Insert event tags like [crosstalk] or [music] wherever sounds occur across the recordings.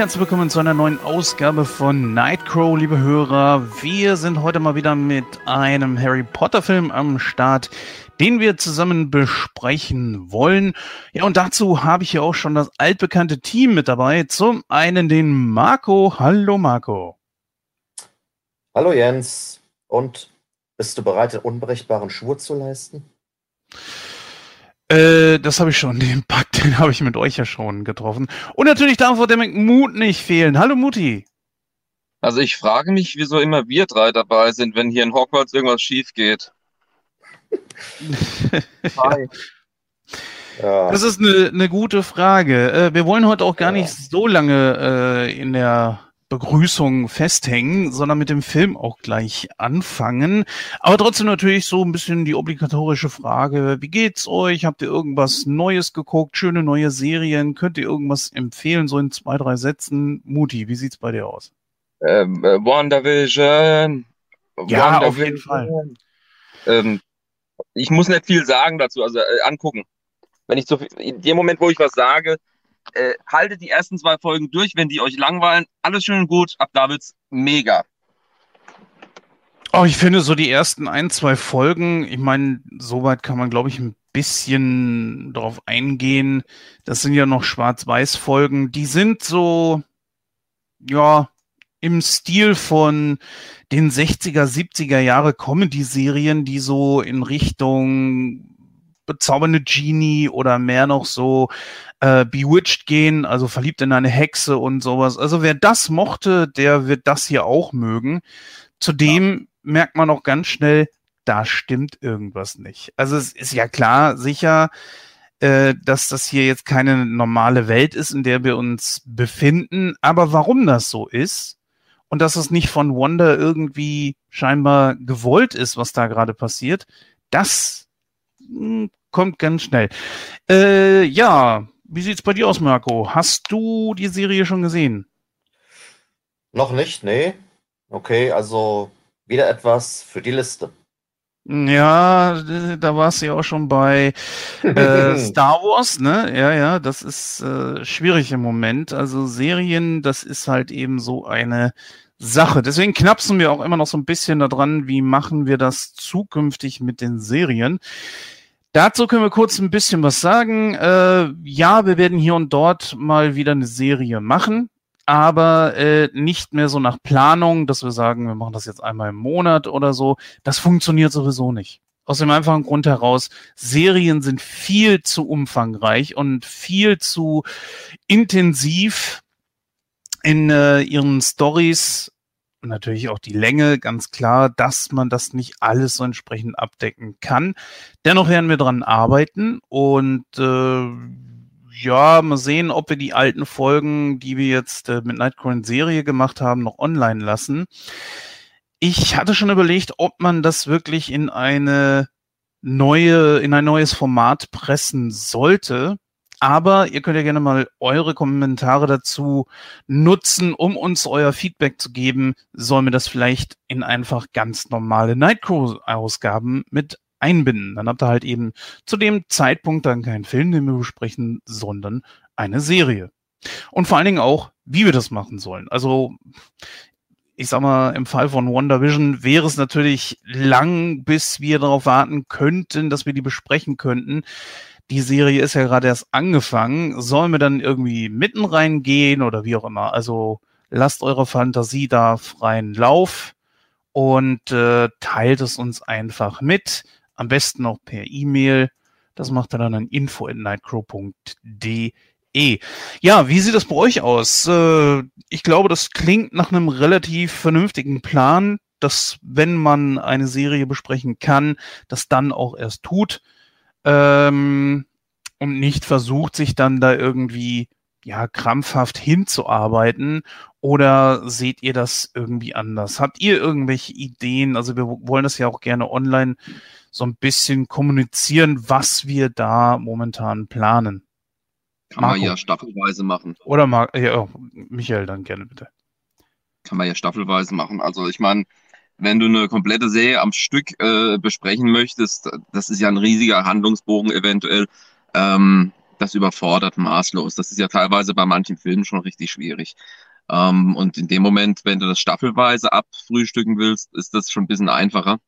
Herzlich willkommen zu einer neuen Ausgabe von Nightcrow, liebe Hörer. Wir sind heute mal wieder mit einem Harry Potter Film am Start, den wir zusammen besprechen wollen. Ja, und dazu habe ich hier auch schon das altbekannte Team mit dabei. Zum einen den Marco. Hallo Marco. Hallo Jens. Und bist du bereit, den unbrechbaren Schwur zu leisten? Äh, das habe ich schon. [laughs] Den Pakt, den habe ich mit euch ja schon getroffen. Und natürlich darf auch der Mut nicht fehlen. Hallo Mutti. Also ich frage mich, wieso immer wir drei dabei sind, wenn hier in Hogwarts irgendwas schief geht. [laughs] Hi. Ja. Das ist eine, eine gute Frage. Äh, wir wollen heute auch gar ja. nicht so lange äh, in der Begrüßung festhängen, sondern mit dem Film auch gleich anfangen. Aber trotzdem natürlich so ein bisschen die obligatorische Frage, wie geht's euch? Habt ihr irgendwas Neues geguckt? Schöne neue Serien? Könnt ihr irgendwas empfehlen, so in zwei, drei Sätzen? Muti, wie sieht's bei dir aus? Ähm, äh, WandaVision. Ja, WandaVision. auf jeden Fall. Ähm, ich muss nicht viel sagen dazu, also äh, angucken. Wenn ich so viel, in dem Moment, wo ich was sage, äh, haltet die ersten zwei Folgen durch, wenn die euch langweilen. Alles schön und gut. Ab da wird's mega. Oh, ich finde so die ersten ein, zwei Folgen, ich meine, soweit kann man, glaube ich, ein bisschen darauf eingehen. Das sind ja noch Schwarz-Weiß-Folgen. Die sind so, ja, im Stil von den 60er, 70er Jahre Comedy-Serien, die so in Richtung bezaubernde Genie oder mehr noch so äh, Bewitched gehen, also verliebt in eine Hexe und sowas. Also wer das mochte, der wird das hier auch mögen. Zudem ja. merkt man auch ganz schnell, da stimmt irgendwas nicht. Also es ist ja klar, sicher, äh, dass das hier jetzt keine normale Welt ist, in der wir uns befinden. Aber warum das so ist und dass es nicht von Wanda irgendwie scheinbar gewollt ist, was da gerade passiert, das hm, kommt ganz schnell. Äh, ja, wie sieht's bei dir aus, Marco? Hast du die Serie schon gesehen? Noch nicht, nee. Okay, also wieder etwas für die Liste. Ja, da warst du ja auch schon bei äh, [laughs] Star Wars, ne? Ja, ja, das ist äh, schwierig im Moment. Also Serien, das ist halt eben so eine Sache. Deswegen knapsen wir auch immer noch so ein bisschen daran, wie machen wir das zukünftig mit den Serien. Dazu können wir kurz ein bisschen was sagen. Äh, ja, wir werden hier und dort mal wieder eine Serie machen, aber äh, nicht mehr so nach Planung, dass wir sagen, wir machen das jetzt einmal im Monat oder so. Das funktioniert sowieso nicht. Aus dem einfachen Grund heraus, Serien sind viel zu umfangreich und viel zu intensiv in äh, ihren Stories natürlich auch die Länge, ganz klar, dass man das nicht alles so entsprechend abdecken kann. Dennoch werden wir dran arbeiten und äh, ja, mal sehen, ob wir die alten Folgen, die wir jetzt äh, mit Nightcrawler Serie gemacht haben, noch online lassen. Ich hatte schon überlegt, ob man das wirklich in eine neue, in ein neues Format pressen sollte. Aber ihr könnt ja gerne mal eure Kommentare dazu nutzen, um uns euer Feedback zu geben. Sollen wir das vielleicht in einfach ganz normale Nightcrow-Ausgaben mit einbinden? Dann habt ihr halt eben zu dem Zeitpunkt dann keinen Film, den wir besprechen, sondern eine Serie. Und vor allen Dingen auch, wie wir das machen sollen. Also, ich sag mal, im Fall von WandaVision wäre es natürlich lang, bis wir darauf warten könnten, dass wir die besprechen könnten die Serie ist ja gerade erst angefangen. Sollen wir dann irgendwie mitten reingehen oder wie auch immer? Also lasst eure Fantasie da freien Lauf und äh, teilt es uns einfach mit. Am besten auch per E-Mail. Das macht ihr dann an info@nightcrow.de. Ja, wie sieht das bei euch aus? Äh, ich glaube, das klingt nach einem relativ vernünftigen Plan, dass wenn man eine Serie besprechen kann, das dann auch erst tut ähm, und nicht versucht, sich dann da irgendwie ja krampfhaft hinzuarbeiten oder seht ihr das irgendwie anders? Habt ihr irgendwelche Ideen? Also wir wollen das ja auch gerne online so ein bisschen kommunizieren, was wir da momentan planen. Kann Marco. man ja staffelweise machen. Oder Mar ja, oh, Michael, dann gerne bitte. Kann man ja staffelweise machen. Also ich meine, wenn du eine komplette Serie am Stück äh, besprechen möchtest, das ist ja ein riesiger Handlungsbogen eventuell, ähm, das überfordert maßlos. Das ist ja teilweise bei manchen Filmen schon richtig schwierig. Ähm, und in dem Moment, wenn du das staffelweise abfrühstücken willst, ist das schon ein bisschen einfacher.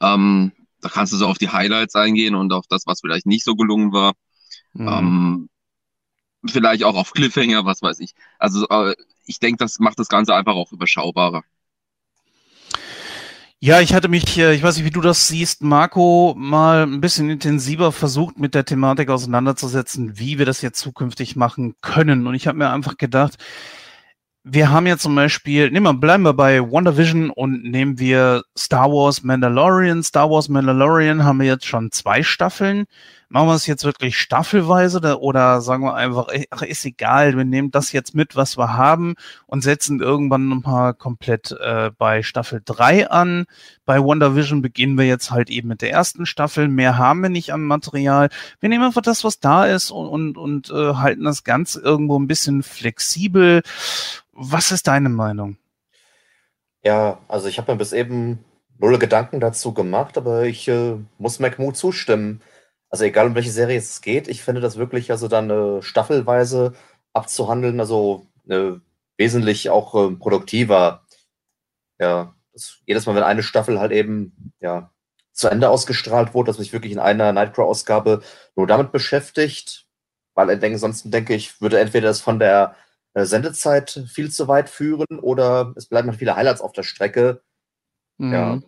Ähm, da kannst du so auf die Highlights eingehen und auf das, was vielleicht nicht so gelungen war. Mhm. Ähm, vielleicht auch auf Cliffhanger, was weiß ich. Also äh, ich denke, das macht das Ganze einfach auch überschaubarer. Ja, ich hatte mich, äh, ich weiß nicht, wie du das siehst, Marco, mal ein bisschen intensiver versucht, mit der Thematik auseinanderzusetzen, wie wir das jetzt zukünftig machen können. Und ich habe mir einfach gedacht, wir haben ja zum Beispiel, nehmen wir, bleiben wir bei WandaVision und nehmen wir Star Wars Mandalorian. Star Wars Mandalorian haben wir jetzt schon zwei Staffeln. Machen wir es jetzt wirklich staffelweise oder sagen wir einfach, ach, ist egal, wir nehmen das jetzt mit, was wir haben und setzen irgendwann nochmal komplett äh, bei Staffel 3 an. Bei WandaVision beginnen wir jetzt halt eben mit der ersten Staffel. Mehr haben wir nicht an Material. Wir nehmen einfach das, was da ist und, und, und äh, halten das Ganze irgendwo ein bisschen flexibel was ist deine Meinung? Ja, also ich habe mir bis eben null Gedanken dazu gemacht, aber ich äh, muss McMoo zustimmen. Also egal um welche Serie es geht, ich finde das wirklich also dann äh, staffelweise abzuhandeln, also äh, wesentlich auch äh, produktiver. Ja, das, jedes Mal, wenn eine Staffel halt eben ja zu Ende ausgestrahlt wurde, dass mich wirklich in einer Nightcrow-Ausgabe nur damit beschäftigt, weil ansonsten denke ich, würde entweder das von der äh, Sendezeit viel zu weit führen oder es bleiben halt viele Highlights auf der Strecke. Mhm. Ja,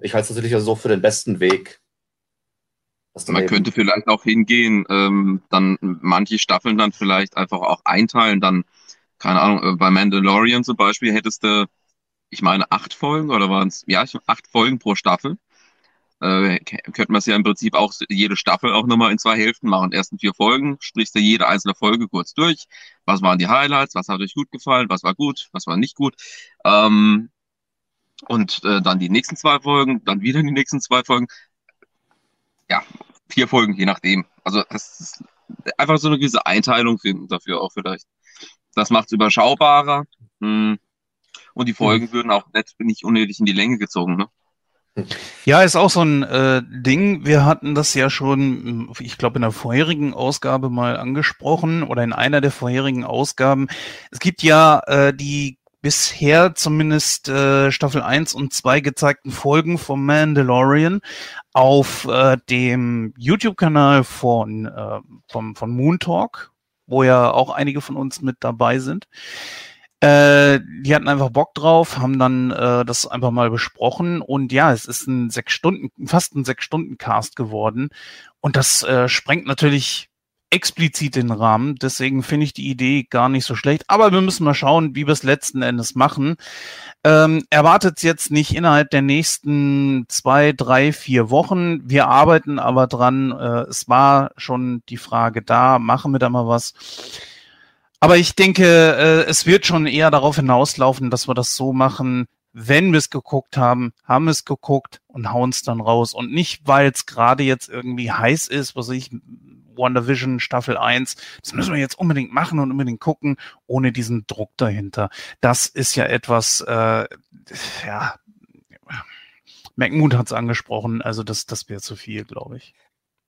ich halte es natürlich also so für den besten Weg. Man könnte vielleicht auch hingehen, ähm, dann manche Staffeln dann vielleicht einfach auch einteilen, dann, keine Ahnung, äh, bei Mandalorian zum Beispiel hättest du, ich meine, acht Folgen oder waren es, ja, acht Folgen pro Staffel äh, könnte man es ja im Prinzip auch jede Staffel auch nochmal in zwei Hälften machen. Ersten vier Folgen sprichst du jede einzelne Folge kurz durch. Was waren die Highlights? Was hat euch gut gefallen? Was war gut? Was war nicht gut? Ähm, und äh, dann die nächsten zwei Folgen, dann wieder die nächsten zwei Folgen. Ja, vier Folgen, je nachdem. Also das ist einfach so eine gewisse Einteilung finden dafür auch vielleicht. Das macht es überschaubarer. Mh. Hm. Und die Folgen mhm. würden auch nicht unnötig in die Länge gezogen. Ne? Ja, ist auch so ein äh, Ding. Wir hatten das ja schon, ich glaube, in der vorherigen Ausgabe mal angesprochen oder in einer der vorherigen Ausgaben. Es gibt ja äh, die bisher zumindest äh, Staffel 1 und 2 gezeigten Folgen vom Mandalorian auf äh, dem YouTube-Kanal von, äh, vom, von Moon Talk, wo ja auch einige von uns mit dabei sind. Äh, die hatten einfach Bock drauf, haben dann äh, das einfach mal besprochen und ja, es ist ein sechs Stunden, fast ein sechs Stunden Cast geworden und das äh, sprengt natürlich explizit den Rahmen. Deswegen finde ich die Idee gar nicht so schlecht. Aber wir müssen mal schauen, wie wir es letzten Endes machen. Ähm, erwartet jetzt nicht innerhalb der nächsten zwei, drei, vier Wochen. Wir arbeiten aber dran. Äh, es war schon die Frage da, machen wir da mal was. Aber ich denke, äh, es wird schon eher darauf hinauslaufen, dass wir das so machen, wenn wir es geguckt haben, haben wir es geguckt und hauen es dann raus. Und nicht, weil es gerade jetzt irgendwie heiß ist, was ich, WandaVision Staffel 1, das müssen wir jetzt unbedingt machen und unbedingt gucken, ohne diesen Druck dahinter. Das ist ja etwas, äh, ja, McMood hat es angesprochen, also das, das wäre zu viel, glaube ich.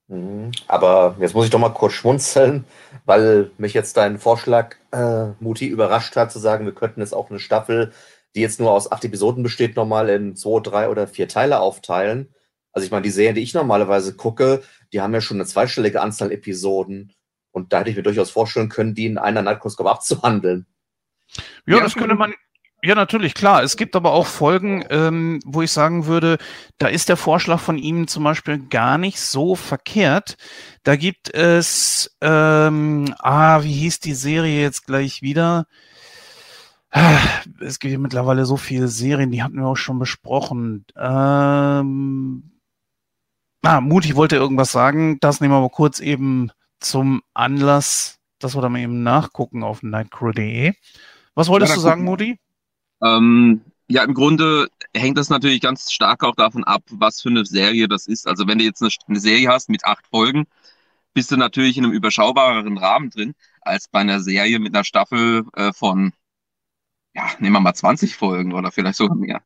Mhm. Aber jetzt muss ich doch mal kurz schmunzeln, weil mich jetzt dein Vorschlag, äh, Muti, überrascht hat, zu sagen, wir könnten jetzt auch eine Staffel, die jetzt nur aus acht Episoden besteht, nochmal in zwei, drei oder vier Teile aufteilen. Also ich meine, die Serien, die ich normalerweise gucke, die haben ja schon eine zweistellige Anzahl Episoden. Und da hätte ich mir durchaus vorstellen können, die in einer Nightcrosscope abzuhandeln. Ja, ja, das könnte man, ja, natürlich, klar. Es gibt aber auch Folgen, ähm, wo ich sagen würde, da ist der Vorschlag von ihm zum Beispiel gar nicht so verkehrt. Da gibt es, ähm, ah, wie hieß die Serie jetzt gleich wieder? Es gibt ja mittlerweile so viele Serien, die hatten wir auch schon besprochen. Ähm, ah, Muti wollte irgendwas sagen. Das nehmen wir mal kurz eben zum Anlass, dass wir da mal eben nachgucken auf nightcrow.de. Was wolltest ja, du sagen, Muti? Ähm, ja, im Grunde hängt das natürlich ganz stark auch davon ab, was für eine Serie das ist. Also wenn du jetzt eine, eine Serie hast mit acht Folgen, bist du natürlich in einem überschaubareren Rahmen drin, als bei einer Serie mit einer Staffel äh, von, ja, nehmen wir mal 20 Folgen oder vielleicht sogar mehr.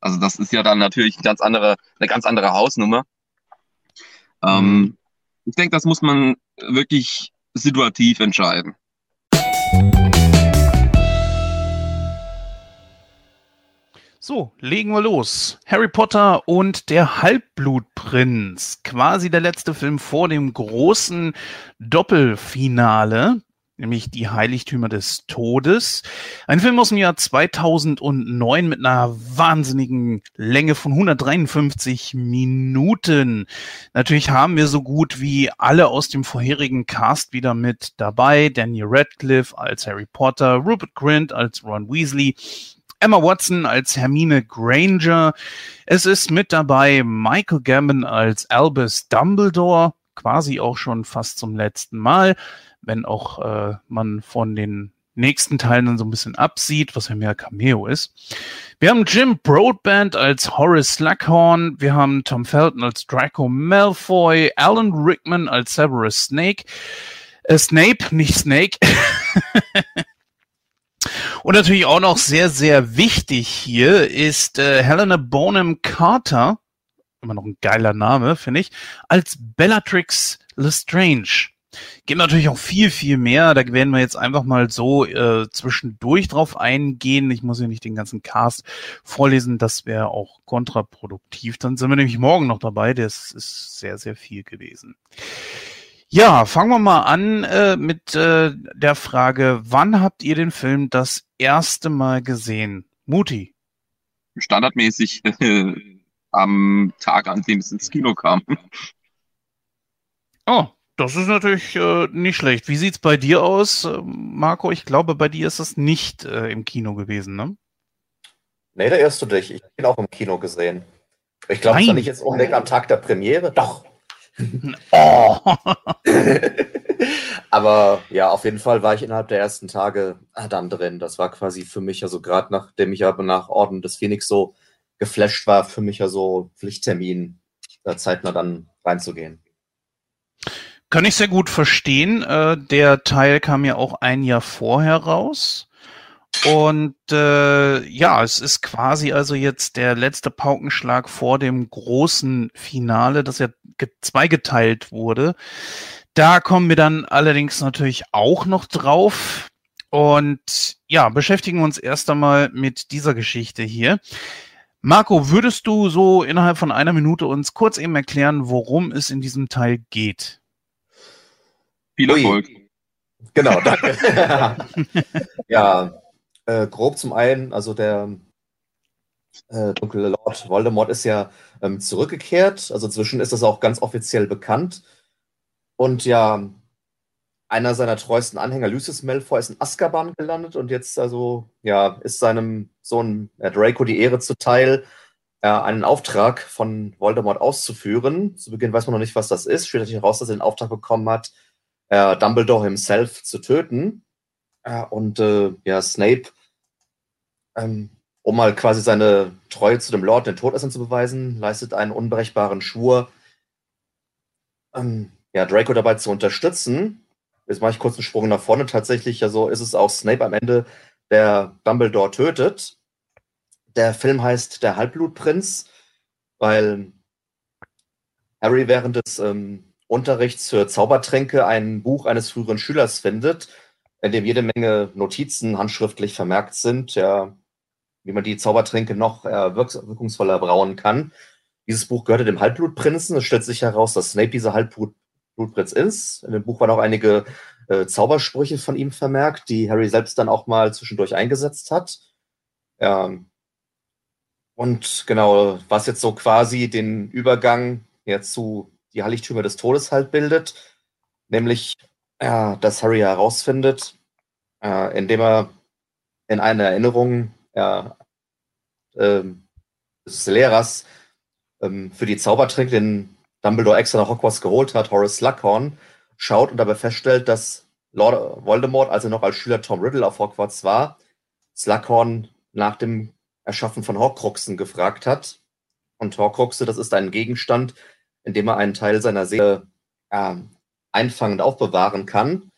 Also das ist ja dann natürlich eine ganz andere, eine ganz andere Hausnummer. Ähm, mhm. Ich denke, das muss man wirklich situativ entscheiden. So, legen wir los. Harry Potter und der Halbblutprinz. Quasi der letzte Film vor dem großen Doppelfinale nämlich Die Heiligtümer des Todes. Ein Film aus dem Jahr 2009 mit einer wahnsinnigen Länge von 153 Minuten. Natürlich haben wir so gut wie alle aus dem vorherigen Cast wieder mit dabei. Daniel Radcliffe als Harry Potter, Rupert Grint als Ron Weasley, Emma Watson als Hermine Granger. Es ist mit dabei Michael Gambon als Albus Dumbledore, quasi auch schon fast zum letzten Mal wenn auch äh, man von den nächsten Teilen dann so ein bisschen absieht, was ja mehr Cameo ist. Wir haben Jim Broadband als Horace Slughorn, wir haben Tom Felton als Draco Malfoy, Alan Rickman als Severus Snake, äh, Snape, nicht Snake. [laughs] Und natürlich auch noch sehr, sehr wichtig hier ist äh, Helena Bonham Carter, immer noch ein geiler Name, finde ich, als Bellatrix Lestrange. Gibt natürlich auch viel, viel mehr. Da werden wir jetzt einfach mal so äh, zwischendurch drauf eingehen. Ich muss ja nicht den ganzen Cast vorlesen, das wäre auch kontraproduktiv. Dann sind wir nämlich morgen noch dabei. Das ist sehr, sehr viel gewesen. Ja, fangen wir mal an äh, mit äh, der Frage, wann habt ihr den Film das erste Mal gesehen? Muti. Standardmäßig äh, am Tag, an dem es ins Kino kam. Oh, das ist natürlich äh, nicht schlecht. Wie sieht's bei dir aus, äh, Marco? Ich glaube, bei dir ist es nicht äh, im Kino gewesen, ne? Nee, da irrst du dich. Ich bin auch im Kino gesehen. Ich glaube zwar nicht jetzt unbedingt am Tag der Premiere. Doch. [laughs] oh. [laughs] Aber ja, auf jeden Fall war ich innerhalb der ersten Tage dann drin. Das war quasi für mich, also gerade nachdem ich aber nach Orden des Phoenix so geflasht war, für mich ja so Pflichttermin, da zeitnah dann reinzugehen. Kann ich sehr gut verstehen. Äh, der Teil kam ja auch ein Jahr vorher raus. Und äh, ja, es ist quasi also jetzt der letzte Paukenschlag vor dem großen Finale, das ja zweigeteilt wurde. Da kommen wir dann allerdings natürlich auch noch drauf. Und ja, beschäftigen uns erst einmal mit dieser Geschichte hier. Marco, würdest du so innerhalb von einer Minute uns kurz eben erklären, worum es in diesem Teil geht? Viel Erfolg. Ui. Genau, [laughs] danke. [laughs] ja, äh, grob zum einen, also der äh, dunkle Lord Voldemort ist ja ähm, zurückgekehrt. Also zwischen ist das auch ganz offiziell bekannt. Und ja, einer seiner treuesten Anhänger, Lucius Malfoy, ist in Azkaban gelandet und jetzt also ja ist seinem Sohn äh, Draco die Ehre zuteil, äh, einen Auftrag von Voldemort auszuführen. Zu Beginn weiß man noch nicht, was das ist. Sich heraus, dass er den Auftrag bekommen hat, äh, Dumbledore himself zu töten. Äh, und äh, ja, Snape, ähm, um mal quasi seine Treue zu dem Lord, den Todessern zu beweisen, leistet einen unbrechbaren Schwur, ähm, ja, Draco dabei zu unterstützen. Jetzt mache ich kurz einen Sprung nach vorne. Tatsächlich, also ist es auch Snape am Ende, der Dumbledore tötet. Der Film heißt Der Halbblutprinz, weil Harry während des ähm, Unterrichts für Zaubertränke ein Buch eines früheren Schülers findet, in dem jede Menge Notizen handschriftlich vermerkt sind, ja, wie man die Zaubertränke noch äh, wirkungsvoller brauen kann. Dieses Buch gehörte dem Halbblutprinzen. Es stellt sich heraus, dass Snape dieser Halbblutprinz ist. In dem Buch waren auch einige äh, Zaubersprüche von ihm vermerkt, die Harry selbst dann auch mal zwischendurch eingesetzt hat. Ja. Und genau, was jetzt so quasi den Übergang ja, zu die Heiligtümer des Todes halt bildet. Nämlich, äh, dass Harry herausfindet, äh, indem er in einer Erinnerung äh, des Lehrers ähm, für die Zaubertränke, den Dumbledore extra nach Hogwarts geholt hat, Horace Slughorn, schaut und dabei feststellt, dass Lord Voldemort, als er noch als Schüler Tom Riddle auf Hogwarts war, Slughorn nach dem Erschaffen von Horcruxen gefragt hat. Und Horcruxe, das ist ein Gegenstand, indem er einen Teil seiner Seele äh, einfangen und aufbewahren kann.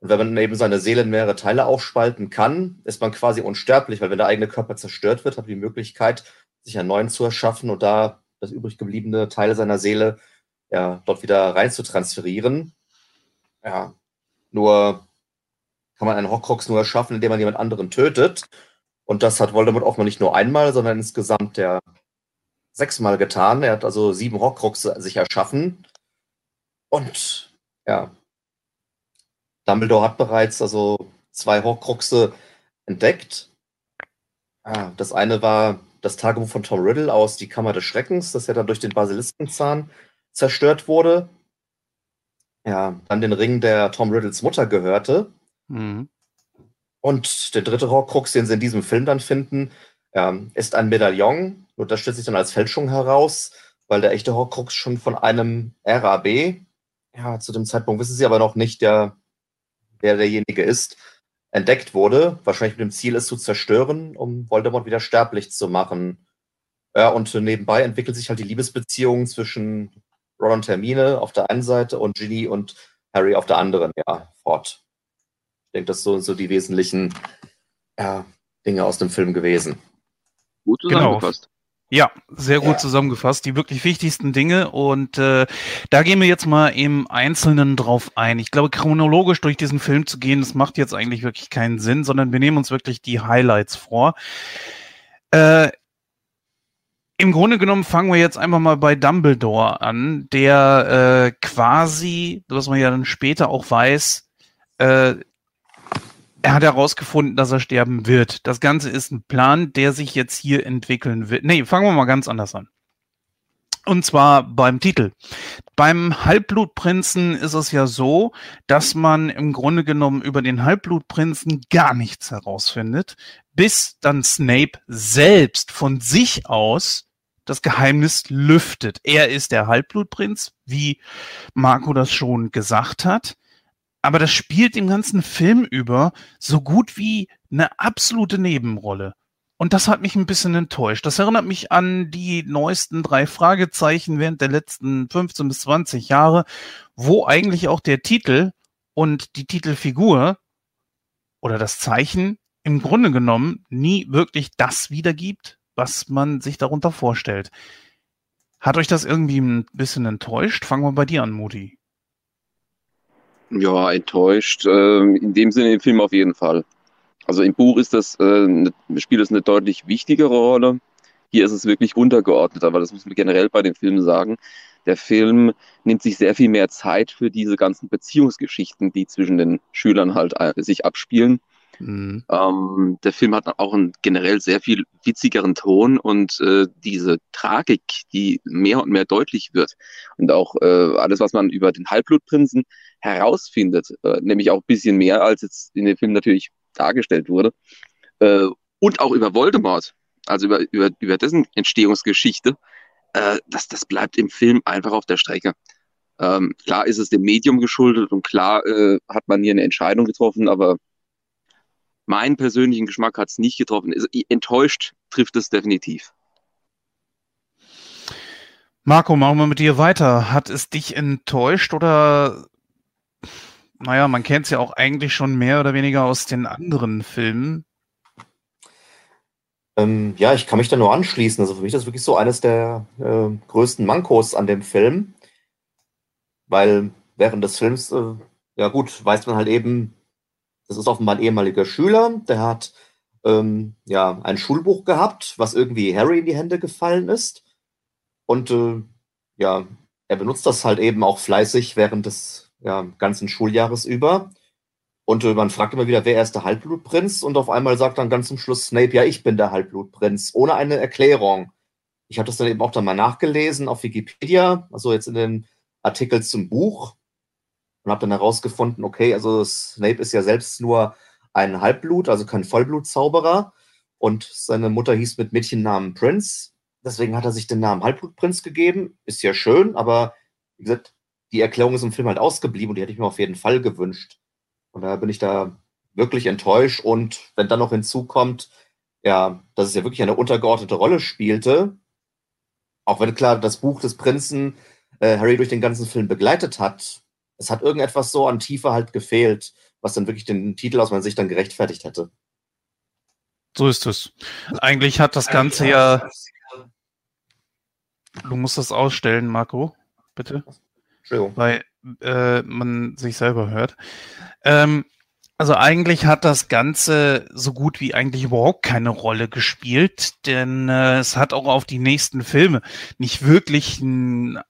Und wenn man eben seine Seele in mehrere Teile aufspalten kann, ist man quasi unsterblich, weil wenn der eigene Körper zerstört wird, hat man die Möglichkeit, sich einen neuen zu erschaffen und da das übrig gebliebene Teil seiner Seele ja, dort wieder rein zu transferieren. Ja, nur kann man einen Horcrux nur erschaffen, indem man jemand anderen tötet. Und das hat Voldemort auch mal nicht nur einmal, sondern insgesamt ja sechsmal getan. Er hat also sieben Horcruxe sich erschaffen. Und ja, Dumbledore hat bereits also zwei Horcruxe entdeckt. Ah, das eine war das Tagebuch von Tom Riddle aus Die Kammer des Schreckens, das ja dann durch den Basiliskenzahn zerstört wurde. Ja, dann den Ring, der Tom Riddles Mutter gehörte. Mhm. Und der dritte Horcrux, den sie in diesem Film dann finden, ist ein Medaillon. Und das stellt sich dann als Fälschung heraus, weil der echte Horcrux schon von einem RAB, ja, zu dem Zeitpunkt wissen sie aber noch nicht, der, wer derjenige ist, entdeckt wurde. Wahrscheinlich mit dem Ziel, es zu zerstören, um Voldemort wieder sterblich zu machen. Ja, und nebenbei entwickelt sich halt die Liebesbeziehung zwischen Ron und Hermine auf der einen Seite und Ginny und Harry auf der anderen, ja, fort. Ich denke, das sind so die wesentlichen ja, Dinge aus dem Film gewesen. Gut genau. zusammengefasst. Ja, sehr gut ja. zusammengefasst. Die wirklich wichtigsten Dinge. Und äh, da gehen wir jetzt mal im Einzelnen drauf ein. Ich glaube, chronologisch durch diesen Film zu gehen, das macht jetzt eigentlich wirklich keinen Sinn, sondern wir nehmen uns wirklich die Highlights vor. Äh, im Grunde genommen fangen wir jetzt einfach mal bei Dumbledore an, der äh, quasi, was man ja dann später auch weiß, äh, er hat herausgefunden, dass er sterben wird. Das Ganze ist ein Plan, der sich jetzt hier entwickeln wird. Nee, fangen wir mal ganz anders an. Und zwar beim Titel. Beim Halbblutprinzen ist es ja so, dass man im Grunde genommen über den Halbblutprinzen gar nichts herausfindet, bis dann Snape selbst von sich aus das Geheimnis lüftet. Er ist der Halbblutprinz, wie Marco das schon gesagt hat. Aber das spielt im ganzen Film über so gut wie eine absolute Nebenrolle. Und das hat mich ein bisschen enttäuscht. Das erinnert mich an die neuesten drei Fragezeichen während der letzten 15 bis 20 Jahre, wo eigentlich auch der Titel und die Titelfigur oder das Zeichen im Grunde genommen nie wirklich das wiedergibt, was man sich darunter vorstellt. Hat euch das irgendwie ein bisschen enttäuscht? Fangen wir bei dir an, Muti. Ja, enttäuscht. Äh, in dem Sinne im Film auf jeden Fall. Also im Buch ist das, äh, ne, spielt es eine deutlich wichtigere Rolle. Hier ist es wirklich untergeordnet, aber das muss man generell bei dem Film sagen. Der Film nimmt sich sehr viel mehr Zeit für diese ganzen Beziehungsgeschichten, die zwischen den Schülern halt äh, sich abspielen. Mhm. Ähm, der Film hat auch einen generell sehr viel witzigeren Ton und äh, diese Tragik, die mehr und mehr deutlich wird. Und auch äh, alles, was man über den Halbblutprinzen herausfindet, äh, nämlich auch ein bisschen mehr, als jetzt in dem Film natürlich dargestellt wurde. Äh, und auch über Voldemort, also über, über, über dessen Entstehungsgeschichte, äh, das, das bleibt im Film einfach auf der Strecke. Ähm, klar ist es dem Medium geschuldet und klar äh, hat man hier eine Entscheidung getroffen, aber meinen persönlichen Geschmack hat es nicht getroffen. Also, enttäuscht trifft es definitiv. Marco, machen wir mit dir weiter. Hat es dich enttäuscht oder, naja, man kennt es ja auch eigentlich schon mehr oder weniger aus den anderen Filmen? Ähm, ja, ich kann mich da nur anschließen. Also für mich ist das wirklich so eines der äh, größten Mankos an dem Film. Weil während des Films, äh, ja gut, weiß man halt eben, das ist offenbar ein ehemaliger Schüler, der hat ähm, ja ein Schulbuch gehabt, was irgendwie Harry in die Hände gefallen ist. Und äh, ja, er benutzt das halt eben auch fleißig während des ja, ganzen Schuljahres über. Und äh, man fragt immer wieder, wer ist der Halbblutprinz? Und auf einmal sagt dann ganz zum Schluss Snape, ja, ich bin der Halbblutprinz, ohne eine Erklärung. Ich habe das dann eben auch dann mal nachgelesen auf Wikipedia, also jetzt in den Artikel zum Buch und habe dann herausgefunden, okay, also Snape ist ja selbst nur ein Halbblut, also kein Vollblutzauberer. Und seine Mutter hieß mit Mädchennamen Prince. Deswegen hat er sich den Namen Halbblutprinz gegeben. Ist ja schön, aber wie gesagt, die Erklärung ist im Film halt ausgeblieben und die hätte ich mir auf jeden Fall gewünscht. Und daher bin ich da wirklich enttäuscht. Und wenn dann noch hinzukommt, ja, dass es ja wirklich eine untergeordnete Rolle spielte, auch wenn klar das Buch des Prinzen äh, Harry durch den ganzen Film begleitet hat, es hat irgendetwas so an Tiefe halt gefehlt, was dann wirklich den Titel aus meiner Sicht dann gerechtfertigt hätte. So ist es. Eigentlich hat das Ganze ja. Du musst das ausstellen, Marco. Bitte? Entschuldigung. Weil äh, man sich selber hört. Ähm, also eigentlich hat das Ganze so gut wie eigentlich überhaupt keine Rolle gespielt, denn äh, es hat auch auf die nächsten Filme nicht wirklich einen,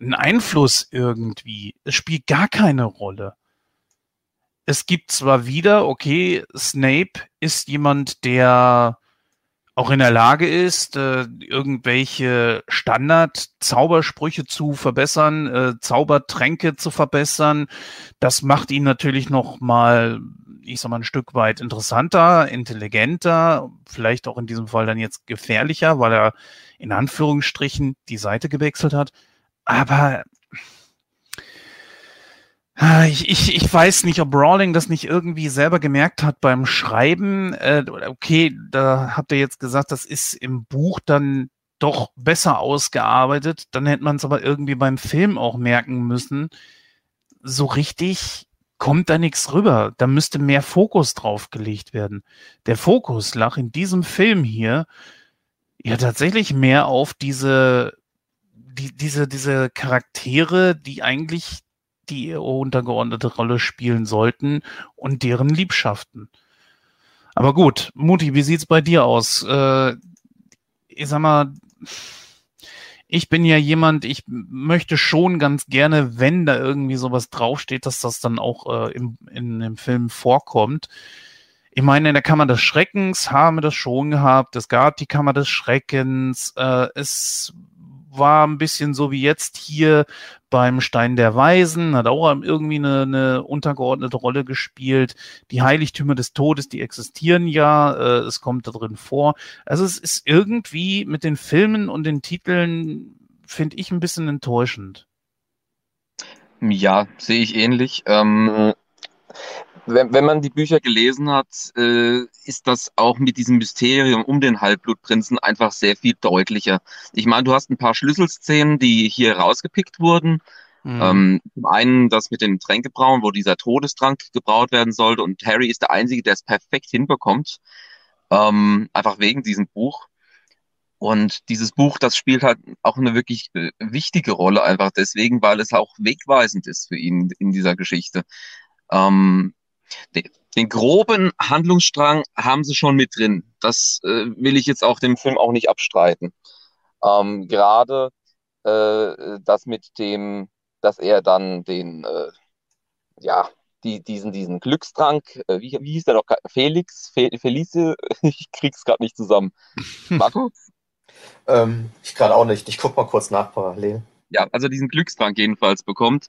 einen Einfluss irgendwie. Es spielt gar keine Rolle. Es gibt zwar wieder, okay, Snape ist jemand, der auch in der Lage ist, äh, irgendwelche Standard-Zaubersprüche zu verbessern, äh, Zaubertränke zu verbessern. Das macht ihn natürlich noch mal, ich sag mal, ein Stück weit interessanter, intelligenter, vielleicht auch in diesem Fall dann jetzt gefährlicher, weil er in Anführungsstrichen die Seite gewechselt hat. Aber Ah, ich, ich, ich weiß nicht, ob Rawling das nicht irgendwie selber gemerkt hat beim Schreiben. Äh, okay, da habt ihr jetzt gesagt, das ist im Buch dann doch besser ausgearbeitet. Dann hätte man es aber irgendwie beim Film auch merken müssen. So richtig kommt da nichts rüber. Da müsste mehr Fokus drauf gelegt werden. Der Fokus lag in diesem Film hier ja tatsächlich mehr auf diese, die, diese, diese Charaktere, die eigentlich die untergeordnete Rolle spielen sollten und deren Liebschaften. Aber gut, Muti, wie sieht's bei dir aus? Äh, ich sag mal, ich bin ja jemand, ich möchte schon ganz gerne, wenn da irgendwie sowas draufsteht, dass das dann auch äh, im, in dem Film vorkommt. Ich meine, in der Kammer des Schreckens haben wir das schon gehabt. Es gab die Kammer des Schreckens. Äh, es war ein bisschen so wie jetzt hier beim Stein der Weisen, hat auch irgendwie eine, eine untergeordnete Rolle gespielt. Die Heiligtümer des Todes, die existieren ja, äh, es kommt da drin vor. Also es ist irgendwie mit den Filmen und den Titeln, finde ich, ein bisschen enttäuschend. Ja, sehe ich ähnlich. Ähm, wenn, wenn man die Bücher gelesen hat, äh, ist das auch mit diesem Mysterium um den Halbblutprinzen einfach sehr viel deutlicher. Ich meine, du hast ein paar Schlüsselszenen, die hier rausgepickt wurden. Mhm. Ähm, zum einen das mit dem Tränkebrauen, wo dieser Todestrank gebraut werden sollte und Harry ist der Einzige, der es perfekt hinbekommt. Ähm, einfach wegen diesem Buch. Und dieses Buch, das spielt halt auch eine wirklich äh, wichtige Rolle, einfach deswegen, weil es auch wegweisend ist für ihn in dieser Geschichte. Ähm, den, den groben Handlungsstrang haben sie schon mit drin. Das äh, will ich jetzt auch dem Film auch nicht abstreiten. Ähm, Gerade äh, das mit dem, dass er dann den, äh, ja, die, diesen, diesen Glückstrank, äh, wie, wie hieß der noch? Felix, Fe Felice, [laughs] ich krieg's gerade nicht zusammen. [laughs] Marco? ähm, ich gerade auch nicht. Ich guck mal kurz nach parallel. Ja, also diesen Glückstrank jedenfalls bekommt.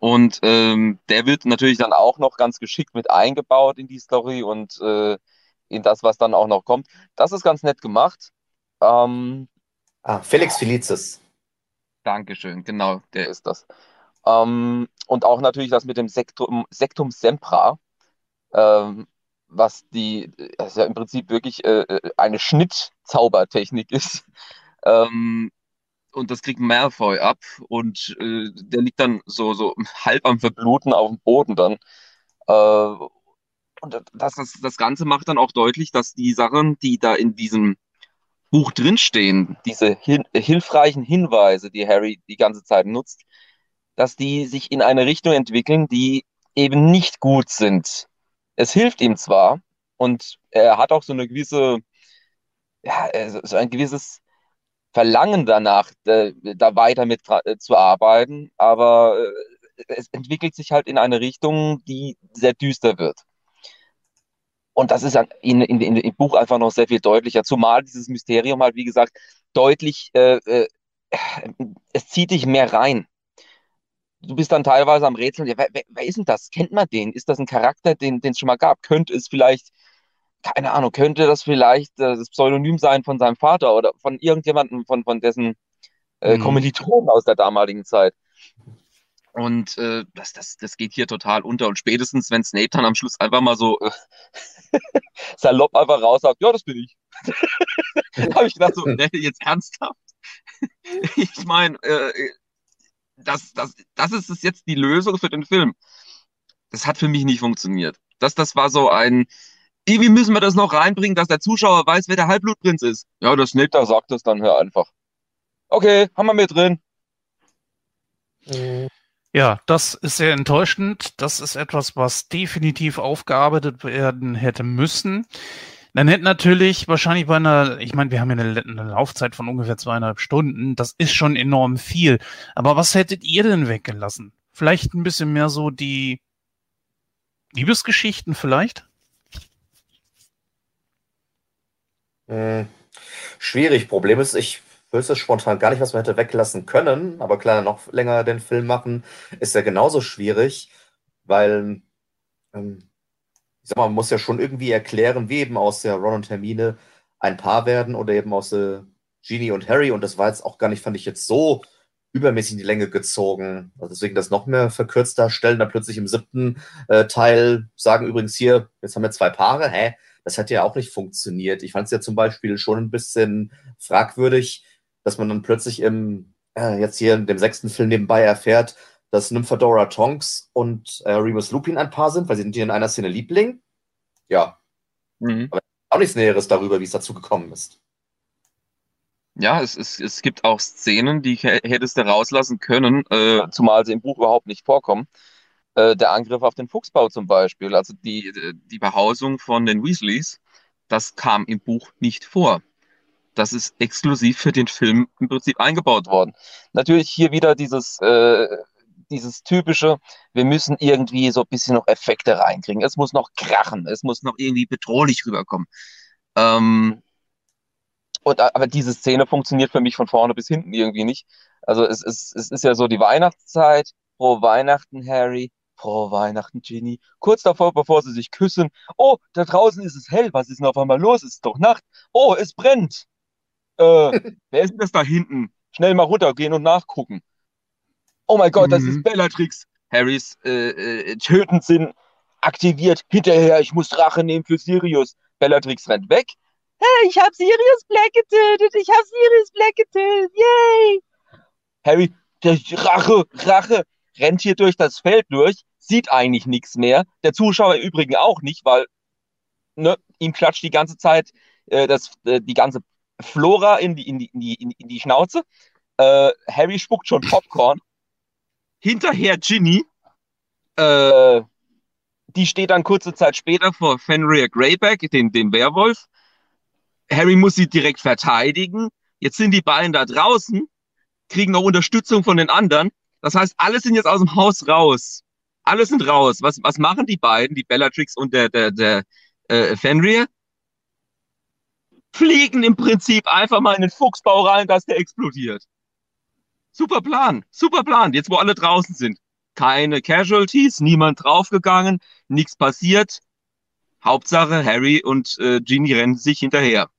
Und ähm, der wird natürlich dann auch noch ganz geschickt mit eingebaut in die Story und äh, in das, was dann auch noch kommt. Das ist ganz nett gemacht. Ähm, ah, Felix Felicis. Dankeschön, genau, der ist das. Ähm, und auch natürlich das mit dem Sektum, Sektum Sempra, ähm, was die, also ja im Prinzip wirklich äh, äh eine Schnittzaubertechnik ist. Ähm, und das kriegt Malfoy ab und äh, der liegt dann so, so halb am Verbluten auf dem Boden dann. Äh, und das, das, das Ganze macht dann auch deutlich, dass die Sachen, die da in diesem Buch drinstehen, diese hin hilfreichen Hinweise, die Harry die ganze Zeit nutzt, dass die sich in eine Richtung entwickeln, die eben nicht gut sind. Es hilft ihm zwar und er hat auch so eine gewisse, ja, so ein gewisses Verlangen danach, da, da weiter mit äh, zu arbeiten, aber äh, es entwickelt sich halt in eine Richtung, die sehr düster wird. Und das ist in, in, in, im Buch einfach noch sehr viel deutlicher, zumal dieses Mysterium halt, wie gesagt, deutlich, äh, äh, es zieht dich mehr rein. Du bist dann teilweise am Rätseln, ja, wer, wer, ist denn das? Kennt man den? Ist das ein Charakter, den es schon mal gab? Könnte es vielleicht keine Ahnung, könnte das vielleicht äh, das Pseudonym sein von seinem Vater oder von irgendjemandem von, von dessen äh, mhm. Kommilitonen aus der damaligen Zeit. Und äh, das, das, das geht hier total unter. Und spätestens, wenn Snape dann am Schluss einfach mal so äh, [laughs] salopp einfach raus sagt, ja, das bin ich. [laughs] habe ich gedacht, so, [laughs] ne, jetzt ernsthaft? ich meine, äh, das, das, das ist jetzt die Lösung für den Film. Das hat für mich nicht funktioniert. Das, das war so ein, irgendwie müssen wir das noch reinbringen, dass der Zuschauer weiß, wer der Halbblutprinz ist. Ja, das Snape da sagt das dann hör einfach. Okay, haben wir mit drin. Mhm. Ja, das ist sehr enttäuschend. Das ist etwas, was definitiv aufgearbeitet werden hätte müssen. Dann hätte natürlich wahrscheinlich bei einer, ich meine, wir haben ja eine, eine, Laufzeit von ungefähr zweieinhalb Stunden. Das ist schon enorm viel. Aber was hättet ihr denn weggelassen? Vielleicht ein bisschen mehr so die Liebesgeschichten vielleicht? Hm, schwierig. Problem ist, ich wüsste spontan gar nicht, was man hätte weglassen können. Aber klar, noch länger den Film machen, ist ja genauso schwierig, weil ähm, ich sag mal, man muss ja schon irgendwie erklären, wie eben aus der Ron und Hermine ein Paar werden oder eben aus der Genie und Harry. Und das war jetzt auch gar nicht, fand ich jetzt so übermäßig in die Länge gezogen. Also deswegen das noch mehr verkürzt darstellen, dann plötzlich im siebten äh, Teil sagen übrigens hier, jetzt haben wir zwei Paare, hä? Das hätte ja auch nicht funktioniert. Ich fand es ja zum Beispiel schon ein bisschen fragwürdig, dass man dann plötzlich im, äh, jetzt hier in dem sechsten Film nebenbei erfährt, dass Nymphadora Tonks und äh, Remus Lupin ein Paar sind, weil sie sind hier in einer Szene Liebling. Ja. Mhm. Aber auch nichts Näheres darüber, wie es dazu gekommen ist. Ja, es, es, es gibt auch Szenen, die hättest du rauslassen können, äh, zumal sie im Buch überhaupt nicht vorkommen. Äh, der Angriff auf den Fuchsbau zum Beispiel, also die, die Behausung von den Weasleys, das kam im Buch nicht vor. Das ist exklusiv für den Film im Prinzip eingebaut worden. Natürlich hier wieder dieses äh, dieses typische, wir müssen irgendwie so ein bisschen noch Effekte reinkriegen. Es muss noch krachen, es muss noch irgendwie bedrohlich rüberkommen. Ähm, und, aber diese Szene funktioniert für mich von vorne bis hinten irgendwie nicht. Also es, es, es ist ja so die Weihnachtszeit. Frohe Weihnachten, Harry. Frohe Weihnachten, Ginny. Kurz davor, bevor sie sich küssen. Oh, da draußen ist es hell. Was ist denn auf einmal los? Es ist doch Nacht. Oh, es brennt. Äh, [laughs] wer ist denn das da hinten? Schnell mal runtergehen und nachgucken. Oh mein Gott, mhm. das ist mhm. Bellatrix. Harrys äh, äh, Tötensinn aktiviert. Hinterher, ich muss Rache nehmen für Sirius. Bellatrix rennt weg. Hey, ich hab Sirius Black getötet. Ich hab Sirius Black getötet. Yay! Harry, der Rache, Rache, rennt hier durch das Feld durch, sieht eigentlich nichts mehr. Der Zuschauer übrigens auch nicht, weil ne, ihm klatscht die ganze Zeit äh, das, äh, die ganze Flora in die, in die, in die, in die Schnauze. Äh, Harry spuckt schon Popcorn hinterher Ginny. Äh, die steht dann kurze Zeit später vor Fenrir Greyback, den, den Werwolf. Harry muss sie direkt verteidigen. Jetzt sind die beiden da draußen, kriegen noch Unterstützung von den anderen. Das heißt, alle sind jetzt aus dem Haus raus. Alle sind raus. Was, was machen die beiden, die Bellatrix und der, der, der äh, Fenrir? Fliegen im Prinzip einfach mal in den Fuchsbau rein, dass der explodiert. Super Plan, super Plan. Jetzt, wo alle draußen sind. Keine Casualties, niemand draufgegangen, nichts passiert. Hauptsache, Harry und äh, Ginny rennen sich hinterher.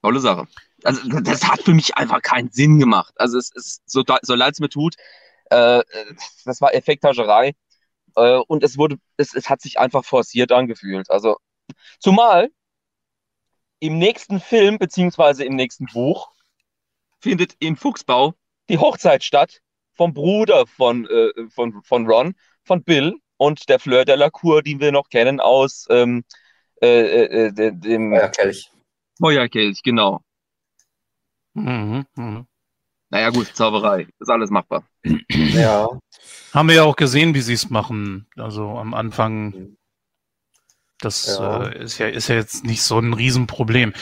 Tolle Sache. Also, das hat für mich einfach keinen Sinn gemacht. Also, es ist so, so leid es mir tut. Äh, das war Effekthascherei. Äh, und es wurde, es, es hat sich einfach forciert angefühlt. Also, zumal im nächsten Film, beziehungsweise im nächsten Buch, findet in Fuchsbau die Hochzeit statt vom Bruder von, äh, von, von Ron, von Bill und der Fleur de la Cour, die wir noch kennen aus ähm, äh, äh, äh dem Feuerkelch. Feuerkelch, genau. Mhm, mh. Naja, gut, Zauberei, ist alles machbar. Ja. Haben wir ja auch gesehen, wie sie es machen. Also am Anfang. Das ja. Äh, ist, ja, ist ja jetzt nicht so ein Riesenproblem.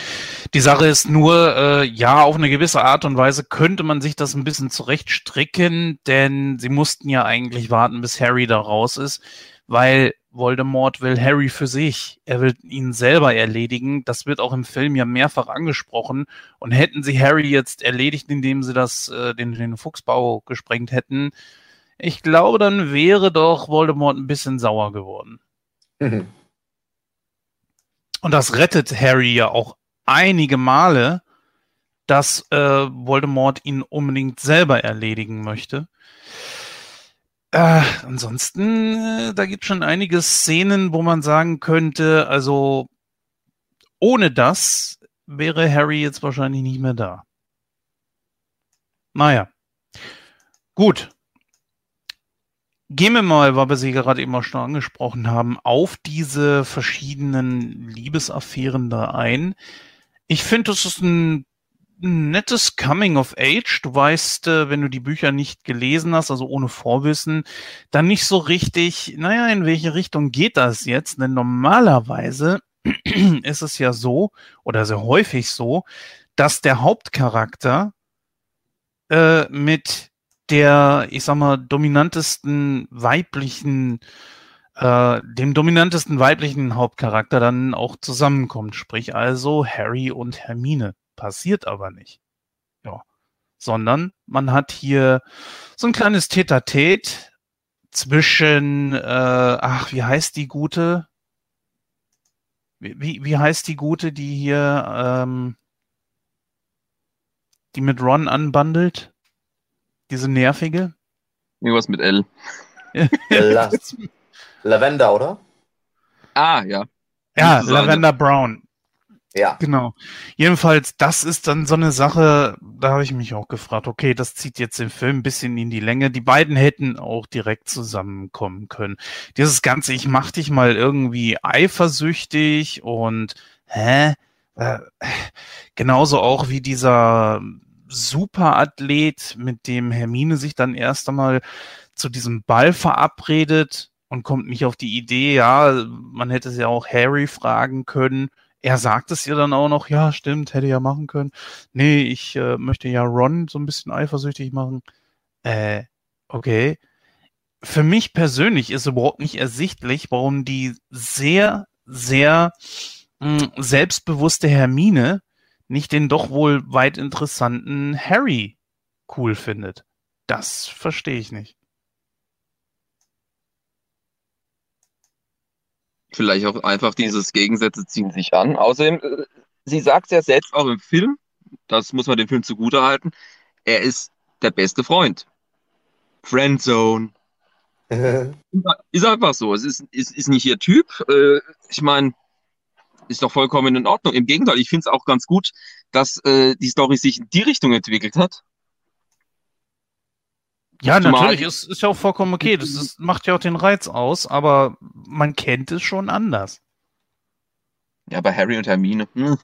Die Sache ist nur, äh, ja, auf eine gewisse Art und Weise könnte man sich das ein bisschen zurechtstricken, denn sie mussten ja eigentlich warten, bis Harry da raus ist, weil Voldemort will Harry für sich. Er will ihn selber erledigen. Das wird auch im Film ja mehrfach angesprochen. Und hätten sie Harry jetzt erledigt, indem sie das, äh, den, den Fuchsbau gesprengt hätten, ich glaube, dann wäre doch Voldemort ein bisschen sauer geworden. Mhm. Und das rettet Harry ja auch einige Male, dass äh, Voldemort ihn unbedingt selber erledigen möchte. Äh, ansonsten, äh, da gibt schon einige Szenen, wo man sagen könnte, also ohne das wäre Harry jetzt wahrscheinlich nicht mehr da. Naja. Gut. Gehen wir mal, weil wir sie gerade auch schon angesprochen haben, auf diese verschiedenen Liebesaffären da ein. Ich finde, das ist ein nettes Coming of Age. Du weißt, äh, wenn du die Bücher nicht gelesen hast, also ohne Vorwissen, dann nicht so richtig, naja, in welche Richtung geht das jetzt? Denn normalerweise [clears throat] ist es ja so, oder sehr häufig so, dass der Hauptcharakter äh, mit der, ich sag mal, dominantesten weiblichen, äh, dem dominantesten weiblichen Hauptcharakter dann auch zusammenkommt. Sprich also Harry und Hermine. Passiert aber nicht. Ja. Sondern man hat hier so ein kleines Tete-a-Tete zwischen, äh, ach, wie heißt die gute? Wie, wie heißt die gute, die hier, ähm, die mit Ron anbandelt? Diese nervige? Irgendwas mit L. [laughs] La Lavender, oder? Ah, ja. Ja, Lavender Brown. Ja. Genau. Jedenfalls, das ist dann so eine Sache, da habe ich mich auch gefragt, okay, das zieht jetzt den Film ein bisschen in die Länge. Die beiden hätten auch direkt zusammenkommen können. Dieses Ganze, ich mach dich mal irgendwie eifersüchtig und hä? Äh, genauso auch wie dieser Superathlet, mit dem Hermine sich dann erst einmal zu diesem Ball verabredet und kommt nicht auf die Idee, ja, man hätte es ja auch Harry fragen können er sagt es ihr dann auch noch, ja, stimmt, hätte ja machen können. Nee, ich äh, möchte ja Ron so ein bisschen eifersüchtig machen. Äh, okay. Für mich persönlich ist überhaupt nicht ersichtlich, warum die sehr, sehr mh, hm, selbstbewusste Hermine nicht den doch wohl weit interessanten Harry cool findet. Das verstehe ich nicht. Vielleicht auch einfach dieses Gegensätze ziehen sich an. Außerdem, äh, sie sagt es ja selbst auch im Film, das muss man dem Film zugute halten, er ist der beste Freund. Friendzone. [laughs] ist einfach so. Es ist, ist, ist nicht ihr Typ. Äh, ich meine, ist doch vollkommen in Ordnung. Im Gegenteil, ich finde es auch ganz gut, dass äh, die Story sich in die Richtung entwickelt hat. Ja, natürlich, ist, ist ja auch vollkommen okay. Das ist, macht ja auch den Reiz aus, aber man kennt es schon anders. Ja, bei Harry und Hermine. Hm.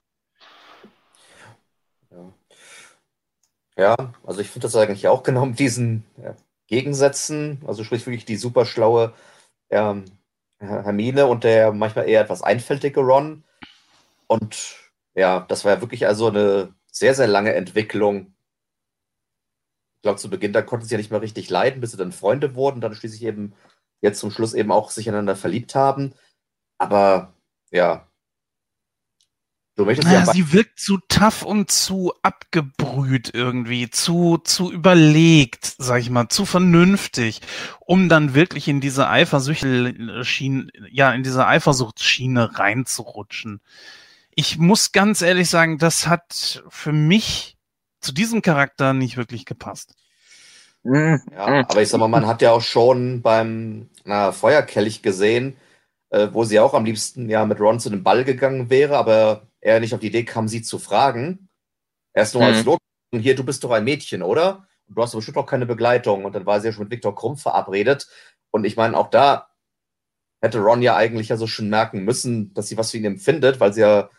Ja. also ich finde das eigentlich auch genau mit diesen ja, Gegensätzen, also sprich wirklich die super schlaue ähm, Hermine und der manchmal eher etwas einfältige Ron. Und ja, das war ja wirklich also eine sehr, sehr lange Entwicklung ich glaube, zu Beginn, da konnten sie ja nicht mehr richtig leiden, bis sie dann Freunde wurden, dann schließlich eben jetzt zum Schluss eben auch sich einander verliebt haben. Aber ja. Du möchtest naja, ja sie wirkt zu tough und zu abgebrüht irgendwie, zu, zu überlegt, sag ich mal, zu vernünftig, um dann wirklich in diese Eifersuchtsschiene, ja, in diese Eifersuchtsschiene reinzurutschen. Ich muss ganz ehrlich sagen, das hat für mich zu diesem Charakter nicht wirklich gepasst. Hm, ja, aber ich sag mal, man hat ja auch schon beim na, Feuerkelch gesehen, äh, wo sie auch am liebsten ja mit Ron zu dem Ball gegangen wäre, aber er nicht auf die Idee kam, sie zu fragen. Erst nur mhm. als Lot. Hier, du bist doch ein Mädchen, oder? Und du hast bestimmt auch keine Begleitung. Und dann war sie ja schon mit Viktor Krumm verabredet. Und ich meine, auch da hätte Ron ja eigentlich ja so schon merken müssen, dass sie was für ihn empfindet, weil sie ja,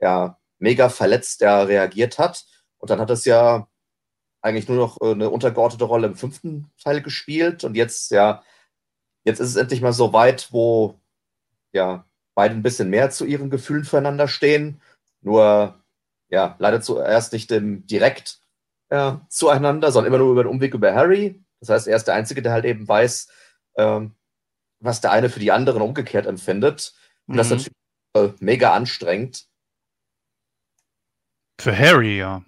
ja mega verletzt ja reagiert hat. Und dann hat es ja eigentlich nur noch äh, eine untergeordnete Rolle im fünften Teil gespielt. Und jetzt, ja, jetzt ist es endlich mal so weit, wo ja beide ein bisschen mehr zu ihren Gefühlen füreinander stehen. Nur, ja, leider zuerst nicht im direkt ja, zueinander, sondern immer nur über den Umweg über Harry. Das heißt, er ist der Einzige, der halt eben weiß, ähm, was der eine für die anderen umgekehrt empfindet. Und mhm. das ist natürlich äh, mega anstrengend. Für Harry, ja.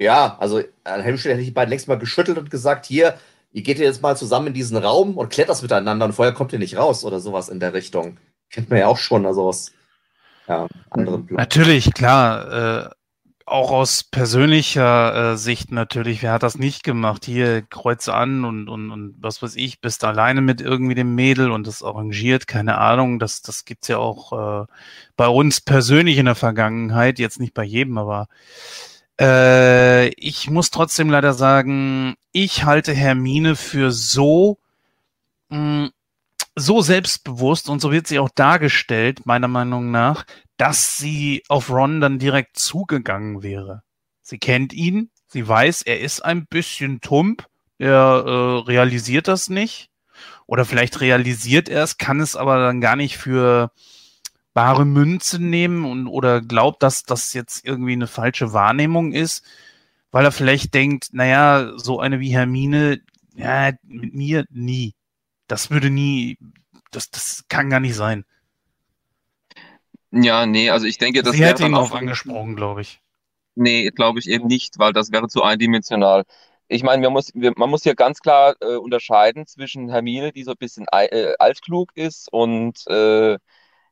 Ja, also an Helmstedt hätte ich die beiden längst mal geschüttelt und gesagt, hier, ihr geht jetzt mal zusammen in diesen Raum und klettert miteinander und vorher kommt ihr nicht raus oder sowas in der Richtung. Kennt man ja auch schon, also aus ja, anderen Plan. Natürlich, klar. Äh, auch aus persönlicher äh, Sicht natürlich, wer hat das nicht gemacht? Hier Kreuze an und, und, und was weiß ich, bist alleine mit irgendwie dem Mädel und das arrangiert, keine Ahnung. Das, das gibt's ja auch äh, bei uns persönlich in der Vergangenheit, jetzt nicht bei jedem, aber äh, ich muss trotzdem leider sagen, ich halte Hermine für so, mh, mm, so selbstbewusst und so wird sie auch dargestellt, meiner Meinung nach, dass sie auf Ron dann direkt zugegangen wäre. Sie kennt ihn, sie weiß, er ist ein bisschen tump, er äh, realisiert das nicht. Oder vielleicht realisiert er es, kann es aber dann gar nicht für bare Münze nehmen und oder glaubt, dass das jetzt irgendwie eine falsche Wahrnehmung ist, weil er vielleicht denkt, naja, so eine wie Hermine, ja, mit mir nie. Das würde nie, das, das kann gar nicht sein. Ja, nee, also ich denke, das Sie wäre hätte ihn auch angesprochen, glaube ich. Nee, glaube ich eben nicht, weil das wäre zu eindimensional. Ich meine, man muss, man muss hier ganz klar äh, unterscheiden zwischen Hermine, die so ein bisschen äh, altklug ist und äh,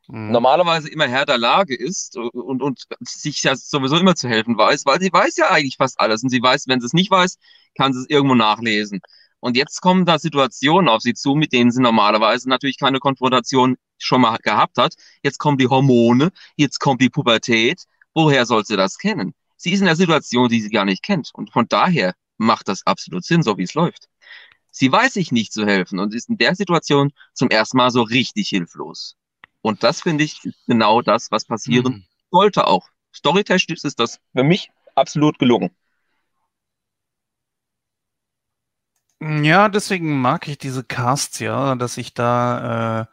Mhm. normalerweise immer Herr der Lage ist und, und sich ja sowieso immer zu helfen weiß, weil sie weiß ja eigentlich fast alles und sie weiß, wenn sie es nicht weiß, kann sie es irgendwo nachlesen. Und jetzt kommen da Situationen auf sie zu, mit denen sie normalerweise natürlich keine Konfrontation schon mal gehabt hat. Jetzt kommen die Hormone, jetzt kommt die Pubertät. Woher soll sie das kennen? Sie ist in einer Situation, die sie gar nicht kennt. Und von daher macht das absolut Sinn, so wie es läuft. Sie weiß sich nicht zu helfen und ist in der Situation zum ersten Mal so richtig hilflos. Und das finde ich ist genau das, was passieren Mhm. sollte auch. Storytechnisch ist das für mich absolut gelungen. Ja, deswegen mag ich diese Casts ja, dass ich da äh,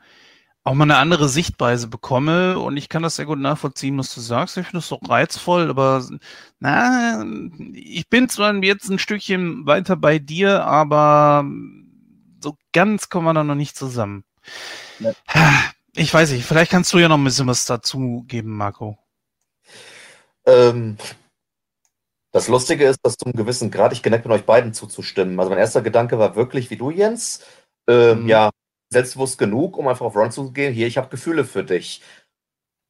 auch mal eine andere Sichtweise bekomme und ich kann das sehr gut nachvollziehen, was du sagst. Ich finde das doch reizvoll, aber na, ich bin zwar jetzt ein Stückchen weiter bei dir, aber so ganz kommen wir da noch nicht zusammen. Ja. Ich weiß nicht, vielleicht kannst du ja noch ein bisschen was dazu geben, Marco. Ähm, das Lustige ist, dass zum gewissen Grad ich geneigt bin, euch beiden zuzustimmen. Also mein erster Gedanke war wirklich, wie du, Jens, ähm, Mhm. ja, selbstbewusst genug, um einfach auf Ron zu gehen. Hier, ich habe Gefühle für dich.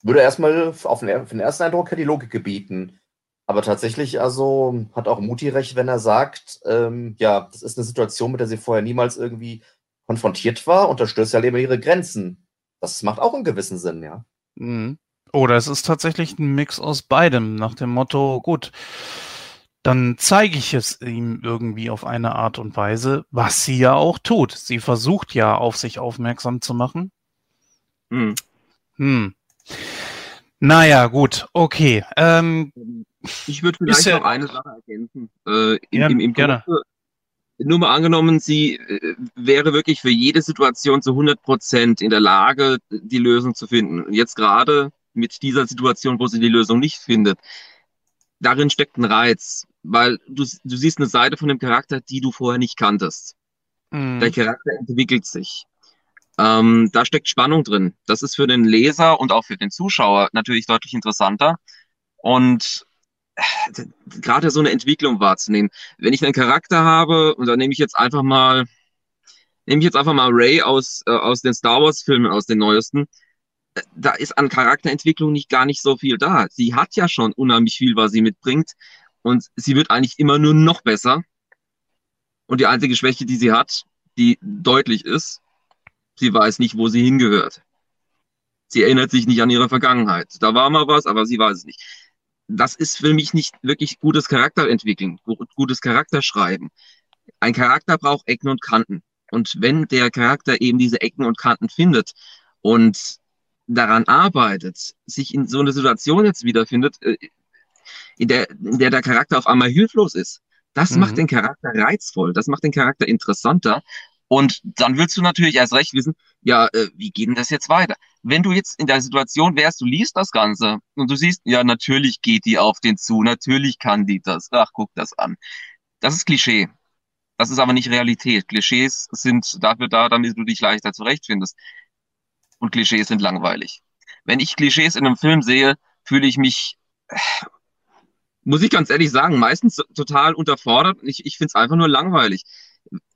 Würde erstmal auf den, auf den ersten Eindruck die Logik gebieten. Aber tatsächlich, also hat auch Muti recht, wenn er sagt, ähm, ja, das ist eine Situation, mit der sie vorher niemals irgendwie konfrontiert war und da stößt ja eben ihre Grenzen. Das macht auch einen gewissen Sinn, ja. Mhm. Oder es ist tatsächlich ein Mix aus beidem, nach dem Motto, gut, dann zeige ich es ihm irgendwie auf eine Art und Weise, was sie ja auch tut. Sie versucht ja auf sich aufmerksam zu machen. Hm. Hm. Naja, gut, okay. Ähm, Ich würde vielleicht ja- noch eine Sache ergänzen. Äh, im, Ja, im, im gerne. Grunde, nur mal angenommen, sie äh, wäre wirklich für jede Situation zu 100 Prozent in der Lage, die Lösung zu finden. Und jetzt gerade mit dieser Situation, wo sie die Lösung nicht findet, darin steckt ein Reiz, weil du, du siehst eine Seite von dem Charakter, die du vorher nicht kanntest. hm, Der Charakter entwickelt sich. Ähm, da steckt Spannung drin. Das ist für den Leser und auch für den Zuschauer natürlich deutlich interessanter. Und gerade so eine Entwicklung wahrzunehmen. Wenn ich einen Charakter habe, und da nehme ich jetzt einfach mal, nehme ich jetzt einfach mal Ray aus, äh, aus den Star Wars Filmen, aus den neuesten, äh, da ist an Charakterentwicklung nicht gar nicht so viel da. Sie hat ja schon unheimlich viel, was sie mitbringt. Und sie wird eigentlich immer nur noch besser. Und die einzige Schwäche, die sie hat, die deutlich ist, sie weiß nicht, wo sie hingehört. Sie erinnert sich nicht an ihre Vergangenheit. Da war mal was, aber sie weiß es nicht. Das ist für mich nicht wirklich gutes Charakterentwickeln, gu- gutes Charakterschreiben. Ein Charakter braucht Ecken und Kanten. Und wenn der Charakter eben diese Ecken und Kanten findet und daran arbeitet, sich in so eine Situation jetzt wiederfindet, äh, in der, in der der Charakter auf einmal hilflos ist, das Mhm. macht den Charakter reizvoll, das macht den Charakter interessanter. Und dann willst du natürlich erst recht wissen, ja, äh, wie geht denn das jetzt weiter? Wenn du jetzt in der Situation wärst, du liest das Ganze und du siehst, ja, natürlich geht die auf den zu, natürlich kann die das. Ach, guck das an. Das ist Klischee. Das ist aber nicht Realität. Klischees sind dafür da, damit du dich leichter zurechtfindest. Und Klischees sind langweilig. Wenn ich Klischees in einem Film sehe, fühle ich mich, äh, muss ich ganz ehrlich sagen, meistens total unterfordert. Ich, ich finde es einfach nur langweilig.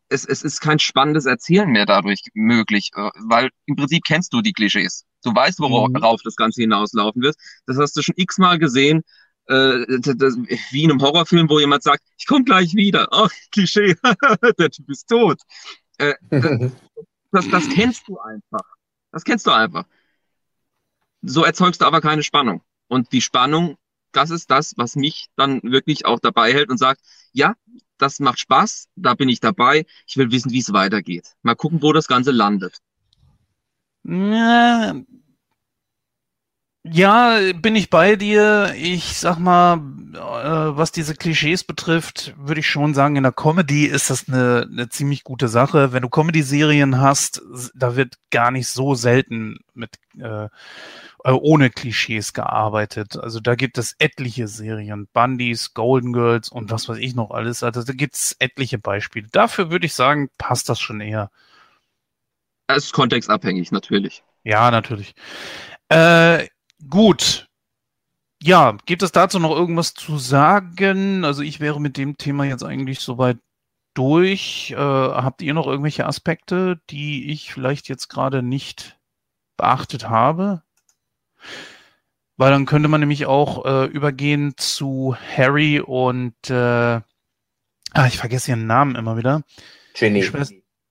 Es, es ist kein spannendes Erzählen mehr dadurch möglich, äh, weil im Prinzip kennst du die Klischees. Du weißt, worauf Mhm. das Ganze hinauslaufen wird. Das hast du schon x-mal gesehen, äh, das, das, wie in einem Horrorfilm, wo jemand sagt, ich komme gleich wieder. Oh, [laughs] Klischee, [laughs] der Typ ist tot. Äh, [laughs] das, das kennst du einfach. Das kennst du einfach. So erzeugst du aber keine Spannung. Und die Spannung, das ist das, was mich dann wirklich auch dabei hält und sagt, ja, das macht Spaß, da bin ich dabei. Ich will wissen, wie es weitergeht. Mal gucken, wo das Ganze landet. Ja, Ja, bin ich bei dir. Ich sag mal, äh, was diese Klischees betrifft, würde ich schon sagen, in der Comedy ist das eine, eine ziemlich gute Sache. Wenn du Comedy-Serien hast, da wird gar nicht so selten mit äh, äh, ohne Klischees gearbeitet. Also da gibt es etliche Serien, Bundies, Golden Girls und was weiß ich noch alles. Also da gibt es etliche Beispiele. Dafür würde ich sagen, passt das schon eher. Es ist kontextabhängig, natürlich. Ja, natürlich. Äh, gut. Ja, gibt es dazu noch irgendwas zu sagen? Also ich wäre mit dem Thema jetzt eigentlich soweit durch. Äh, habt ihr noch irgendwelche Aspekte, die ich vielleicht jetzt gerade nicht beachtet habe? Weil dann könnte man nämlich auch äh, übergehen zu Harry und äh, ah, ich vergesse ihren Namen immer wieder. Ginny.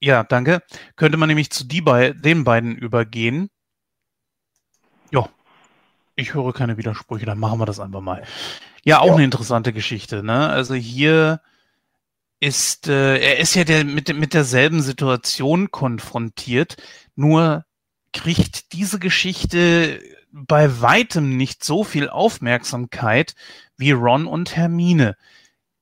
Ja, danke. Könnte man nämlich zu die bei, den beiden übergehen. Ja, ich höre keine Widersprüche, dann machen wir das einfach mal. Ja, auch ja. eine interessante Geschichte, ne? Also hier ist, äh, er ist ja der, mit, mit derselben Situation konfrontiert, nur kriegt diese Geschichte bei weitem nicht so viel Aufmerksamkeit wie Ron und Hermine.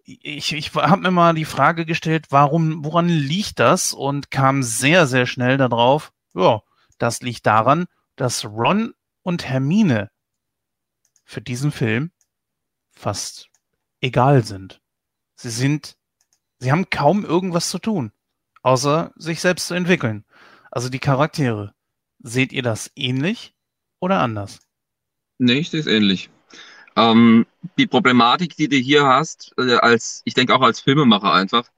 Ich, ich habe mir mal die Frage gestellt, warum, woran liegt das? Und kam sehr, sehr schnell darauf, ja, das liegt daran, dass Ron und Hermine für diesen Film fast egal sind. Sie sind, sie haben kaum irgendwas zu tun, außer sich selbst zu entwickeln. Also die Charaktere. Seht ihr das ähnlich? Oder anders? Nee, ich sehe es ähnlich. Ähm, die Problematik, die du hier hast, äh, als, ich denke auch als Filmemacher einfach,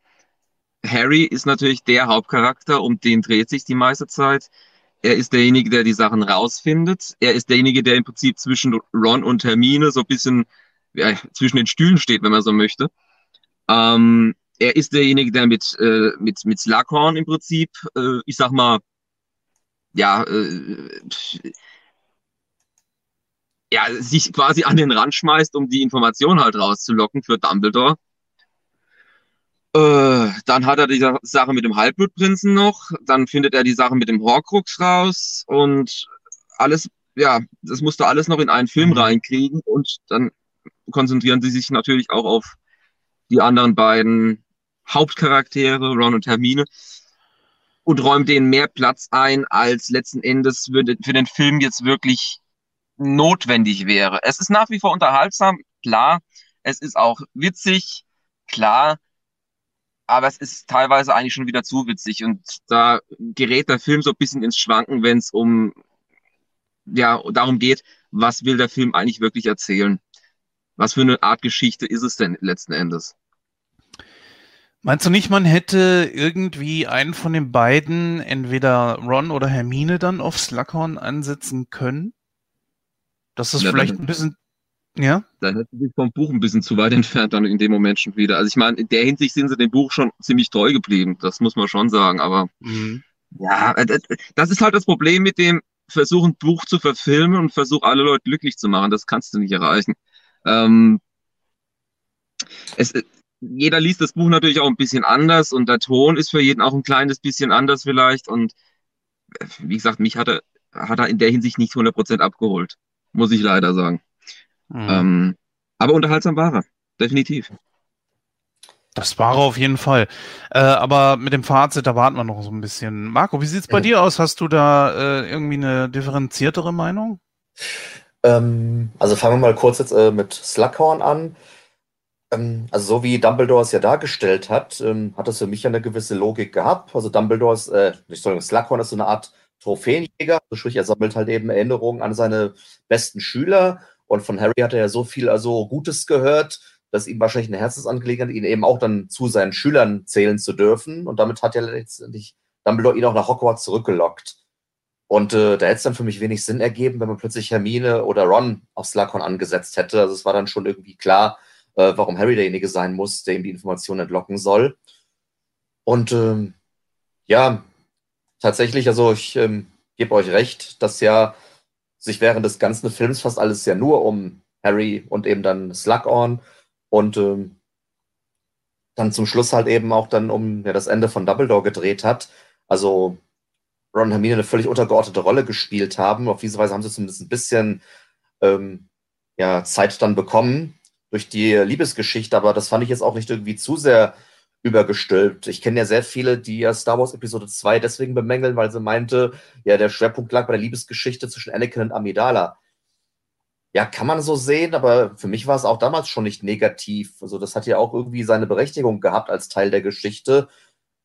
Harry ist natürlich der Hauptcharakter, um den dreht sich die meiste Zeit. Er ist derjenige, der die Sachen rausfindet. Er ist derjenige, der im Prinzip zwischen Ron und Hermine so ein bisschen ja, zwischen den Stühlen steht, wenn man so möchte. Ähm, er ist derjenige, der mit, äh, mit, mit Slughorn im Prinzip, äh, ich sag mal, ja, äh, ja, sich quasi an den Rand schmeißt, um die Information halt rauszulocken für Dumbledore. Äh, dann hat er die Sache mit dem Halbblutprinzen noch, dann findet er die Sache mit dem Horcrux raus und alles, ja, das musste alles noch in einen Film mhm. reinkriegen und dann konzentrieren sie sich natürlich auch auf die anderen beiden Hauptcharaktere, Ron und Hermine, und räumen denen mehr Platz ein, als letzten Endes für den, für den Film jetzt wirklich notwendig wäre. Es ist nach wie vor unterhaltsam, klar. Es ist auch witzig, klar. Aber es ist teilweise eigentlich schon wieder zu witzig und da gerät der Film so ein bisschen ins Schwanken, wenn es um, ja, darum geht, was will der Film eigentlich wirklich erzählen? Was für eine Art Geschichte ist es denn letzten Endes? Meinst du nicht, man hätte irgendwie einen von den beiden, entweder Ron oder Hermine, dann auf Slughorn ansetzen können? Das ist ja, vielleicht ein bisschen, ja? Da hätten sie vom Buch ein bisschen zu weit entfernt dann in dem Moment schon wieder. Also ich meine, in der Hinsicht sind sie dem Buch schon ziemlich treu geblieben. Das muss man schon sagen. Aber mhm. ja, äh, das ist halt das Problem mit dem Versuchen, Buch zu verfilmen und Versuch, alle Leute glücklich zu machen. Das kannst du nicht erreichen. Ähm, es, äh, jeder liest das Buch natürlich auch ein bisschen anders und der Ton ist für jeden auch ein kleines bisschen anders vielleicht. Und äh, wie gesagt, mich hat er, hat er in der Hinsicht nicht 100% abgeholt muss ich leider sagen. Mhm. Ähm, aber unterhaltsam war er, definitiv. Das war er auf jeden Fall. Äh, aber mit dem Fazit, da warten wir noch so ein bisschen. Marco, wie sieht es bei ja. dir aus? Hast du da äh, irgendwie eine differenziertere Meinung? Ähm, also fangen wir mal kurz jetzt äh, mit Slughorn an. Ähm, also so wie Dumbledore es ja dargestellt hat, ähm, hat das für mich ja eine gewisse Logik gehabt. Also Dumbledore ist, äh, nicht sagen, Slughorn ist so eine Art Trophäenjäger, sprich, er sammelt halt eben Erinnerungen an seine besten Schüler. Und von Harry hat er ja so viel also Gutes gehört, dass ihm wahrscheinlich eine Herzensangelegenheit, ihn eben auch dann zu seinen Schülern zählen zu dürfen. Und damit hat ja letztendlich Dumbledore ihn auch nach Hogwarts zurückgelockt. Und äh, da hätte es dann für mich wenig Sinn ergeben, wenn man plötzlich Hermine oder Ron auf Slughorn angesetzt hätte. Also es war dann schon irgendwie klar, äh, warum Harry derjenige sein muss, der ihm die Information entlocken soll. Und ähm, ja, tatsächlich, also ich ähm, gebe euch recht, dass ja sich während des ganzen Films fast alles ja nur um Harry und eben dann Slughorn und ähm, dann zum Schluss halt eben auch dann um ja, das Ende von Dumbledore gedreht hat. Also Ron und Hermine eine völlig untergeordnete Rolle gespielt haben. Auf diese Weise haben sie zumindest ein bisschen ähm, ja, Zeit dann bekommen durch die Liebesgeschichte, aber das fand ich jetzt auch nicht irgendwie zu sehr übergestülpt. Ich kenne ja sehr viele, die ja Star Wars Episode 2 deswegen bemängeln, weil sie meinte, ja, der Schwerpunkt lag bei der Liebesgeschichte zwischen Anakin und Amidala. Ja, kann man so sehen, aber für mich war es auch damals schon nicht negativ. Also das hat ja auch irgendwie seine Berechtigung gehabt als Teil der Geschichte.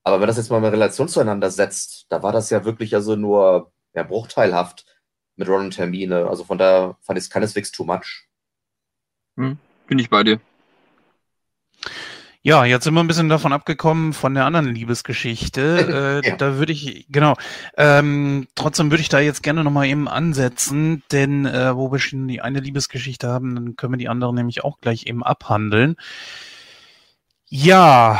Aber wenn das jetzt mal in Relation zueinander setzt, da war das ja wirklich also nur ja, bruchteilhaft mit Ron und Hermine. Also von da fand ich es keineswegs too much. Hm, bin ich bei dir. Ja, jetzt sind wir ein bisschen davon abgekommen von der anderen Liebesgeschichte. [laughs] Äh, ja. Da würde ich, genau, ähm, trotzdem würde ich da jetzt gerne nochmal eben ansetzen, denn äh, wo wir schon die eine Liebesgeschichte haben, dann können wir die andere nämlich auch gleich eben abhandeln. Ja,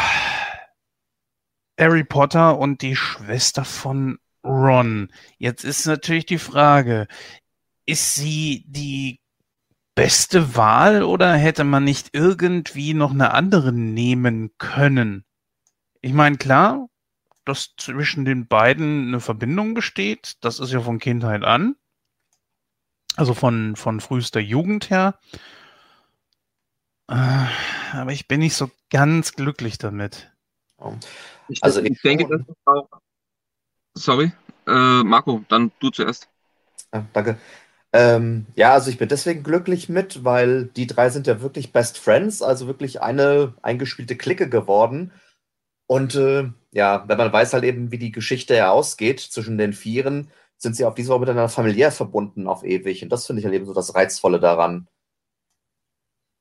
Harry Potter und die Schwester von Ron. Jetzt ist natürlich die Frage, ist sie die beste Wahl oder hätte man nicht irgendwie noch eine andere nehmen können? Ich meine, klar, dass zwischen den beiden eine Verbindung besteht, das ist ja von Kindheit an. Also von, von frühester Jugend her. Äh, aber ich bin nicht so ganz glücklich damit. Ich, also ich, denke, das ist auch. Sorry, äh, Marco, dann du zuerst. Ja, danke. Ähm, ja, also ich bin deswegen glücklich mit, weil die drei sind ja wirklich Best Friends, also wirklich eine eingespielte Clique geworden. Und äh, ja, wenn man weiß halt eben, wie die Geschichte ja ausgeht zwischen den Vieren, sind sie auf diese Weise miteinander familiär verbunden auf ewig. Und das finde ich halt eben so das Reizvolle daran.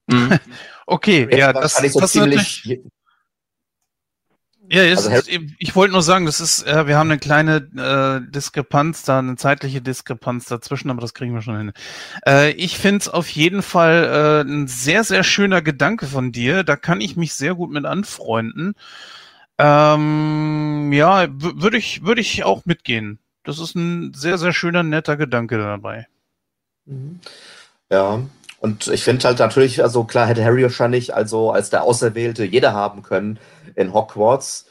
Mhm. [laughs] Okay, ja, ja das, das, so das ziemlich, ja, ist, also, ich wollte nur sagen, das ist, äh, wir haben eine kleine äh, Diskrepanz da, eine zeitliche Diskrepanz dazwischen, aber das kriegen wir schon hin. Äh, ich finde es auf jeden Fall äh, ein sehr, sehr schöner Gedanke von dir. Da kann ich mich sehr gut mit anfreunden. Ähm, ja, würde ich, würde ich auch mitgehen. Das ist ein sehr, sehr schöner, netter Gedanke dabei. Mhm. Ja, und ich finde halt natürlich, also klar hätte Harry wahrscheinlich also als der Auserwählte jeder haben können in Hogwarts.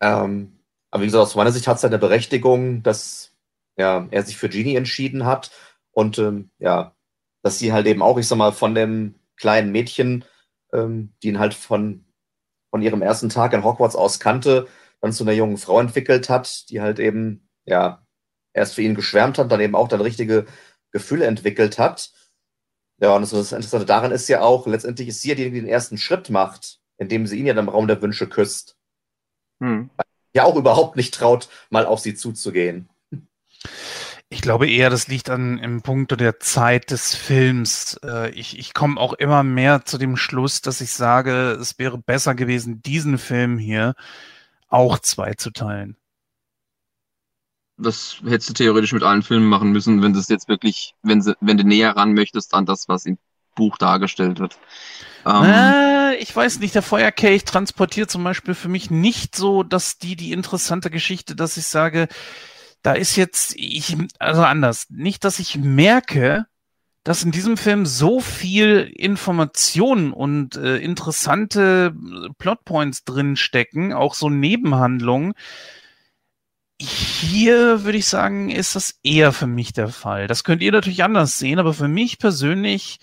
Ähm, aber wie gesagt, aus meiner Sicht hat es eine Berechtigung, dass ja, er sich für Genie entschieden hat. Und ähm, ja, dass sie halt eben auch, ich sag mal, von dem kleinen Mädchen, ähm, die ihn halt von, von ihrem ersten Tag in Hogwarts aus kannte, dann zu einer jungen Frau entwickelt hat, die halt eben, ja, erst für ihn geschwärmt hat, dann eben auch dann richtige Gefühle entwickelt hat. Ja, und das Interessante daran ist ja auch, letztendlich ist sie ja die, die den ersten Schritt macht, indem sie ihn ja dann im Raum der Wünsche küsst. Hm. Ja, auch überhaupt nicht traut, mal auf sie zuzugehen. Ich glaube eher, das liegt an im Punkt der Zeit des Films. Äh, ich, ich komme auch immer mehr zu dem Schluss, dass ich sage, es wäre besser gewesen, diesen Film hier auch zweizuteilen das hättest du theoretisch mit allen Filmen machen müssen, wenn du es jetzt wirklich, wenn, sie, wenn du näher ran möchtest an das, was im Buch dargestellt wird. Ähm, äh, ich weiß nicht, der Feuerkelch transportiert zum Beispiel für mich nicht so, dass die die interessante Geschichte, dass ich sage, da ist jetzt, ich, also anders, nicht, dass ich merke, dass in diesem Film so viel Informationen und äh, interessante Plotpoints drin stecken, auch so Nebenhandlungen, hier würde ich sagen, ist das eher für mich der Fall. Das könnt ihr natürlich anders sehen, aber für mich persönlich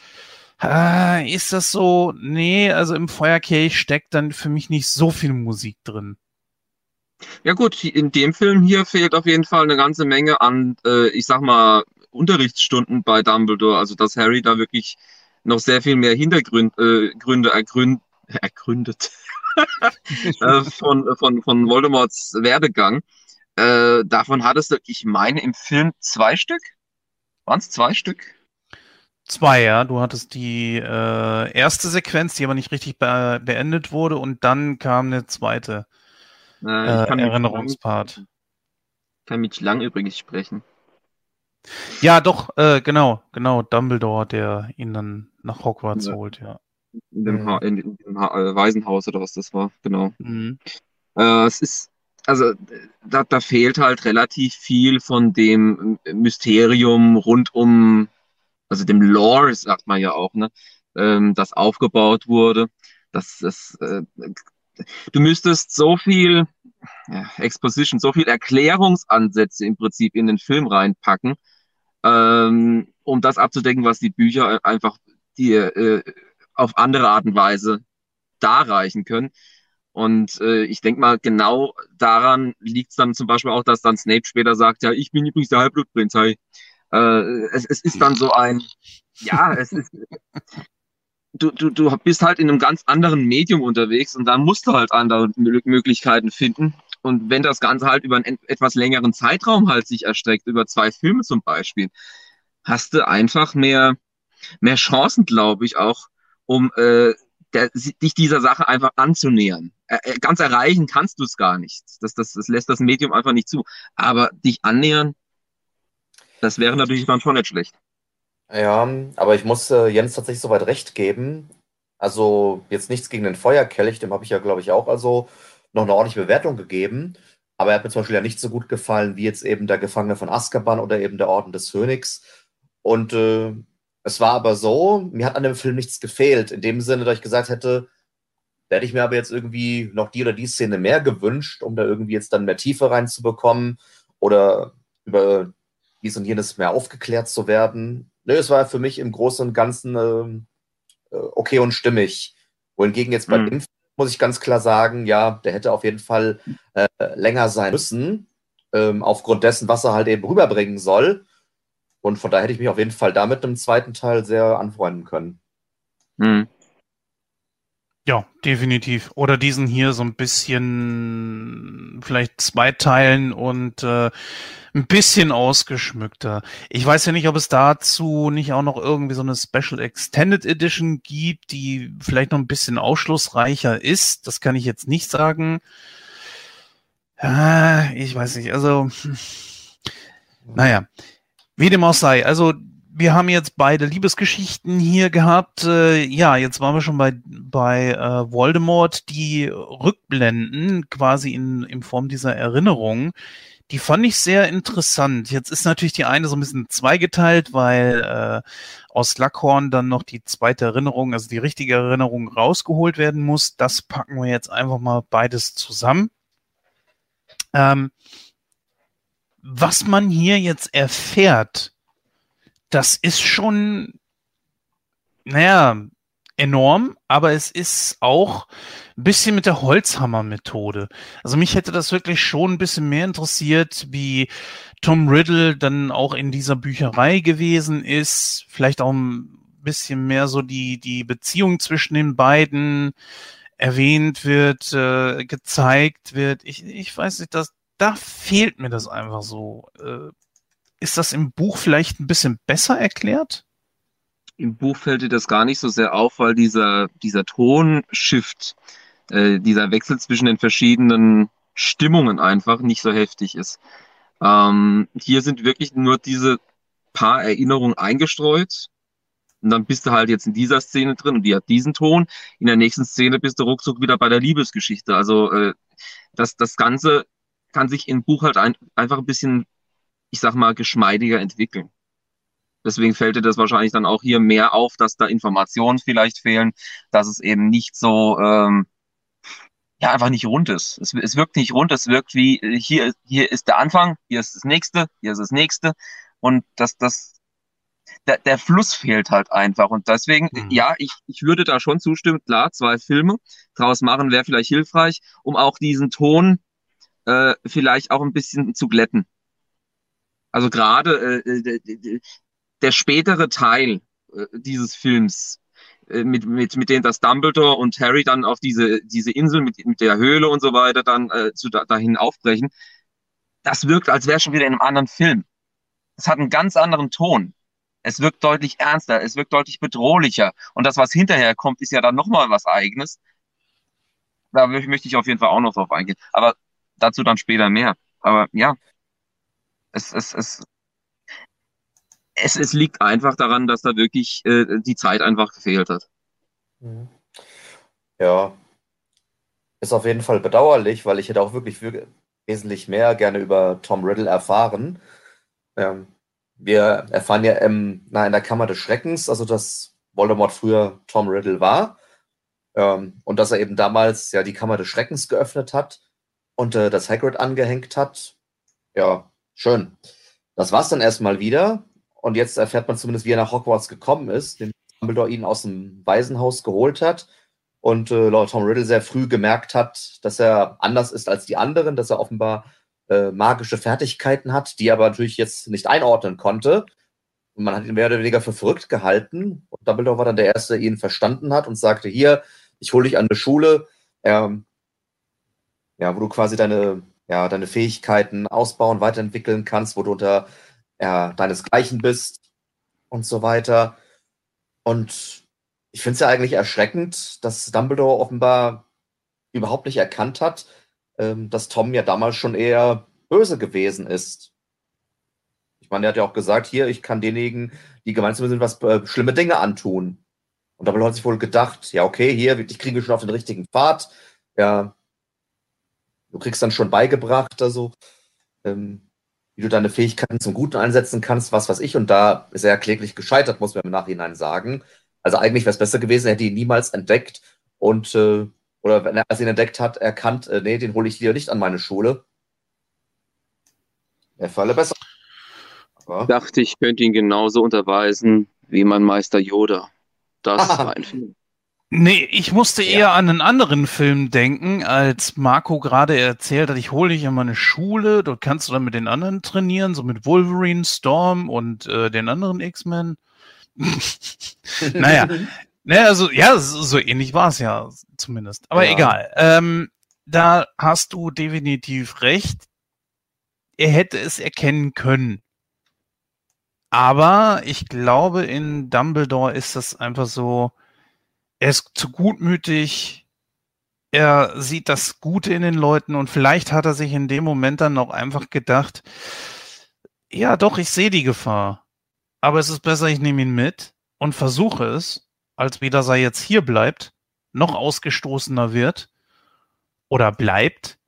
äh, ist das so, nee, also im Feuerkelch steckt dann für mich nicht so viel Musik drin. Ja gut, in dem Film hier fehlt auf jeden Fall eine ganze Menge an, äh, ich sag mal, Unterrichtsstunden bei Dumbledore. Also dass Harry da wirklich noch sehr viel mehr Hintergründe äh, ergründ, ergründet [laughs] äh, von, von, von Voldemorts Werdegang. Äh, davon hattest du, ich meine, im Film zwei Stück? Waren es zwei Stück? Zwei, ja. Du hattest die äh, erste Sequenz, die aber nicht richtig be beendet wurde, und dann kam eine zweite äh, äh Erinnerungspart. Lang, kann mit lang übrigens sprechen. Ja, doch, äh, genau, genau, Dumbledore, der ihn dann nach Hogwarts ja. holt, ja. In dem, ha in, in dem ha äh, Waisenhaus oder was das war, genau. Mhm. Äh, es ist also da, da fehlt halt relativ viel von dem Mysterium rund um, also dem Lore, sagt man ja auch, ne, ähm, das aufgebaut wurde. Das, das, äh, du müsstest so viel ja, Exposition, so viel Erklärungsansätze im Prinzip in den Film reinpacken, ähm, um das abzudecken, was die Bücher einfach dir äh, auf andere Art und Weise darreichen können. Und äh, ich denke mal, genau daran liegt es dann zum Beispiel auch, dass dann Snape später sagt, ja, ich bin übrigens der Halbblutprinz, hey. Äh, es, es ist dann so ein, ja, es ist, du, du, du bist halt in einem ganz anderen Medium unterwegs und dann musst du halt andere Möglichkeiten finden. Und wenn das Ganze halt über einen etwas längeren Zeitraum halt sich erstreckt, über zwei Filme zum Beispiel, hast du einfach mehr, mehr Chancen, glaube ich, auch, um äh, der, dich dieser Sache einfach anzunähern. Äh, ganz erreichen kannst du es gar nicht. Das, das, das lässt das Medium einfach nicht zu. Aber dich annähern, das wäre natürlich dann schon nicht schlecht. Ja, aber ich muss äh, Jens tatsächlich soweit recht geben. Also jetzt nichts gegen den Feuerkelch, dem habe ich ja, glaube ich, auch also noch eine ordentliche Bewertung gegeben. Aber er hat mir zum Beispiel ja nicht so gut gefallen wie jetzt eben der Gefangene von Azkaban oder eben der Orden des Phönix. Und äh, es war aber so, mir hat an dem Film nichts gefehlt. In dem Sinne, dass ich gesagt hätte, hätte ich mir aber jetzt irgendwie noch die oder die Szene mehr gewünscht, um da irgendwie jetzt dann mehr Tiefe reinzubekommen oder über dies und jenes mehr aufgeklärt zu werden. Nö, es war für mich im Großen und Ganzen ähm, äh, okay und stimmig. Wohingegen jetzt bei mhm. dem Film muss ich ganz klar sagen, ja, der hätte auf jeden Fall äh, länger sein müssen, ähm, aufgrund dessen, was er halt eben rüberbringen soll. Und von daher hätte ich mich auf jeden Fall damit im zweiten Teil sehr anfreunden können. Mhm. Ja, definitiv. Oder diesen hier so ein bisschen vielleicht zweiteilen und äh, ein bisschen ausgeschmückter. Ich weiß ja nicht, ob es dazu nicht auch noch irgendwie so eine Special Extended Edition gibt, die vielleicht noch ein bisschen ausschlussreicher ist. Das kann ich jetzt nicht sagen. Äh, ich weiß nicht. Also, hm. naja, wie dem auch sei. Also wir haben jetzt beide Liebesgeschichten hier gehabt. Äh, ja, jetzt waren wir schon bei, bei äh, Voldemort. Die Rückblenden quasi in, in Form dieser Erinnerung, die fand ich sehr interessant. Jetzt ist natürlich die eine so ein bisschen zweigeteilt, weil äh, aus Lackhorn dann noch die zweite Erinnerung, also die richtige Erinnerung rausgeholt werden muss. Das packen wir jetzt einfach mal beides zusammen. Ähm, was man hier jetzt erfährt, das ist schon, naja, enorm, aber es ist auch ein bisschen mit der Holzhammer-Methode. Also mich hätte das wirklich schon ein bisschen mehr interessiert, wie Tom Riddle dann auch in dieser Bücherei gewesen ist. Vielleicht auch ein bisschen mehr so die, die Beziehung zwischen den beiden erwähnt wird, äh, gezeigt wird. Ich, ich weiß nicht, dass, da fehlt mir das einfach so. Äh, ist das im Buch vielleicht ein bisschen besser erklärt? Im Buch fällt dir das gar nicht so sehr auf, weil dieser, dieser Tonshift, äh, dieser Wechsel zwischen den verschiedenen Stimmungen einfach nicht so heftig ist. Ähm, hier sind wirklich nur diese paar Erinnerungen eingestreut. Und dann bist du halt jetzt in dieser Szene drin und die hat diesen Ton. In der nächsten Szene bist du ruckzuck wieder bei der Liebesgeschichte. Also äh, das, das Ganze kann sich im Buch halt ein, einfach ein bisschen ich sag mal, geschmeidiger entwickeln. Deswegen fällt dir das wahrscheinlich dann auch hier mehr auf, dass da Informationen vielleicht fehlen, dass es eben nicht so, ähm, ja, einfach nicht rund ist. Es, es wirkt nicht rund, es wirkt wie, hier, hier ist der Anfang, hier ist das nächste, hier ist das nächste. Und das, das, der, der Fluss fehlt halt einfach. Und deswegen, mhm. ja, ich, ich würde da schon zustimmen, klar, zwei Filme draus machen wäre vielleicht hilfreich, um auch diesen Ton äh, vielleicht auch ein bisschen zu glätten. Also gerade äh, äh der spätere Teil äh, dieses Films, äh, mit, mit, mit dem das Dumbledore und Harry dann auf diese, diese Insel mit, mit der Höhle und so weiter dann äh, zu, da, dahin aufbrechen, das wirkt, als wäre schon wieder in einem anderen Film. Es hat einen ganz anderen Ton. Es wirkt deutlich ernster, es wirkt deutlich bedrohlicher. Und das, was hinterher kommt, ist ja dann nochmal was Eigenes. Da möchte ich auf jeden Fall auch noch drauf eingehen. Aber dazu dann später mehr. Aber ja, es, es, es, es, es liegt einfach daran, dass da wirklich äh, die Zeit einfach gefehlt hat. Mhm. Ja, ist auf jeden Fall bedauerlich, weil ich hätte auch wirklich wesentlich mehr gerne über Tom Riddle erfahren. Ähm, wir erfahren ja im, na, in der Kammer des Schreckens, also dass Voldemort früher Tom Riddle war ähm, und dass er eben damals ja die Kammer des Schreckens geöffnet hat und äh, das Hagrid angehängt hat. Ja, Schön. Das war's dann erstmal wieder. Und jetzt erfährt man zumindest, wie er nach Hogwarts gekommen ist, den Dumbledore ihn aus dem Waisenhaus geholt hat und äh, Lord Tom Riddle sehr früh gemerkt hat, dass er anders ist als die anderen, dass er offenbar äh, magische Fertigkeiten hat, die er aber natürlich jetzt nicht einordnen konnte. Und man hat ihn mehr oder weniger für verrückt gehalten. Und Dumbledore war dann der Erste, der ihn verstanden hat und sagte, hier, ich hole dich an eine Schule, ähm, ja, wo du quasi deine, ja, deine Fähigkeiten ausbauen, weiterentwickeln kannst, wo du unter ja, deinesgleichen bist und so weiter. Und ich finde es ja eigentlich erschreckend, dass Dumbledore offenbar überhaupt nicht erkannt hat, ähm, dass Tom ja damals schon eher böse gewesen ist. Ich meine, er hat ja auch gesagt, hier, ich kann denjenigen, die gemeinsam sind, was äh, schlimme Dinge antun. Und Dumbledore hat sich wohl gedacht, ja, okay, hier, ich kriege schon auf den richtigen Pfad. Ja, du kriegst dann schon beigebracht, also, ähm, wie du deine Fähigkeiten zum Guten einsetzen kannst, was weiß ich. Und da ist er ja kläglich gescheitert, muss man im Nachhinein sagen. Also eigentlich wäre es besser gewesen, er hätte ihn niemals entdeckt und äh, oder wenn er ihn entdeckt hat, erkannt, äh, nee, den hole ich hier nicht an meine Schule. Er falle besser. Aber Dachte, ich könnte ihn genauso unterweisen wie mein Meister Yoda. Das [laughs] war ein Film. Nee, ich musste eher ja. an einen anderen Film denken, als Marco gerade erzählt hat, ich hole dich in meine Schule, dort kannst du dann mit den anderen trainieren, so mit Wolverine, Storm und äh, den anderen X-Men. [laughs] naja, [laughs] naja, also ja, so ähnlich war es ja zumindest. Aber ja. egal. Ähm, da hast du definitiv recht. Er hätte es erkennen können. Aber ich glaube, in Dumbledore ist das einfach so, er ist zu gutmütig, er sieht das Gute in den Leuten und vielleicht hat er sich in dem Moment dann auch einfach gedacht, ja doch, ich sehe die Gefahr. Aber es ist besser, ich nehme ihn mit und versuche es, als wie dass er jetzt hier bleibt, noch ausgestoßener wird oder bleibt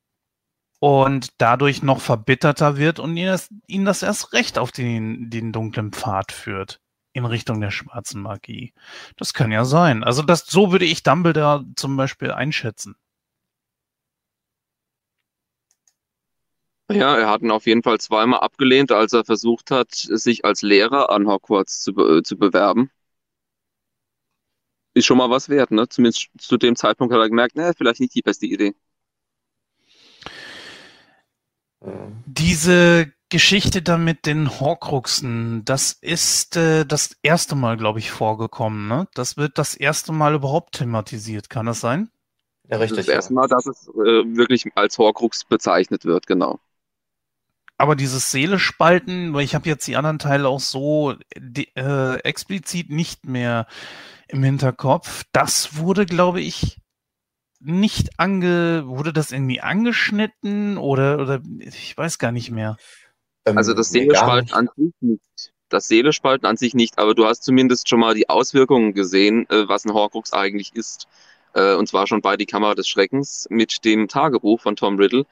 und dadurch noch verbitterter wird und ihn das, ihn das erst recht auf den, den dunklen Pfad führt in Richtung der schwarzen Magie. Das kann ja sein. Also das, so würde ich Dumbledore zum Beispiel einschätzen. Ja, er hat ihn auf jeden Fall zweimal abgelehnt, als er versucht hat, sich als Lehrer an Hogwarts zu, be zu bewerben. Ist schon mal was wert, ne? Zumindest zu dem Zeitpunkt hat er gemerkt, ne, vielleicht nicht die beste Idee. Diese Geschichte da mit den Horcruxen, das ist äh, das erste Mal, glaube ich, vorgekommen. Ne? Das wird das erste Mal überhaupt thematisiert. Kann das sein? Ja, richtig. Das, das erste Mal, dass es äh, wirklich als Horcrux bezeichnet wird, genau. Aber dieses Seele spalten, weil ich habe jetzt die anderen Teile auch so äh, explizit nicht mehr im Hinterkopf. Das wurde, glaube ich, nicht ange, wurde das irgendwie angeschnitten oder, oder ich weiß gar nicht mehr. Ähm, also das Seelespalten an sich nicht. Das Seelespalten an sich nicht, aber du hast zumindest schon mal die Auswirkungen gesehen, äh, was ein Horcrux eigentlich ist. Äh, und zwar schon bei Die Kamera des Schreckens mit dem Tagebuch von Tom Riddle.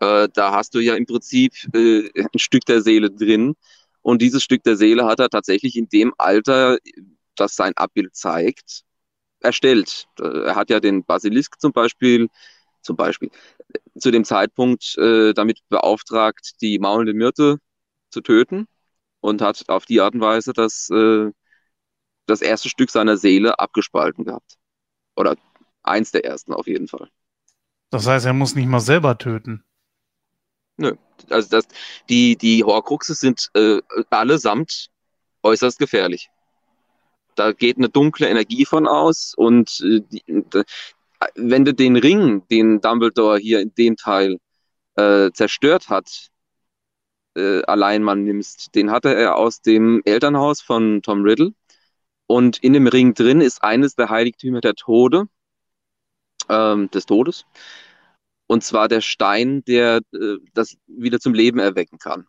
Äh, da hast du ja im Prinzip ein Stück der Seele drin. Und dieses Stück der Seele hat er tatsächlich in dem Alter, das sein Abbild zeigt, erstellt. Er hat ja den Basilisk zum Beispiel, zum Beispiel zu dem Zeitpunkt äh, damit beauftragt, die maulende Myrte zu töten und hat auf die Art und Weise das, äh, das erste Stück seiner Seele abgespalten gehabt. Oder eins der ersten auf jeden Fall. Das heißt, er muss nicht mal selber töten. Nö. Also das, die, die Horcruxe sind äh, allesamt äußerst gefährlich. Da geht eine dunkle Energie von aus und äh, wenn du den Ring, den Dumbledore hier in dem Teil äh, zerstört hat, äh, allein mal nimmst, den hatte er aus dem Elternhaus von Tom Riddle. Und in dem Ring drin ist eines der Heiligtümer der Tode, ähm, des Todes und zwar der Stein, der äh, das wieder zum Leben erwecken kann.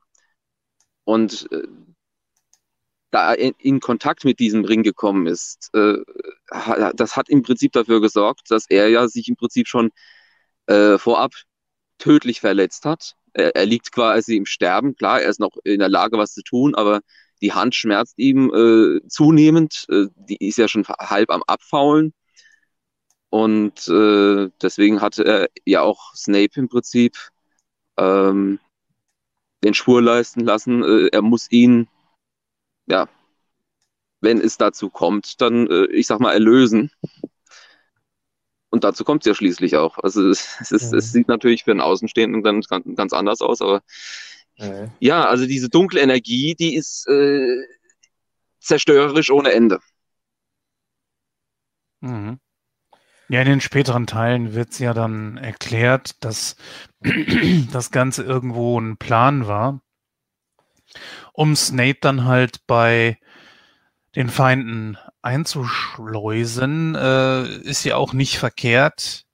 Und äh, da in Kontakt mit diesem Ring gekommen ist, äh, das hat im Prinzip dafür gesorgt, dass er ja sich im Prinzip schon äh, vorab tödlich verletzt hat. Er, liegt quasi im Sterben. Klar, er ist noch in der Lage, was zu tun, aber die Hand schmerzt ihm äh, zunehmend. Äh, die ist ja schon halb am Abfaulen. Und äh, deswegen hatte er ja auch Snape im Prinzip ähm, den Schwur leisten lassen. Er muss ihn ja, wenn es dazu kommt, dann, äh, ich sag mal, erlösen. Und dazu kommt es ja schließlich auch. Also es, es, ist, mhm. es sieht natürlich für einen Außenstehenden dann ganz, ganz anders aus, aber mhm. ja, also diese dunkle Energie, die ist äh, zerstörerisch ohne Ende. Mhm. Ja, in den späteren Teilen wird es ja dann erklärt, dass [clears throat] das Ganze irgendwo ein Plan war, um Snape dann halt bei den Feinden einzuschleusen, äh, ist ja auch nicht verkehrt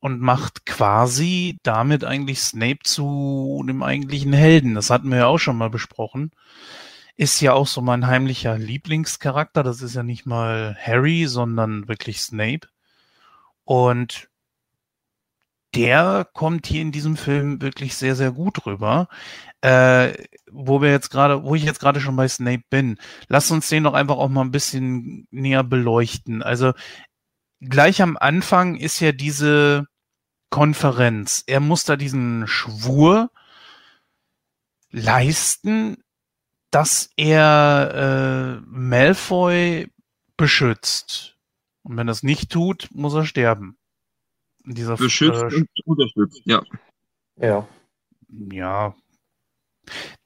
und macht quasi damit eigentlich Snape zu dem eigentlichen Helden. Das hatten wir ja auch schon mal besprochen. Ist ja auch so mein heimlicher Lieblingscharakter. Das ist ja nicht mal Harry, sondern wirklich Snape. Und der kommt hier in diesem Film wirklich sehr, sehr gut rüber. Äh, wo wir jetzt gerade, wo ich jetzt gerade schon bei Snape bin, lass uns den doch einfach auch mal ein bisschen näher beleuchten. Also gleich am Anfang ist ja diese Konferenz. Er muss da diesen Schwur leisten, dass er äh, Malfoy beschützt. Und wenn er es nicht tut, muss er sterben. Dieser beschützt äh, und unterstützt, ja. Ja. Ja,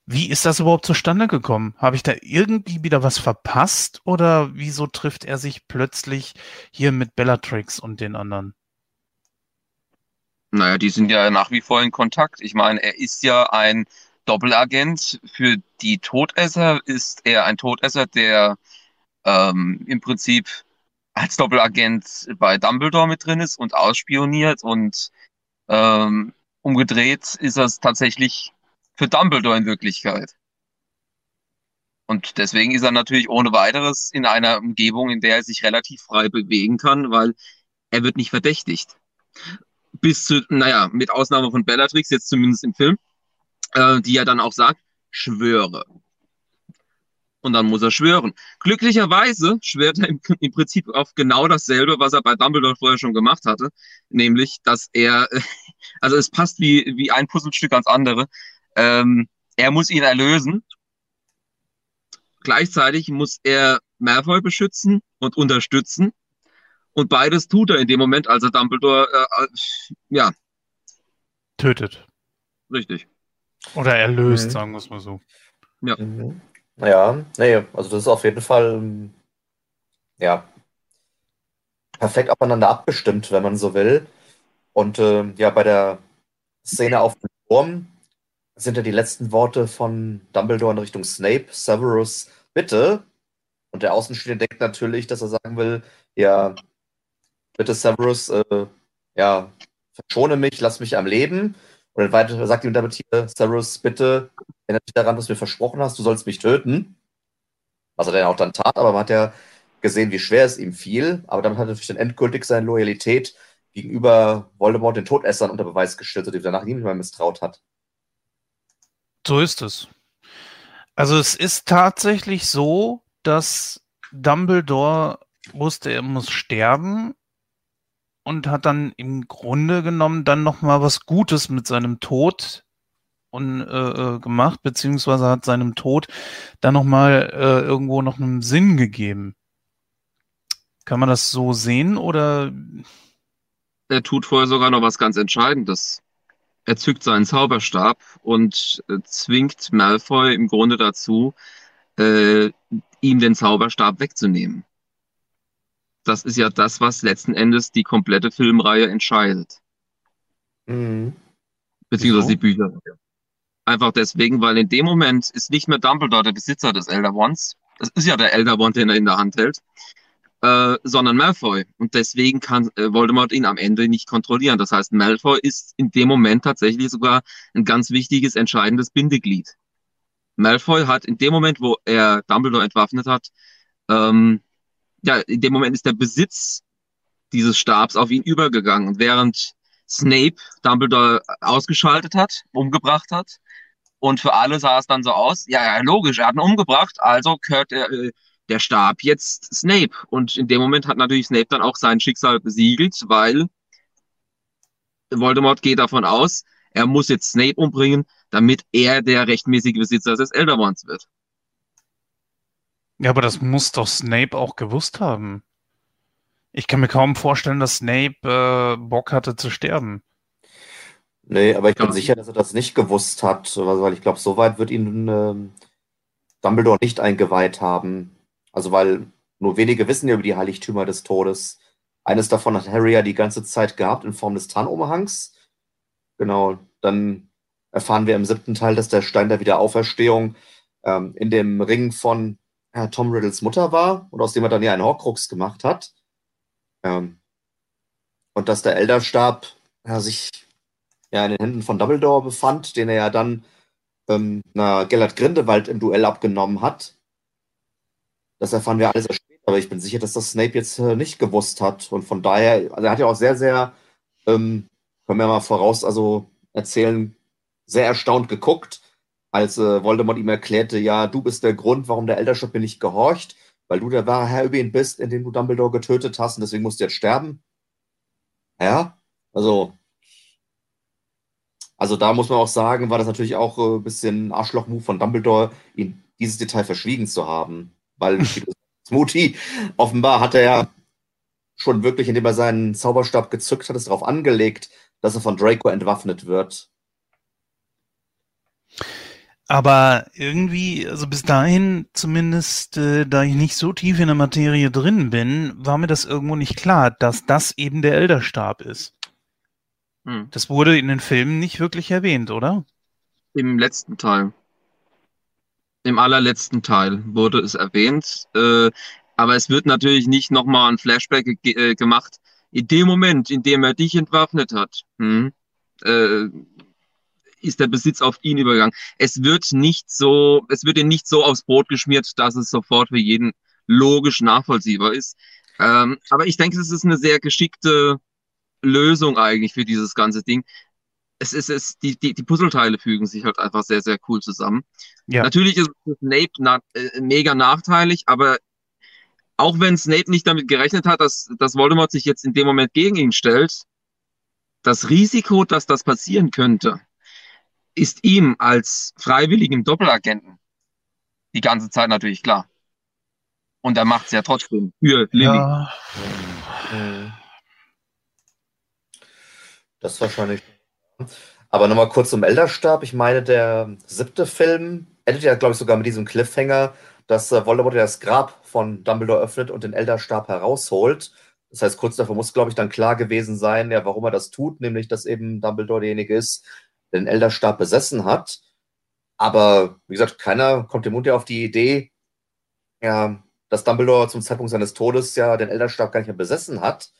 wie ist das überhaupt zustande gekommen? Habe ich da irgendwie wieder was verpasst oder wieso trifft er sich plötzlich hier mit Bellatrix und den anderen? Naja, die sind ja nach wie vor in Kontakt. Ich meine, er ist ja ein Doppelagent. Für die Todesser ist er ein Todesser, der ähm, im Prinzip als Doppelagent bei Dumbledore mit drin ist und ausspioniert und ähm, umgedreht ist er tatsächlich für Dumbledore in Wirklichkeit. Und deswegen ist er natürlich ohne weiteres in einer Umgebung, in der er sich relativ frei bewegen kann, weil er wird nicht verdächtigt. Bis zu, naja, mit Ausnahme von Bellatrix, jetzt zumindest im Film, äh, die ja dann auch sagt, schwöre. Und dann muss er schwören. Glücklicherweise schwört er im, im, Prinzip auf genau dasselbe, was er bei Dumbledore vorher schon gemacht hatte. Nämlich, dass er, [laughs] also es passt wie, wie ein Puzzlestück ans andere. Ähm, er muss ihn erlösen. Gleichzeitig muss er Malfoy beschützen und unterstützen. Und beides tut er in dem Moment, als er Dumbledore, äh, äh ja. Tötet. Richtig. Oder erlöst, mhm. sagen wir es mal so. Ja. Mhm. Ja, nee, also das ist auf jeden Fall, ja, perfekt aufeinander abgestimmt, wenn man so will. Und äh, ja, bei der Szene auf dem Turm sind ja die letzten Worte von Dumbledore in Richtung Snape, Severus, bitte. Und der Außenstehende denkt natürlich, dass er sagen will, ja, bitte Severus, äh, ja, verschone mich, lass mich am Leben. Und dann weiter sagt ihm damit hier, Severus, bitte, erinnere dich daran, was du mir versprochen hast, du sollst mich töten. Was er dann auch dann tat, aber man hat ja gesehen, wie schwer es ihm fiel. Aber damit hat er natürlich dann endgültig seine Loyalität gegenüber Voldemort den Todessern unter Beweis gestellt, die danach niemand mehr misstraut hat. So ist es. Also es ist tatsächlich so, dass Dumbledore wusste, er muss sterben und hat dann im Grunde genommen dann noch mal was Gutes mit seinem Tod und, äh, äh gemacht, beziehungsweise hat seinem Tod dann noch mal äh, irgendwo noch einen Sinn gegeben. Kann man das so sehen oder? Er tut vorher sogar noch was ganz Entscheidendes er zückt seinen Zauberstab und äh, zwingt Malfoy im Grunde dazu, äh, ihm den Zauberstab wegzunehmen. Das ist ja das, was letzten Endes die komplette Filmreihe entscheidet. Mhm. Beziehungsweise so. die Bücher. Einfach deswegen, weil in dem Moment ist nicht mehr Dumbledore der Besitzer des Elder Wands. Das ist ja der Elder Wand, den er in der Hand hält. Äh, sondern Malfoy. Und deswegen kann äh, Voldemort ihn am Ende nicht kontrollieren. Das heißt, Malfoy ist in dem Moment tatsächlich sogar ein ganz wichtiges, entscheidendes Bindeglied. Malfoy hat in dem Moment, wo er Dumbledore entwaffnet hat, ähm, ja, in dem Moment ist der Besitz dieses Stabs auf ihn übergegangen. Und während Snape Dumbledore ausgeschaltet hat, umgebracht hat, und für alle sah es dann so aus, ja, ja, logisch, er hat ihn umgebracht, also gehört er, äh, der Stab jetzt Snape. Und in dem Moment hat natürlich Snape dann auch sein Schicksal besiegelt, weil Voldemort geht davon aus, er muss jetzt Snape umbringen, damit er der rechtmäßige Besitzer des Elder Wands wird. Ja, aber das muss doch Snape auch gewusst haben. Ich kann mir kaum vorstellen, dass Snape äh, Bock hatte zu sterben. Nee, aber ich bin ja. sicher, dass er das nicht gewusst hat, weil ich glaube, so weit wird ihn ähm, Dumbledore nicht eingeweiht haben. Also, weil nur wenige wissen ja über die Heiligtümer des Todes. Eines davon hat Harry ja die ganze Zeit gehabt in Form des Tarnumhangs. Genau, dann erfahren wir im siebten Teil, dass der Stein der Wiederauferstehung ähm, in dem Ring von äh, Tom Riddles Mutter war und aus dem er dann ja einen Horcrux gemacht hat. Ähm, und dass der Elderstab ja, sich ja, in den Händen von Dumbledore befand, den er ja dann ähm, na, Gellert Grindelwald im Duell abgenommen hat. Das erfahren wir alles erst später, aber ich bin sicher, dass das Snape jetzt äh, nicht gewusst hat. Und von daher, also er hat ja auch sehr, sehr, ähm, können wir mal voraus, also erzählen, sehr erstaunt geguckt, als äh, Voldemort ihm erklärte, ja, du bist der Grund, warum der Elderstab mir nicht gehorcht, weil du der wahre Herr über ihn bist, in den du Dumbledore getötet hast und deswegen musst du jetzt sterben. Ja, also also da muss man auch sagen, war das natürlich auch ein äh, bisschen Arschloch-Move von Dumbledore, ihn dieses Detail verschwiegen zu haben. Weil [laughs] Smoothie offenbar hat er ja schon wirklich, indem er seinen Zauberstab gezückt hat, es darauf angelegt, dass er von Draco entwaffnet wird. Aber irgendwie, also bis dahin zumindest, äh, da ich nicht so tief in der Materie drin bin, war mir das irgendwo nicht klar, dass das eben der Elderstab ist. Hm. Das wurde in den Filmen nicht wirklich erwähnt, oder? Im letzten Teil. Im allerletzten Teil wurde es erwähnt. Äh, aber es wird natürlich nicht nochmal ein Flashback ge äh, gemacht. In dem Moment, in dem er dich entwaffnet hat, hm, äh, ist der Besitz auf ihn übergegangen. Es wird nicht so, es wird ihm nicht so aufs Brot geschmiert, dass es sofort für jeden logisch nachvollziehbar ist. Ähm, aber ich denke, es ist eine sehr geschickte Lösung eigentlich für dieses ganze Ding. Es ist, es, die, die, die Puzzleteile fügen sich halt einfach sehr, sehr cool zusammen. Ja. Natürlich ist Snape na, äh, mega nachteilig, aber auch wenn Snape nicht damit gerechnet hat, dass, dass Voldemort sich jetzt in dem Moment gegen ihn stellt, das Risiko, dass das passieren könnte, ist ihm als freiwilligen Doppelagenten die ganze Zeit natürlich klar. Und er macht es ja trotzdem für Lily. Ja. Mhm. Das wahrscheinlich. Aber nochmal kurz zum Elderstab. Ich meine, der siebte Film endet ja, glaube ich, sogar mit diesem Cliffhanger, dass äh, Voldemort das Grab von Dumbledore öffnet und den Elderstab herausholt. Das heißt, kurz davor muss, glaube ich, dann klar gewesen sein, ja, warum er das tut, nämlich, dass eben Dumbledore derjenige ist, den Elderstab besessen hat. Aber wie gesagt, keiner kommt im Mund ja auf die Idee, ja, dass Dumbledore zum Zeitpunkt seines Todes ja den Elderstab gar nicht mehr besessen hat.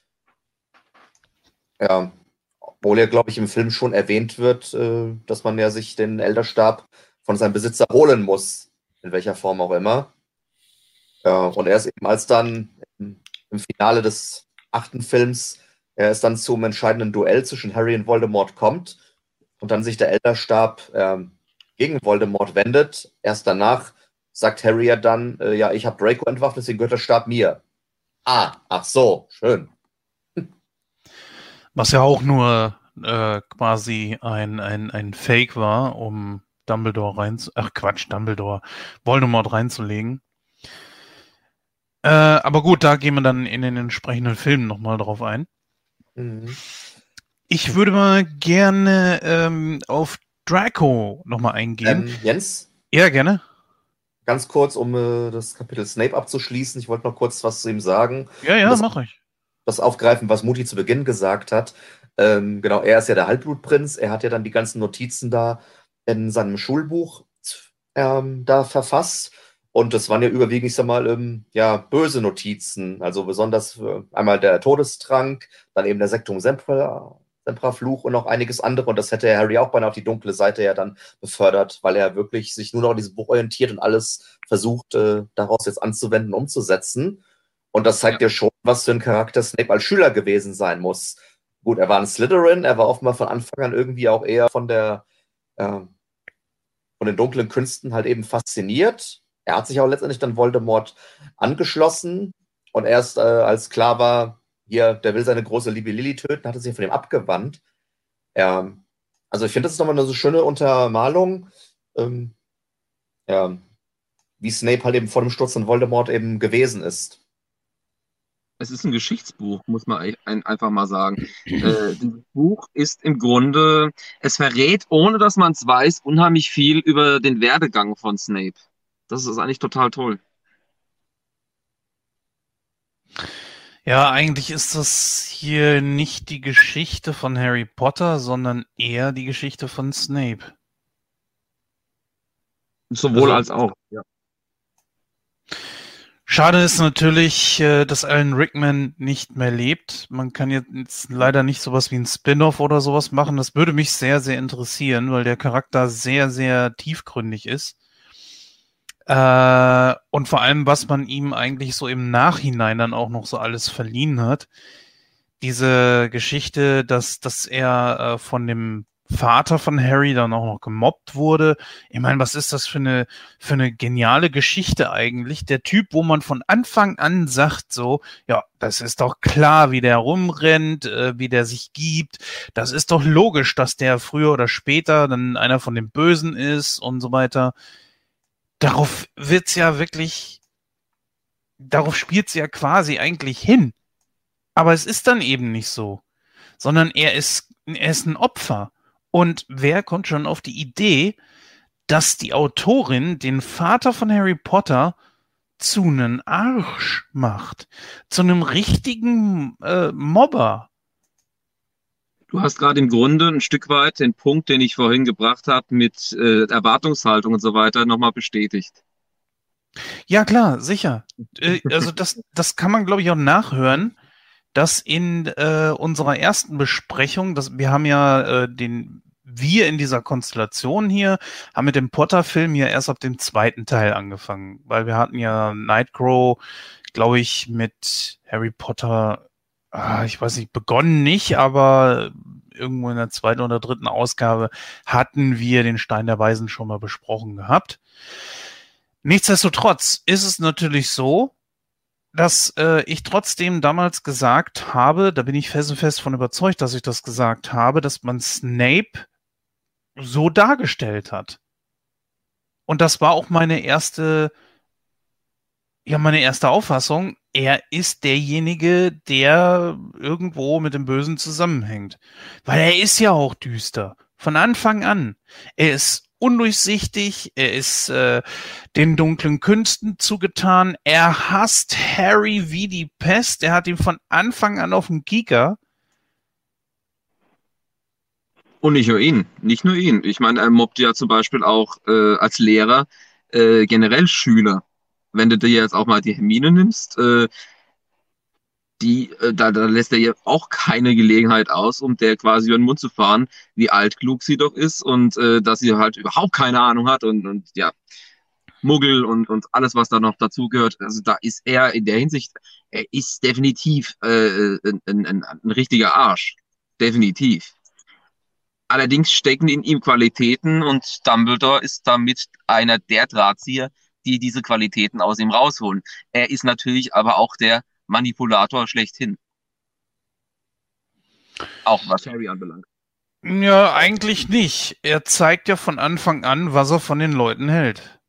Ja, obwohl ja, glaube ich, im Film schon erwähnt wird, äh, dass man ja sich den Elderstab von seinem Besitzer holen muss, in welcher Form auch immer. Ja, und er ist eben als dann im, im Finale des achten Films, er ist dann zum entscheidenden Duell zwischen Harry und Voldemort kommt und dann sich der Elderstab ähm, gegen Voldemort wendet. Erst danach sagt Harry ja dann, äh, ja, ich habe Draco entwaffnet, deswegen gehört der Stab mir. Ah, ach so, schön. Was ja auch nur äh, quasi ein, ein, ein Fake war, um Dumbledore rein, ach Quatsch, Dumbledore, Voldemort reinzulegen. Äh, aber gut, da gehen wir dann in den entsprechenden Filmen nochmal drauf ein. Mhm. Ich würde mal gerne ähm, auf Draco nochmal eingehen. Ähm, Jens? Ja, gerne. Ganz kurz, um äh, das Kapitel Snape abzuschließen. Ich wollte noch kurz was zu ihm sagen. Ja, ja, mache ich das aufgreifen, was Mutti zu Beginn gesagt hat. Ähm, genau, er ist ja der Halbblutprinz. Er hat ja dann die ganzen Notizen da in seinem Schulbuch ähm, da verfasst. Und das waren ja überwiegend, ich sag mal, ähm, ja, böse Notizen. Also besonders äh, einmal der Todestrank, dann eben der Sektum Sempra, Sempra-Fluch und noch einiges andere. Und das hätte Harry auch beinahe auf die dunkle Seite ja dann befördert, weil er wirklich sich nur noch an diesem Buch orientiert und alles versucht, äh, daraus jetzt anzuwenden, umzusetzen. Und das zeigt ja. dir schon, was für ein Charakter Snape als Schüler gewesen sein muss. Gut, er war ein Slytherin, er war offenbar von Anfang an irgendwie auch eher von der äh, von den dunklen Künsten halt eben fasziniert. Er hat sich auch letztendlich dann Voldemort angeschlossen und erst äh, als klar war, hier, der will seine große Liebe Lily töten, hat er sich von ihm abgewandt. Ähm, also ich finde, das ist nochmal eine so schöne Untermalung. Ähm, ja, wie Snape halt eben vor dem Sturz von Voldemort eben gewesen ist. Es ist ein Geschichtsbuch, muss man einfach mal sagen. äh, das Buch ist im Grunde, es verrät, ohne dass man es weiß, unheimlich viel über den Werdegang von Snape. Das ist eigentlich total toll. Ja, eigentlich ist das hier nicht die Geschichte von Harry Potter, sondern eher die Geschichte von Snape. Sowohl also, als auch, ja. Schade ist natürlich, äh, dass Alan Rickman nicht mehr lebt. Man kann jetzt leider nicht sowas wie ein Spin-off oder sowas machen. Das würde mich sehr, sehr interessieren, weil der Charakter sehr, sehr tiefgründig ist. Äh, und vor allem, was man ihm eigentlich so im Nachhinein dann auch noch so alles verliehen hat. Diese Geschichte, dass, dass er äh, von dem Vater von Harry dann auch noch gemobbt wurde. Ich meine, was ist das für eine, für eine geniale Geschichte eigentlich? Der Typ, wo man von Anfang an sagt, so, ja, das ist doch klar, wie der rumrennt, äh, wie der sich gibt. Das ist doch logisch, dass der früher oder später dann einer von den Bösen ist und so weiter darauf wird's ja wirklich, darauf spielt's ja quasi eigentlich hin. Aber es ist dann eben nicht so, sondern er ist, er ist ein Opfer. Und wer kommt schon auf die Idee, dass die Autorin den Vater von Harry Potter zu einem Arsch macht, zu einem richtigen äh, Mobber? Du hast gerade im Grunde ein Stück weit den Punkt, den ich vorhin gebracht habe, mit äh, Erwartungshaltung und so weiter, nochmal bestätigt. Ja, klar, sicher. Äh, also das, das kann man, glaube ich, auch nachhören, dass in äh, unserer ersten Besprechung, dass wir haben ja äh, den, wir in dieser Konstellation hier, haben mit dem Potter-Film ja erst ab dem zweiten Teil angefangen, weil wir hatten ja Nightcrow, glaube ich, mit Harry Potter ah, ich weiß nicht, begonnen nicht, aber irgendwo in der zweiten oder dritten Ausgabe hatten wir den Stein der Weisen schon mal besprochen gehabt. Nichtsdestotrotz ist es natürlich so, dass äh, ich trotzdem damals gesagt habe, da bin ich felsenfest von überzeugt, dass ich das gesagt habe, dass man Snape so dargestellt hat. Und das war auch meine erste, ja, meine erste Auffassung er ist derjenige, der irgendwo mit dem Bösen zusammenhängt. Weil er ist ja auch düster. Von Anfang an. Er ist undurchsichtig, er ist äh, den dunklen Künsten zugetan, er hasst Harry wie die Pest, er hat ihn von Anfang an auf dem Kieker. Und nicht nur ihn, nicht nur ihn. Ich meine, er mobbt ja zum Beispiel auch äh, als Lehrer äh, generell Schüler wenn du dir jetzt auch mal die Hermine nimmst, äh, die, äh, da, da lässt er ihr auch keine Gelegenheit aus, um der quasi über den Mund zu fahren, wie altklug sie doch ist und äh, dass sie halt überhaupt keine Ahnung hat und, und ja, Muggel und, und alles, was da noch dazugehört. Also da ist er in der Hinsicht, er ist definitiv äh, ein, ein, ein, ein richtiger Arsch. Definitiv. Allerdings stecken in ihm Qualitäten und Dumbledore ist damit einer der Drahtzieher, die diese Qualitäten aus ihm rausholen. Er ist natürlich aber auch der Manipulator schlechthin. Auch was Harry anbelangt. Ja, eigentlich nicht. Er zeigt ja von Anfang an, was er von den Leuten hält.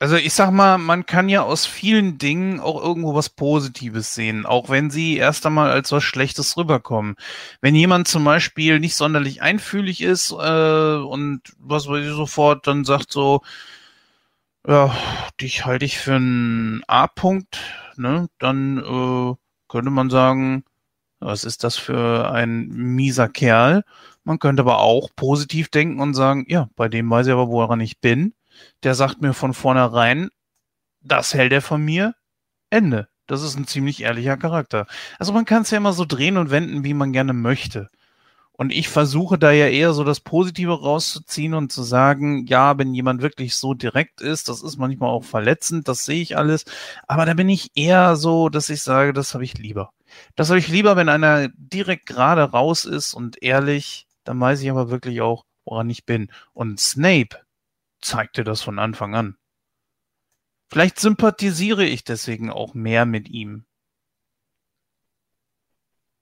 Also ich sag mal, man kann ja aus vielen Dingen auch irgendwo was Positives sehen, auch wenn sie erst einmal als was Schlechtes rüberkommen. Wenn jemand zum Beispiel nicht sonderlich einfühlig ist äh, und was weiß ich sofort dann sagt so, ja, dich halte ich für einen A-Punkt, ne? Dann äh, könnte man sagen, was ist das für ein mieser Kerl? Man könnte aber auch positiv denken und sagen, ja, bei dem weiß ich aber, woran ich bin. Der sagt mir von vornherein, das hält er von mir. Ende. Das ist ein ziemlich ehrlicher Charakter. Also man kann es ja immer so drehen und wenden, wie man gerne möchte. Und ich versuche da ja eher so das Positive rauszuziehen und zu sagen, ja, wenn jemand wirklich so direkt ist, das ist manchmal auch verletzend, das sehe ich alles. Aber da bin ich eher so, dass ich sage, das habe ich lieber. Das habe ich lieber, wenn einer direkt gerade raus ist und ehrlich, dann weiß ich aber wirklich auch, woran ich bin. Und Snape zeigte das von Anfang an. Vielleicht sympathisiere ich deswegen auch mehr mit ihm.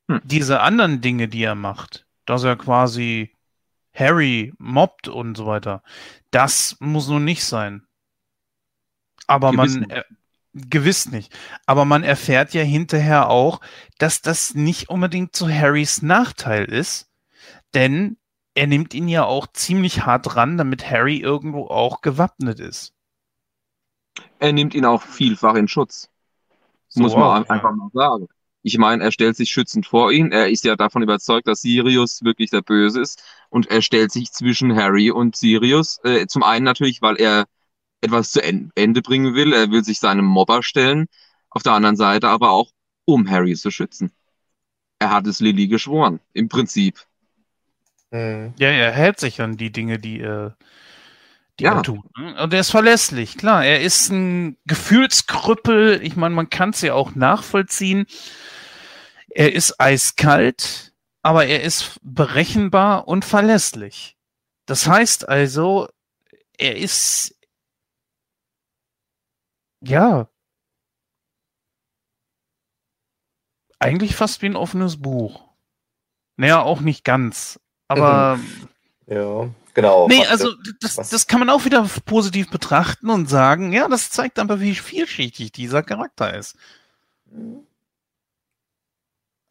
Hm. Diese anderen Dinge, die er macht, dass er quasi Harry mobbt und so weiter. Das muss nun nicht sein. Aber Gewiss man, äh, gewiss nicht. Aber man erfährt ja hinterher auch, dass das nicht unbedingt zu Harrys Nachteil ist, denn er nimmt ihn ja auch ziemlich hart ran, damit Harry irgendwo auch gewappnet ist. Er nimmt ihn auch vielfach in Schutz. So muss man auch, einfach ja. mal sagen. Ich meine, er stellt sich schützend vor ihn. Er ist ja davon überzeugt, dass Sirius wirklich der Böse ist. Und er stellt sich zwischen Harry und Sirius. Äh, zum einen natürlich, weil er etwas zu Ende bringen will. Er will sich seinem Mobber stellen. Auf der anderen Seite aber auch, um Harry zu schützen. Er hat es Lily geschworen, im Prinzip. Mhm. Ja, er hält sich an die Dinge, die er, die ja. er tut. Ne? Und er ist verlässlich, klar. Er ist ein Gefühlskrüppel. Ich meine, man kann es ja auch nachvollziehen. Er ist eiskalt, aber er ist berechenbar und verlässlich. Das heißt also, er ist ja eigentlich fast wie ein offenes Buch. Naja, auch nicht ganz, aber. ja, genau. Nee, also das, das kann man auch wieder positiv betrachten und sagen, ja, das zeigt aber, wie vielschichtig dieser Charakter ist.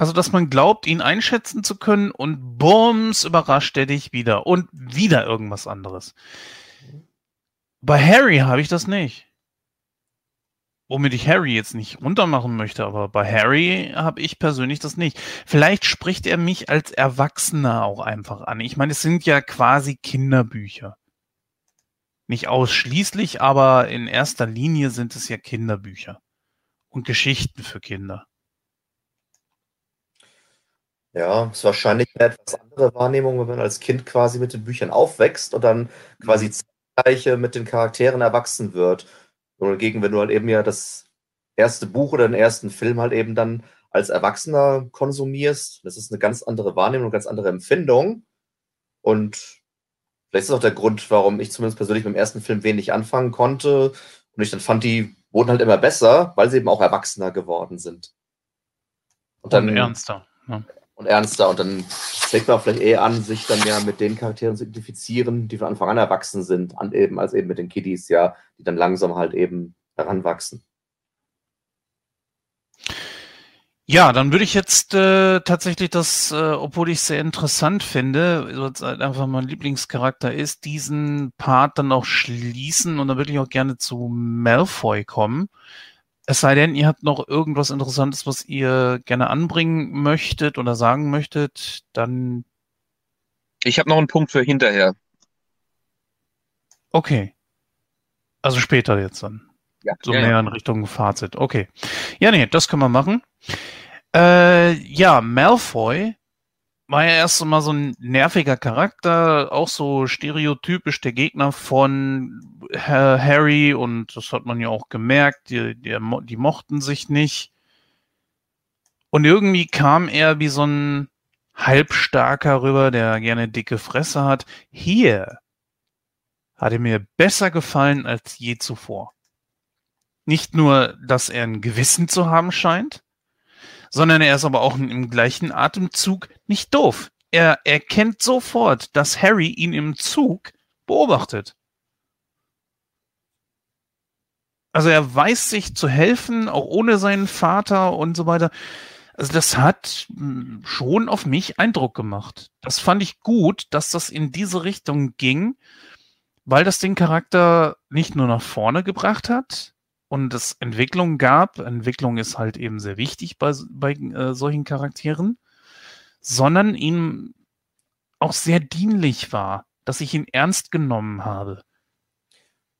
Also, dass man glaubt, ihn einschätzen zu können und bums, überrascht er dich wieder und wieder irgendwas anderes. Bei Harry habe ich das nicht. Womit ich Harry jetzt nicht runtermachen möchte, aber bei Harry habe ich persönlich das nicht. Vielleicht spricht er mich als Erwachsener auch einfach an. Ich meine, es sind ja quasi Kinderbücher. Nicht ausschließlich, aber in erster Linie sind es ja Kinderbücher und Geschichten für Kinder. Ja, ist wahrscheinlich eine etwas andere Wahrnehmung, wenn man als Kind quasi mit den Büchern aufwächst und dann quasi mhm. zeitgleich mit den Charakteren erwachsen wird. Und dagegen, wenn du halt eben ja das erste Buch oder den ersten Film halt eben dann als Erwachsener konsumierst, das ist eine ganz andere Wahrnehmung, eine ganz andere Empfindung. Und vielleicht ist das auch der Grund, warum ich zumindest persönlich mit dem ersten Film wenig anfangen konnte. Und ich dann fand, die wurden halt immer besser, weil sie eben auch erwachsener geworden sind. Und dann und ernster. Ja und ernster. Und dann fängt man vielleicht eher an, sich dann ja mit den Charakteren zu identifizieren, die von Anfang an erwachsen sind, an eben, als eben mit den Kiddies, ja, die dann langsam halt eben heranwachsen. Ja, dann würde ich jetzt äh, tatsächlich das, äh, obwohl ich es sehr interessant finde, weil halt einfach mein Lieblingscharakter ist, diesen Part dann auch schließen und dann würde ich auch gerne zu Malfoy kommen. Es sei denn, ihr habt noch irgendwas Interessantes, was ihr gerne anbringen möchtet oder sagen möchtet, dann. Ich habe noch einen Punkt für hinterher. Okay. Also später jetzt dann. Ja, so ja, mehr ja. in Richtung Fazit. Okay. Ja, nee, das können wir machen. Äh, ja, Malfoy war ja erst mal so ein nerviger Charakter, auch so stereotypisch der Gegner von Harry und das hat man ja auch gemerkt, die, die, die mochten sich nicht. Und irgendwie kam er wie so ein halbstarker rüber, der gerne dicke Fresse hat. Hier hat er mir besser gefallen als je zuvor. Nicht nur, dass er ein Gewissen zu haben scheint, sondern er ist aber auch im gleichen Atemzug nicht doof. Er erkennt sofort, dass Harry ihn im Zug beobachtet. Also er weiß sich zu helfen, auch ohne seinen Vater und so weiter. Also das hat hm, schon auf mich Eindruck gemacht. Das fand ich gut, dass das in diese Richtung ging, weil das den Charakter nicht nur nach vorne gebracht hat, und es Entwicklung gab. Entwicklung ist halt eben sehr wichtig bei, bei äh, solchen Charakteren, sondern ihm auch sehr dienlich war, dass ich ihn ernst genommen habe.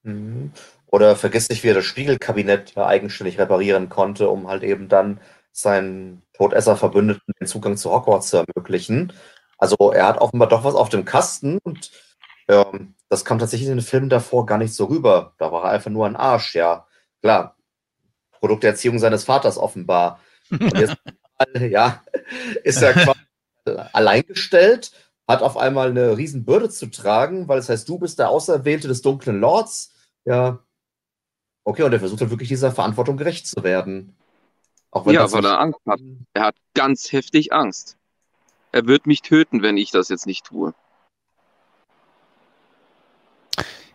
Mhm. Oder vergiss nicht, wie er das Spiegelkabinett eigenständig reparieren konnte, um halt eben dann seinen Todesser-Verbündeten den Zugang zu Hogwarts zu ermöglichen. Also er hat offenbar doch was auf dem Kasten und ähm, das kam tatsächlich in den Filmen davor gar nicht so rüber. Da war er einfach nur ein Arsch, ja klar, Produkt der Erziehung seines Vaters offenbar. Und jetzt, [laughs] ja, ist er quasi alleingestellt, hat auf einmal eine Riesenbürde zu tragen, weil es heißt, du bist der Auserwählte des dunklen Lords. Ja, okay, und er versucht dann wirklich dieser Verantwortung gerecht zu werden. ja, weil er Angst hat. Er hat ganz heftig Angst. Er wird mich töten, wenn ich das jetzt nicht tue.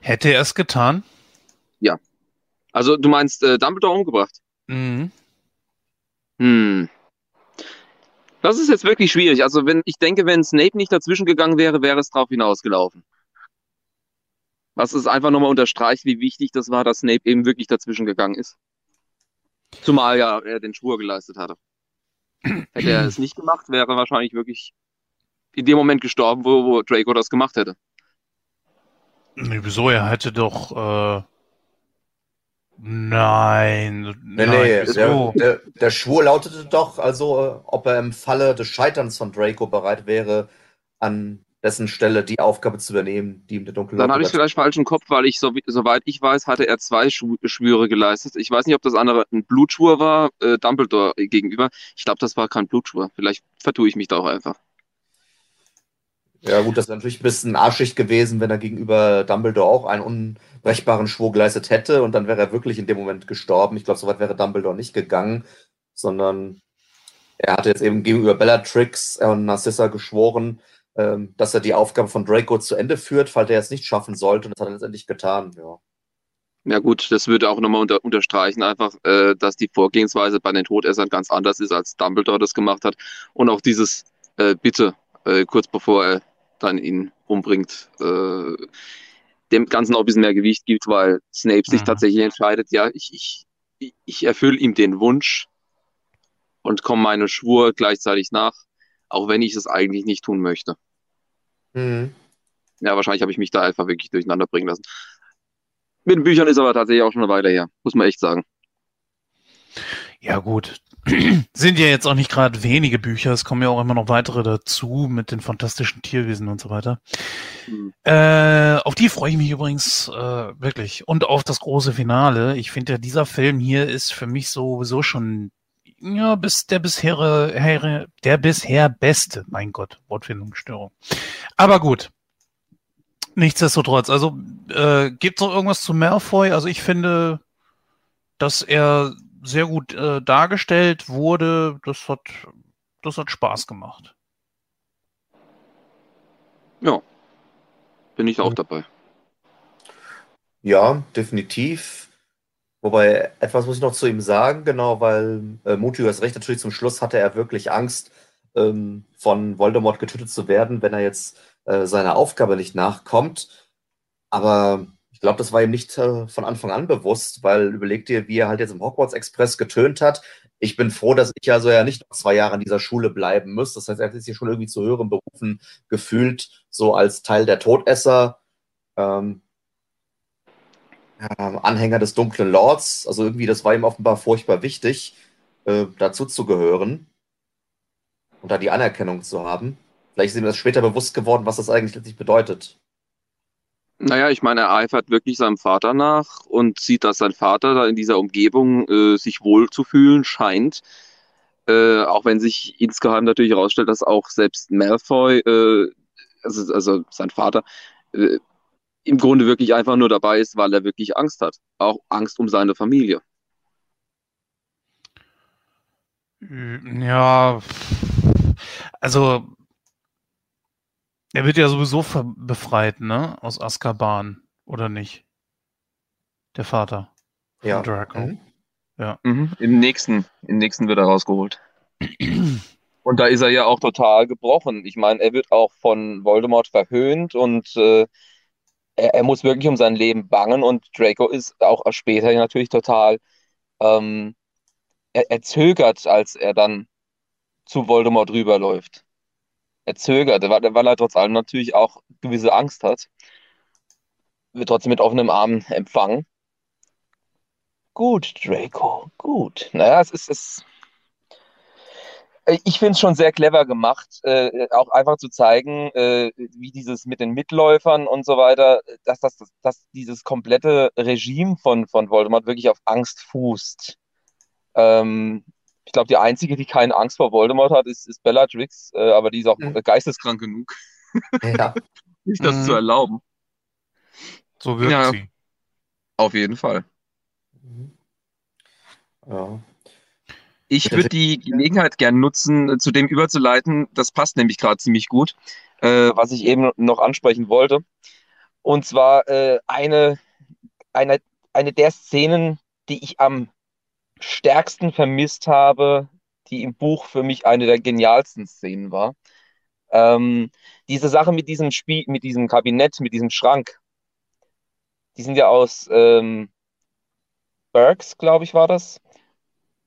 Hätte er es getan? Ja. Also du meinst äh, Dumbledore umgebracht? Mhm. Hm. Das ist jetzt wirklich schwierig. Also wenn ich denke, wenn Snape nicht dazwischen gegangen wäre, wäre es drauf hinausgelaufen. Was es einfach nochmal unterstreicht, wie wichtig das war, dass Snape eben wirklich dazwischen gegangen ist. Zumal ja er den Schwur geleistet hatte. Hätte er es nicht gemacht, wäre er wahrscheinlich wirklich in dem Moment gestorben, wo, wo Draco das gemacht hätte. Nee, wieso? Er hätte doch. Äh... Nein. Nee, nein, nee, der, der, der Schwur lautete doch, also, ob er im Falle des Scheiterns von Draco bereit wäre, an dessen Stelle die Aufgabe zu übernehmen, die ihm der dunkle Dann habe ich vielleicht falsch im Kopf, weil ich, so, soweit ich weiß, hatte er zwei Schw Schwüre geleistet. Ich weiß nicht, ob das andere ein Blutschwur war, äh, Dumbledore gegenüber. Ich glaube, das war kein Blutschwur. Vielleicht vertue ich mich da auch einfach. Ja, gut, das wäre natürlich ein bisschen arschig gewesen, wenn er gegenüber Dumbledore auch einen unbrechbaren Schwur geleistet hätte und dann wäre er wirklich in dem Moment gestorben. Ich glaube, soweit wäre Dumbledore nicht gegangen, sondern er hatte jetzt eben gegenüber Bellatrix und Narcissa geschworen, ähm, dass er die Aufgabe von Draco zu Ende führt, falls er es nicht schaffen sollte. Und das hat er letztendlich getan. Ja. Ja gut, das würde auch nochmal unter, unterstreichen, einfach, äh, dass die Vorgehensweise bei den Todessern ganz anders ist, als Dumbledore das gemacht hat. Und auch dieses äh, Bitte, äh, kurz bevor er dann ihn umbringt, äh, dem Ganzen auch ein bisschen mehr Gewicht gibt, weil Snape sich Mhm. tatsächlich entscheidet, ja, ich, ich, ich- erfülle ihm den Wunsch und komme meine Schwur gleichzeitig nach, auch wenn ich es eigentlich nicht tun möchte. Mhm. Ja, wahrscheinlich habe ich mich da einfach wirklich durcheinander bringen lassen. Mit den Büchern ist aber tatsächlich auch schon eine Weile her, muss man echt sagen. Ja, gut. Sind ja jetzt auch nicht gerade wenige Bücher. Es kommen ja auch immer noch weitere dazu mit den fantastischen Tierwesen und so weiter. Hm. Äh, auf die freue ich mich übrigens äh, wirklich. Und auf das große Finale. Ich finde ja, dieser Film hier ist für mich sowieso schon ja, bis der bisher, her, der bisher beste. Mein Gott, Wortfindungsstörung. Aber gut. Nichtsdestotrotz, also äh, gibt es noch irgendwas zu Malfoy? Also ich finde, dass er sehr gut äh, dargestellt wurde. Das hat, das hat Spaß gemacht. Ja, bin ich auch Mhm. dabei. Ja, definitiv. Wobei, etwas muss ich noch zu ihm sagen, genau, weil äh, Muti, du hast recht, natürlich zum Schluss hatte er wirklich Angst, ähm, von Voldemort getötet zu werden, wenn er jetzt äh, seiner Aufgabe nicht nachkommt. Aber glaube, das war ihm nicht äh, von Anfang an bewusst, weil überleg dir, wie er halt jetzt im Hogwarts Express getönt hat. Ich bin froh, dass ich also ja nicht noch zwei Jahre an dieser Schule bleiben muss. Das heißt, er hat sich schon irgendwie zu höheren Berufen gefühlt, so als Teil der Todesser. Ähm, ähm, Anhänger des dunklen Lords. Also irgendwie, das war ihm offenbar furchtbar wichtig, äh, dazu zu gehören und da die Anerkennung zu haben. Vielleicht ist ihm das später bewusst geworden, was das eigentlich letztlich bedeutet. Naja, ich meine, er eifert wirklich seinem Vater nach und sieht, dass sein Vater da in dieser Umgebung äh, sich wohl zu fühlen scheint. Äh, auch wenn sich insgeheim natürlich herausstellt, dass auch selbst Malfoy, äh, also, also sein Vater, äh, im Grunde wirklich einfach nur dabei ist, weil er wirklich Angst hat. Auch Angst um seine Familie. Ja, also er wird ja sowieso ver- befreit, ne? Aus Azkaban, oder nicht? Der Vater von Ja. Draco. Mhm. Mhm. Im nächsten, im nächsten wird er rausgeholt. [clears throat] Und da ist er ja auch total gebrochen. Ich meine, er wird auch von Voldemort verhöhnt und äh, er, er muss wirklich um sein Leben bangen und Draco ist auch später natürlich total, ähm, er, er zögert, als er dann zu Voldemort rüberläuft. Er zögert, weil, er trotz allem natürlich auch gewisse Angst hat. Wird trotzdem mit offenen Armen empfangen. Gut, Draco, gut. Naja, es ist, es, ich finde es schon sehr clever gemacht, äh, auch einfach zu zeigen, äh, wie dieses mit den Mitläufern und so weiter, dass, das, dass, dass dieses komplette Regime von, von Voldemort wirklich auf Angst fußt. Ähm, ich glaube, die einzige, die keine Angst vor Voldemort hat, ist, ist Bellatrix, äh, aber die ist auch Mhm. geisteskrank genug, Ja. [laughs] sich das Mhm. zu erlauben. So wirkt Ja. sie. Auf jeden Fall. Mhm. ja. Ich würde die Gelegenheit gern nutzen, äh, zu dem überzuleiten. Das passt nämlich gerade ziemlich gut, äh, was ich eben noch ansprechen wollte. Und zwar äh, eine, eine, eine der Szenen, die ich am stärksten vermisst habe, die im Buch für mich eine der genialsten Szenen war. Ähm, diese Sache mit diesem Spiel, mit diesem Kabinett, mit diesem Schrank, die sind ja aus ähm, Berks, glaube ich, war das.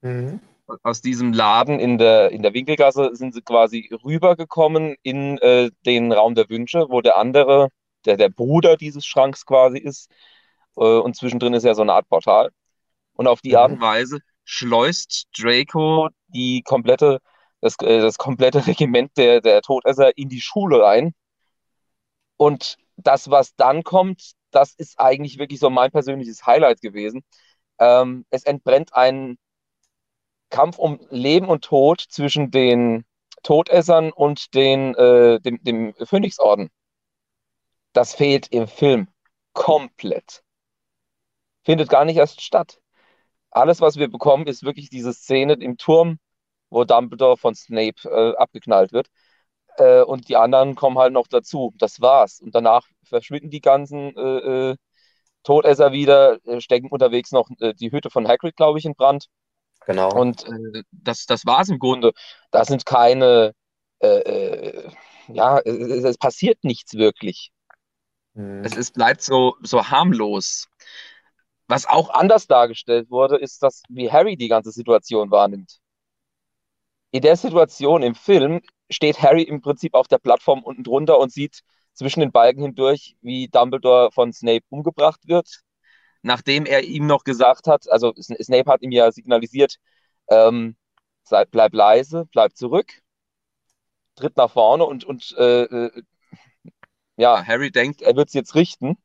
Mhm. Aus diesem Laden in der, in der Winkelgasse sind sie quasi rübergekommen in äh, den Raum der Wünsche, wo der andere, der der Bruder dieses Schranks quasi ist. Äh, und zwischendrin ist ja so eine Art Portal. Und auf die mhm. Art und Weise schleust Draco die komplette, das, äh, das komplette [laughs] Regiment der, der Todesser in die Schule rein. Und das, was dann kommt, das ist eigentlich wirklich so mein persönliches Highlight gewesen. Ähm, es entbrennt ein Kampf um Leben und Tod zwischen den Todessern und den, äh, dem, dem Phönixorden. Das fehlt im Film komplett. Findet gar nicht erst statt. Alles, was wir bekommen, ist wirklich diese Szene im Turm, wo Dumbledore von Snape äh, abgeknallt wird. Äh, und die anderen kommen halt noch dazu. Das war's. Und danach verschwinden die ganzen äh, äh Todesser wieder, äh, stecken unterwegs noch äh, die Hütte von Hagrid, glaube ich, in Brand. Genau. Und das, das war's im Grunde. Da sind keine, ja, es, es, passiert nichts wirklich. Hm. Es, es bleibt so, so harmlos. Was auch anders dargestellt wurde, ist, dass wie Harry die ganze Situation wahrnimmt. In der Situation im Film steht Harry im Prinzip auf der Plattform unten drunter und sieht zwischen den Balken hindurch, wie Dumbledore von Snape umgebracht wird. Nachdem er ihm noch gesagt hat, also Snape hat ihm ja signalisiert, ähm, bleib leise, bleib zurück, tritt nach vorne und, und äh, äh ja, Harry denkt, er wird es jetzt richten.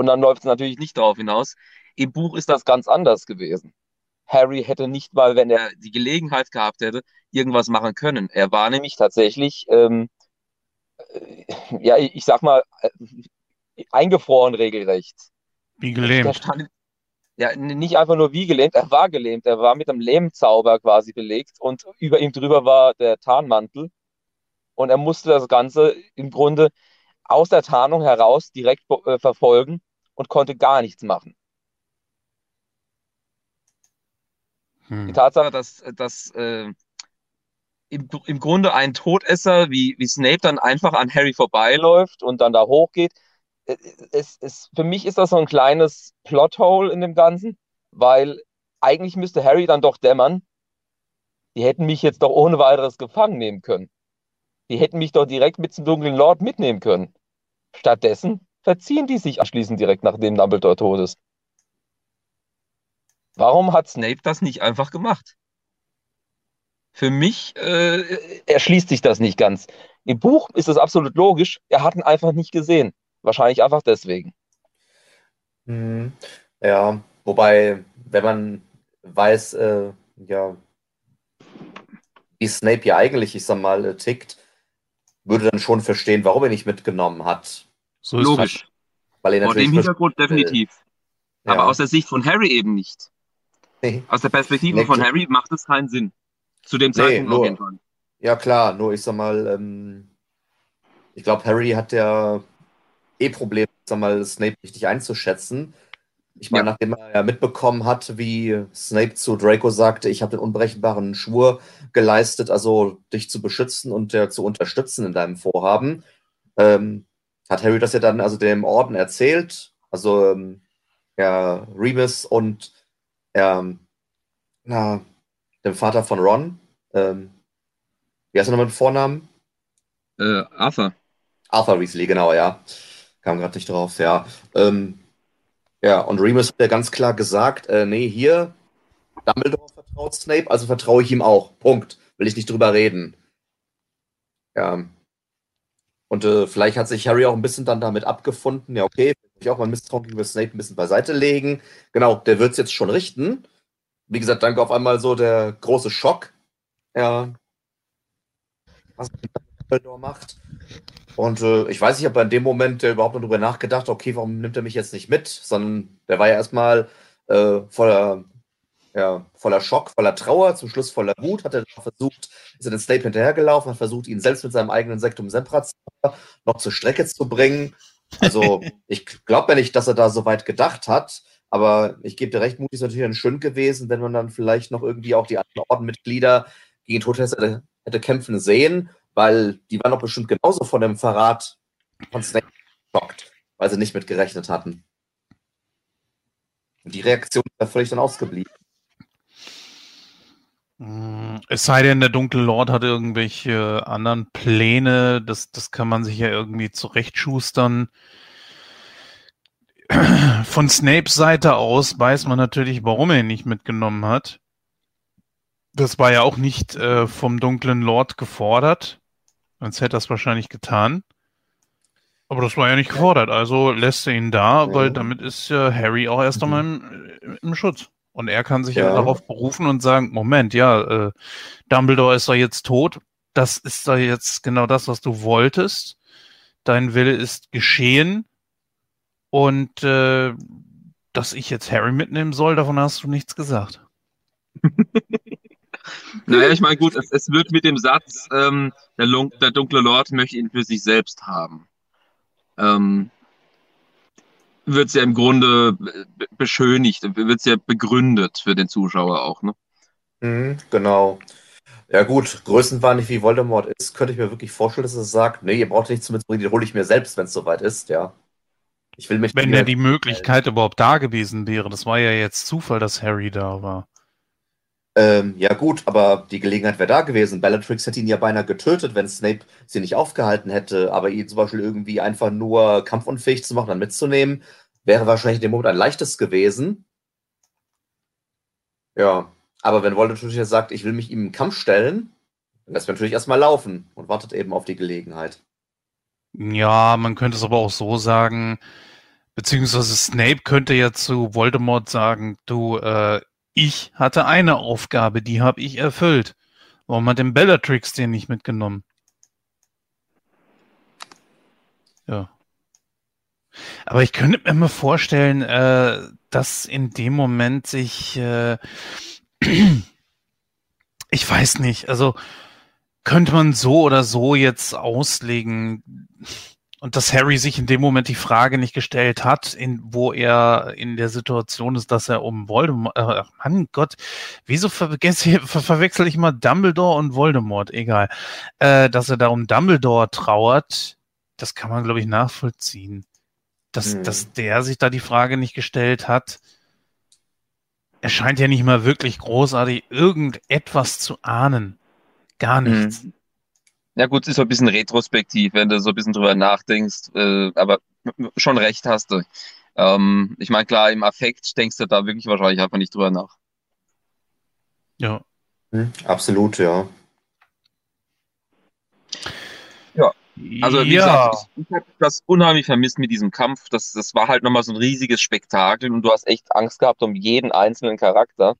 Und dann läuft es natürlich nicht darauf hinaus. Im Buch ist das ganz anders gewesen. Harry hätte nicht mal, wenn er die Gelegenheit gehabt hätte, irgendwas machen können. Er war nämlich tatsächlich, ähm, äh, ja, ich sag mal, äh, eingefroren regelrecht. Wie gelähmt. Stand, ja, nicht einfach nur wie gelähmt, er war gelähmt. Er war mit einem Lähmzauber quasi belegt und über ihm drüber war der Tarnmantel. Und er musste das Ganze im Grunde aus der Tarnung heraus direkt äh, verfolgen und konnte gar nichts machen. Hm. Die Tatsache, dass, dass äh, im, im Grunde ein Todesser wie, wie Snape dann einfach an Harry vorbeiläuft und dann da hochgeht, äh, es, es, für mich ist das so ein kleines Plothole in dem Ganzen, weil eigentlich müsste Harry dann doch dämmern, die hätten mich jetzt doch ohne weiteres gefangen nehmen können. Die hätten mich doch direkt mit zum dunklen Lord mitnehmen können. Stattdessen verziehen die sich anschließend direkt, nachdem Dumbledore tot ist. Warum hat Snape das nicht einfach gemacht? Für mich äh, erschließt sich das nicht ganz. Im Buch ist es absolut logisch, er hat ihn einfach nicht gesehen. Wahrscheinlich einfach deswegen. Hm, ja, wobei, wenn man weiß, äh, ja, wie Snape ja eigentlich, ich sag mal, äh, tickt, würde dann schon verstehen, warum er nicht mitgenommen hat. So ist Logisch. Weil er Vor dem Hintergrund definitiv. Äh, Aber ja. aus der Sicht von Harry eben nicht. Nee. Aus der Perspektive nee, von Harry macht es keinen Sinn. Zu dem Zeitpunkt nee, nur, auf jeden Fall. Ja, klar, nur ich sag mal, ähm, ich glaube, Harry hat ja eh Probleme, sag mal, Snape richtig einzuschätzen. Ich meine, ja. nachdem er ja mitbekommen hat, wie Snape zu Draco sagte, ich habe den unberechenbaren Schwur geleistet, also dich zu beschützen und äh, zu unterstützen in deinem Vorhaben, ähm, hat Harry das ja dann also dem Orden erzählt. Also ähm, ja, Remus und ähm, na, dem Vater von Ron. Ähm, wie heißt er nochmal mit Vornamen? Äh, Arthur. Arthur Weasley, genau, ja. Kam gerade nicht drauf, ja. Ähm, ja, und Remus hat ja ganz klar gesagt, äh, nee, hier, Dumbledore vertraut Snape, also vertraue ich ihm auch. Punkt. Will ich nicht drüber reden. Ja. Und äh, vielleicht hat sich Harry auch ein bisschen dann damit abgefunden, ja, okay, ich auch mal Misstrauen gegenüber Snape ein bisschen beiseite legen. Genau, der wird es jetzt schon richten. Wie gesagt, danke auf einmal so der große Schock. Ja. Was Dumbledore macht. Und äh, ich weiß nicht, ob er in dem Moment äh, überhaupt noch darüber nachgedacht okay, warum nimmt er mich jetzt nicht mit? Sondern der war ja erstmal äh, voller, ja, voller Schock, voller Trauer, zum Schluss voller Wut, hat er versucht, ist er den Snape hinterhergelaufen, hat versucht, ihn selbst mit seinem eigenen Sektum Sempra noch zur Strecke zu bringen. Also [laughs] ich glaube ja nicht, dass er da so weit gedacht hat, Aber ich gebe dir recht, Mut ist natürlich schön gewesen, wenn man dann vielleicht noch irgendwie auch die anderen Ordenmitglieder gegen Todesser hätte, hätte kämpfen sehen, weil die waren doch bestimmt genauso von dem Verrat von Snake geschockt, weil sie nicht mit gerechnet hatten. Und die Reaktion ist ja völlig dann ausgeblieben. Hm, es sei denn, der dunkle Lord hat irgendwelche anderen Pläne, das, das kann man sich ja irgendwie zurechtschustern. [clears throat] Von Snapes Seite aus weiß man natürlich, warum er ihn nicht mitgenommen hat. Das war ja auch nicht äh, vom dunklen Lord gefordert. Sonst hätte er es wahrscheinlich getan. Aber das war ja nicht gefordert, also lässt er ihn da, weil damit ist ja Harry auch erst einmal im, im Schutz. Und er kann sich ja, ja darauf berufen und sagen, Moment, ja, äh, Dumbledore ist doch jetzt tot. Das ist doch jetzt genau das, was du wolltest. Dein Wille ist geschehen. Und äh, dass ich jetzt Harry mitnehmen soll, davon hast du nichts gesagt. [laughs] naja, ich meine, gut, es, es, wird mit dem Satz, ähm, der, der, dunkle Lord möchte ihn für sich selbst haben. Ähm, wird es ja im Grunde beschönigt, wird es ja begründet für den Zuschauer auch, ne? Mhm, genau. Ja gut, größenwahnsinnig wie Voldemort ist, könnte ich mir wirklich vorstellen, dass er sagt, nee, ihr braucht nichts mitzubringen, die hole ich mir selbst, wenn es soweit ist, ja. Ich will mich Wenn ja die Möglichkeit überhaupt da gewesen wäre, das war ja jetzt Zufall, dass Harry da war. Ähm, ja gut, aber die Gelegenheit wäre da gewesen. Bellatrix hätte ihn ja beinahe getötet, wenn Snape sie nicht aufgehalten hätte. Aber ihn zum Beispiel irgendwie einfach nur kampfunfähig zu machen, dann mitzunehmen, wäre wahrscheinlich in dem Moment ein leichtes gewesen. Ja, aber wenn Voldemort natürlich sagt, ich will mich ihm im Kampf stellen, dann lässt man natürlich erstmal laufen und wartet eben auf die Gelegenheit. Ja, man könnte es aber auch so sagen, beziehungsweise Snape könnte ja zu Voldemort sagen, du, äh, ich hatte eine Aufgabe, die habe ich erfüllt. Warum hat denn Bellatrix den nicht mitgenommen? Ja. Aber ich könnte mir mal vorstellen, äh, dass in dem Moment sich, äh, [clears throat] ich weiß nicht, also könnte man so oder so jetzt auslegen und dass Harry sich in dem Moment die Frage nicht gestellt hat, in, wo er in der Situation ist, dass er um Voldemort, äh, Mann Gott, wieso vergesse, ver verwechsel ich mal Dumbledore und Voldemort, egal, äh, dass er da um Dumbledore trauert, das kann man, glaube ich, nachvollziehen. Dass, hm. dass der sich da die Frage nicht gestellt hat, er scheint ja nicht mal wirklich großartig irgendetwas zu ahnen. Gar nichts. Hm. Ja gut, ist so ein bisschen retrospektiv, wenn du so ein bisschen drüber nachdenkst, äh, aber schon recht hast du. Ähm, ich meine, klar, im Affekt denkst du da wirklich wahrscheinlich einfach nicht drüber nach. Ja. Hm, absolut, ja. Ja. Also wie ja. gesagt, ich, ich habe das unheimlich vermisst mit diesem Kampf. Das, das war halt nochmal so ein riesiges Spektakel und du hast echt Angst gehabt um jeden einzelnen Charakter.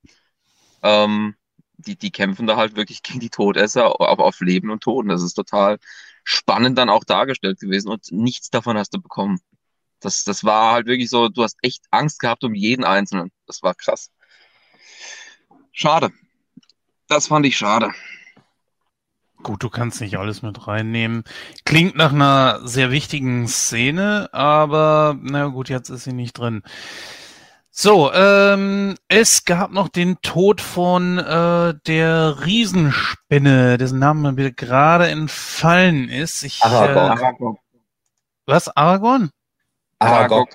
Ähm, die, die kämpfen da halt wirklich [laughs] gegen die Todesser auf, auf Leben und Tod. Und das ist total spannend dann auch dargestellt gewesen und nichts davon hast du bekommen. Das, das war halt wirklich so, du hast echt Angst gehabt um jeden Einzelnen. Das war krass. Schade. Das fand ich schade. Gut, du kannst nicht alles mit reinnehmen. Klingt nach einer sehr wichtigen Szene, aber na gut, jetzt ist sie nicht drin. So, ähm, es gab noch den Tod von äh, der Riesenspinne, dessen Name mir gerade entfallen ist. Ich, Aragorn. Äh, was? Aragorn? Aragog.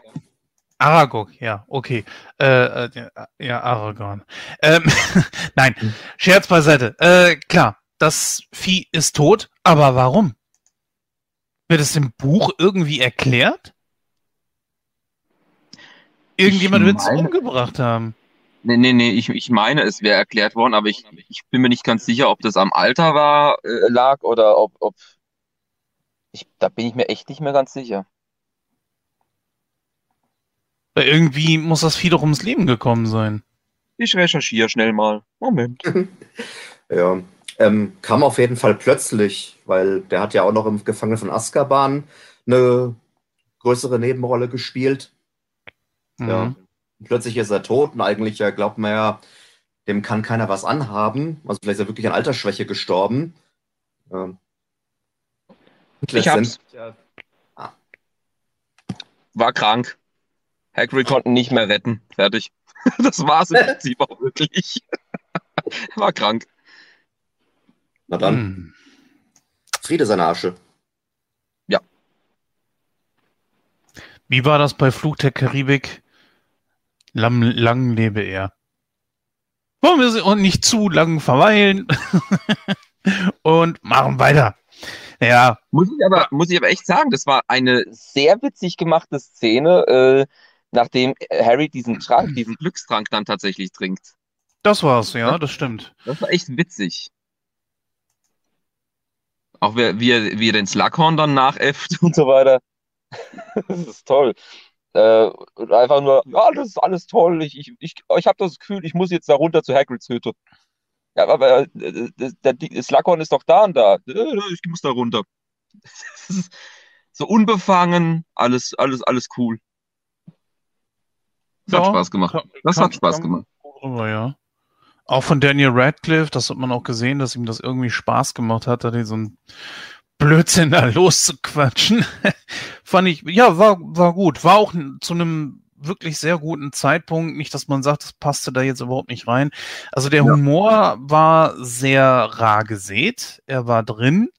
Aragog, ja, okay. Äh, äh, ja, Aragorn. Ähm, [laughs] Nein, hm. Scherz beiseite. Äh, klar, das Vieh ist tot, aber warum? Wird es im Buch irgendwie erklärt? Irgendjemand wird es umgebracht haben. Nee, nee, nee, ich, ich meine, es wäre erklärt worden, aber ich, ich bin mir nicht ganz sicher, ob das am Alter war, äh, lag oder ob, ob ich, da bin ich mir echt nicht mehr ganz sicher. Weil irgendwie muss das Vieh doch ums Leben gekommen sein. Ich recherchiere schnell mal. Moment. [laughs] ja, ähm, kam auf jeden Fall plötzlich, weil der hat ja auch noch im Gefangenen von Azkaban eine größere Nebenrolle gespielt. Mhm. Ja. Plötzlich ist er tot und eigentlich ja, glaubt man ja, dem kann keiner was anhaben. Also vielleicht ist er wirklich an Altersschwäche gestorben. Ähm, ich hab's. Ja, ah. War krank. Hagrid konnten nicht mehr retten. Fertig. [laughs] Das war es im Prinzip auch wirklich. [laughs] war krank. Na dann. Hm. Friede seine Asche. Ja. Wie war das bei Flug der Karibik? Lang, lang lebe er. Wollen wir sie nicht zu lang verweilen [laughs] und machen weiter. Ja. Muss ich aber, muss ich aber echt sagen, das war eine sehr witzig gemachte Szene, äh, nachdem Harry diesen Trank, diesen Glückstrank dann tatsächlich trinkt. Das war's, ja, das stimmt. Das war echt witzig. Auch wie, wie, wie er den Slughorn dann nachäfft [laughs] und so weiter. das ist toll. Äh, einfach nur, ja, das ist alles toll. Ich, ich, ich, ich habe das Gefühl, ich muss jetzt da runter zu Hagrids Hütte. Ja, aber äh, der, der Slughorn ist doch da und da. Äh, ich muss da runter. [laughs] so unbefangen, alles, alles, alles cool. Das ja, hat Spaß gemacht. Kann, das kann, hat Spaß gemacht. Rüber, ja. Auch von Daniel Radcliffe, das hat man auch gesehen, dass ihm das irgendwie Spaß gemacht hat, da so ein Blödsinn da [laughs] loszuquatschen. Fand ich, ja, war, war gut. War auch zu einem wirklich sehr guten Zeitpunkt. Nicht, dass man sagt, das passte da jetzt überhaupt nicht rein. Also der ja. Humor war sehr rar gesät. Er war drin.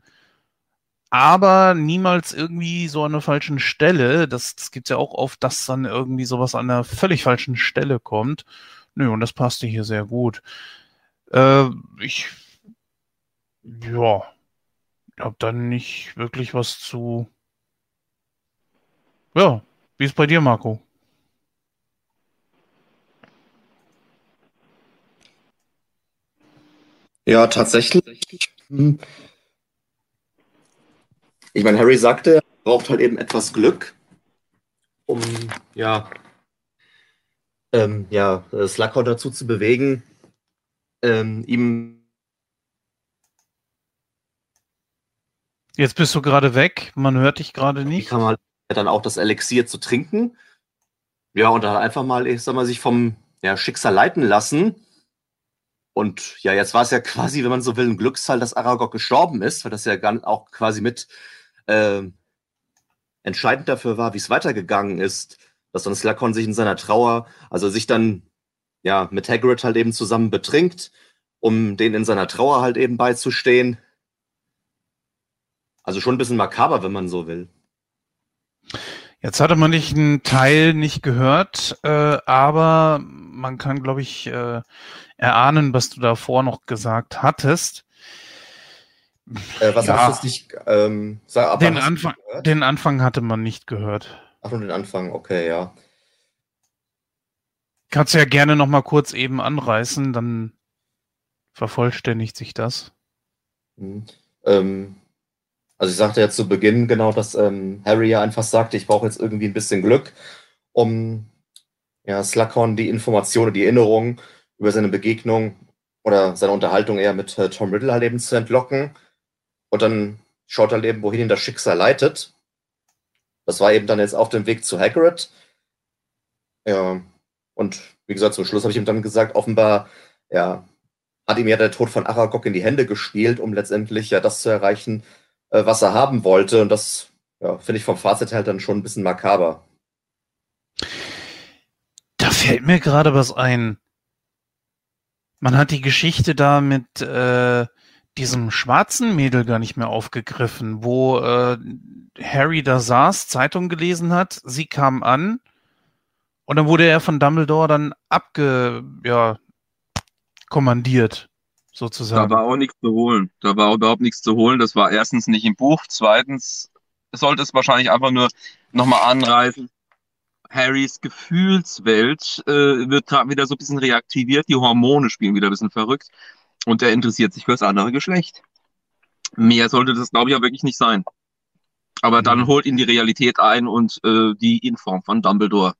Aber niemals irgendwie so an der falschen Stelle. Das, das gibt ja auch oft, dass dann irgendwie sowas an der völlig falschen Stelle kommt. Nö, und das passte hier sehr gut. Äh, ich, ja, hab dann nicht wirklich was zu. Ja, wie ist bei dir, Marco? Ja, tatsächlich. Ich meine, Harry sagte, er braucht halt eben etwas Glück, um ja, ähm, ja, Slughorn dazu zu bewegen, ähm, ihm. Jetzt bist du gerade weg, man hört dich gerade nicht. Kann man dann auch das Elixier zu trinken. Ja, und dann einfach mal, ich sag mal, sich vom ja, Schicksal leiten lassen und ja, jetzt war es ja [laughs] quasi, wenn man so will, ein Glücksfall, dass Aragog gestorben ist, weil das ja auch quasi mit äh, entscheidend dafür war, wie es weitergegangen ist, dass dann Slakon sich in seiner Trauer, also sich dann ja mit Hagrid halt eben zusammen betrinkt, um den in seiner Trauer halt eben beizustehen. Also schon ein bisschen makaber, wenn man so will. Jetzt hatte man nicht einen Teil nicht gehört, äh, aber man kann, glaube ich, äh, erahnen, was du davor noch gesagt hattest. Äh, was ja, hast du nicht? Ähm, sag, den, Anfang, den Anfang hatte man nicht gehört. Ach, nur den Anfang, okay, ja. Kannst du ja gerne noch mal kurz eben anreißen, dann vervollständigt sich das. Mhm. Ähm, also ich sagte jetzt zu Beginn genau, dass ähm, Harry ja einfach sagte, ich brauche jetzt irgendwie ein bisschen Glück, um ja, Slughorn die Informationen, die Erinnerungen über seine Begegnung oder seine Unterhaltung eher mit äh, Tom Riddle halt eben zu entlocken. Und dann schaut er halt eben, wohin ihn das Schicksal leitet. Das war eben dann jetzt auf dem Weg zu Hagrid. Ja, und wie gesagt, zum Schluss habe ich ihm dann gesagt, offenbar, ja, hat ihm ja der Tod von Aragog in die Hände gespielt, um letztendlich ja das zu erreichen, was er haben wollte. Und das ja, finde ich vom Fazit halt dann schon ein bisschen makaber. Da fällt mir gerade was ein. Man hat die Geschichte da mit äh, diesem schwarzen Mädel gar nicht mehr aufgegriffen, wo äh, Harry da saß, Zeitung gelesen hat, sie kam an und dann wurde er von Dumbledore dann abge, ja, kommandiert, sozusagen. Da war auch nichts zu holen. Da war überhaupt nichts zu holen. Das war erstens nicht im Buch. Zweitens sollte es wahrscheinlich einfach nur nochmal anreißen. Harrys Gefühlswelt äh, wird wieder so ein bisschen reaktiviert. Die Hormone spielen wieder ein bisschen verrückt. Und er interessiert sich für das andere Geschlecht. Mehr sollte das, glaube ich, auch wirklich nicht sein. Aber dann mhm. holt ihn die Realität ein und äh, die in Form von Dumbledore.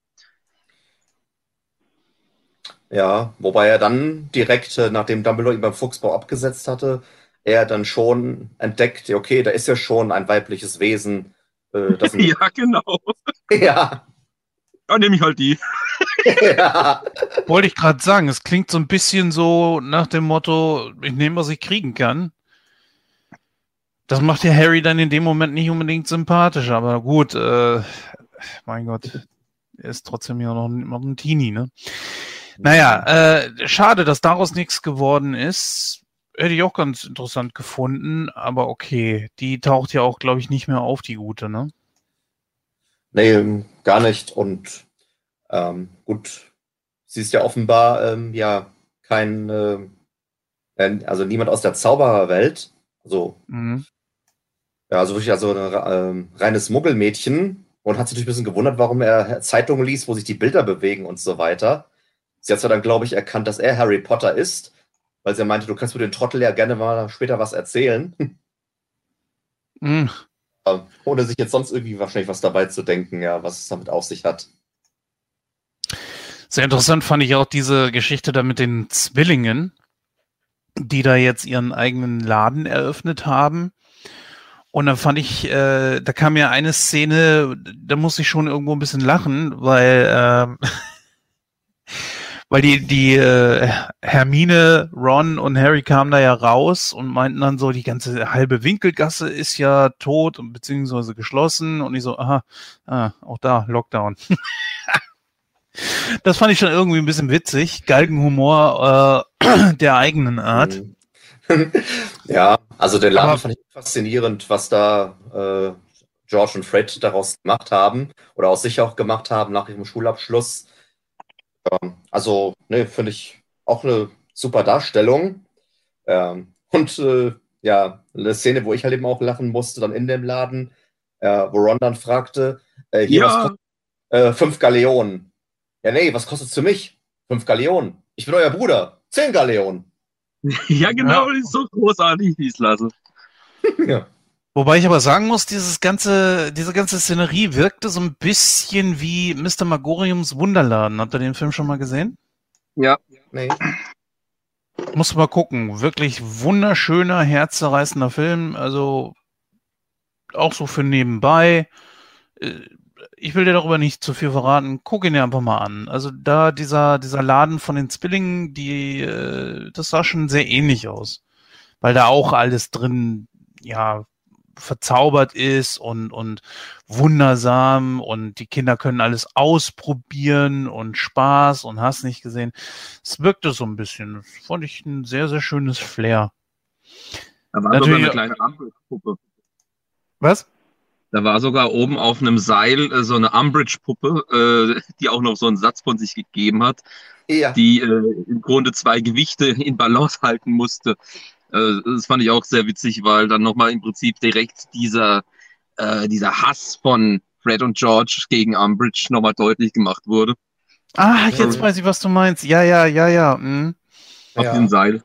Ja, wobei er dann direkt, äh, nachdem Dumbledore ihn beim Fuchsbau abgesetzt hatte, er dann schon entdeckt, okay, da ist ja schon ein weibliches Wesen. Äh, [laughs] ja, genau. [laughs] ja. Dann nehme ich halt die. [laughs] ja. Wollte ich gerade sagen, es klingt so ein bisschen so nach dem Motto, ich nehme, was ich kriegen kann. Das macht ja Harry dann in dem Moment nicht unbedingt sympathisch, aber gut, äh, mein Gott. er ist trotzdem ja noch, noch ein Teenie, ne? Naja, äh, schade, dass daraus nichts geworden ist. Hätte ich auch ganz interessant gefunden, aber okay. Die taucht ja auch, glaube ich, nicht mehr auf, die gute, ne? Nee, gar nicht. Und ähm, gut, sie ist ja offenbar ähm, ja kein, äh, also niemand aus der Zaubererwelt. Also, mhm. ja, also wirklich also ein äh, reines Muggelmädchen und hat sich natürlich ein bisschen gewundert, warum er Zeitungen liest, wo sich die Bilder bewegen und so weiter. Sie hat zwar dann, glaube ich, erkannt, dass er Harry Potter ist, weil sie meinte, du kannst mir den Trottel ja gerne mal später was erzählen. Mhm. Ohne sich jetzt sonst irgendwie wahrscheinlich was dabei zu denken, ja, was es damit auf sich hat. Sehr interessant fand ich auch diese Geschichte da mit den Zwillingen, die da jetzt ihren eigenen Laden eröffnet haben. Und dann fand ich, äh, da kam ja eine Szene, da musste ich schon irgendwo ein bisschen lachen, weil äh, [laughs] weil die, die äh, Hermine, Ron und Harry kamen da ja raus und meinten dann so, die ganze halbe Winkelgasse ist ja tot und beziehungsweise geschlossen und ich so, aha, ah, auch da, Lockdown. [laughs] das fand ich schon irgendwie ein bisschen witzig. Galgenhumor äh, [clears throat] der eigenen Art. [laughs] ja, also der Laden Aber, fand ich faszinierend, was da äh, George und Fred daraus gemacht haben oder aus sich auch gemacht haben nach ihrem Schulabschluss ähm, also, ne, finde ich auch eine super Darstellung. Ähm, und äh, ja, eine Szene, wo ich halt eben auch lachen musste, dann in dem Laden, äh, wo Ron dann fragte, äh, hier, ja. was kostet äh, fünf Galeonen? Ja, nee, was kostet es für mich? Fünf Galeonen. Ich bin euer Bruder. Zehn Galeonen. [laughs] ja, genau, ja. ist so großartig, wie es lasse. [laughs] ja. Wobei ich aber sagen muss, dieses ganze, diese ganze Szenerie wirkte so ein bisschen wie Mr. Magoriums Wunderladen. Habt ihr den Film schon mal gesehen? Ja. Nee. Muss mal gucken. Wirklich wunderschöner, herzzerreißender Film. Also auch so für nebenbei. Äh, ich will dir darüber nicht zu viel verraten. Guck ihn dir einfach mal an. Also da dieser, dieser Laden von den Spillingen, die, äh, das sah schon sehr ähnlich aus. Weil da auch alles drin, ja, verzaubert ist und, und wundersam und die Kinder können alles ausprobieren und Spaß und hast nicht gesehen. Es wirkte so ein bisschen. Das fand ich ein sehr, sehr schönes Flair. Da war Natürlich, sogar eine kleine Umbridge-Puppe. Was? Da war sogar oben auf einem Seil äh, so eine Umbridge-Puppe, äh, die auch noch so einen Satz von sich gegeben hat, ja. die äh, im Grunde zwei Gewichte in Balance halten musste. Äh, das fand ich auch sehr witzig, weil dann nochmal im Prinzip direkt dieser, äh, dieser Hass von Fred und George gegen Umbridge nochmal deutlich gemacht wurde. Ah, jetzt weiß ich, was du meinst. Ja, ja, ja, ja. Mhm. Auf ja. dem Seil.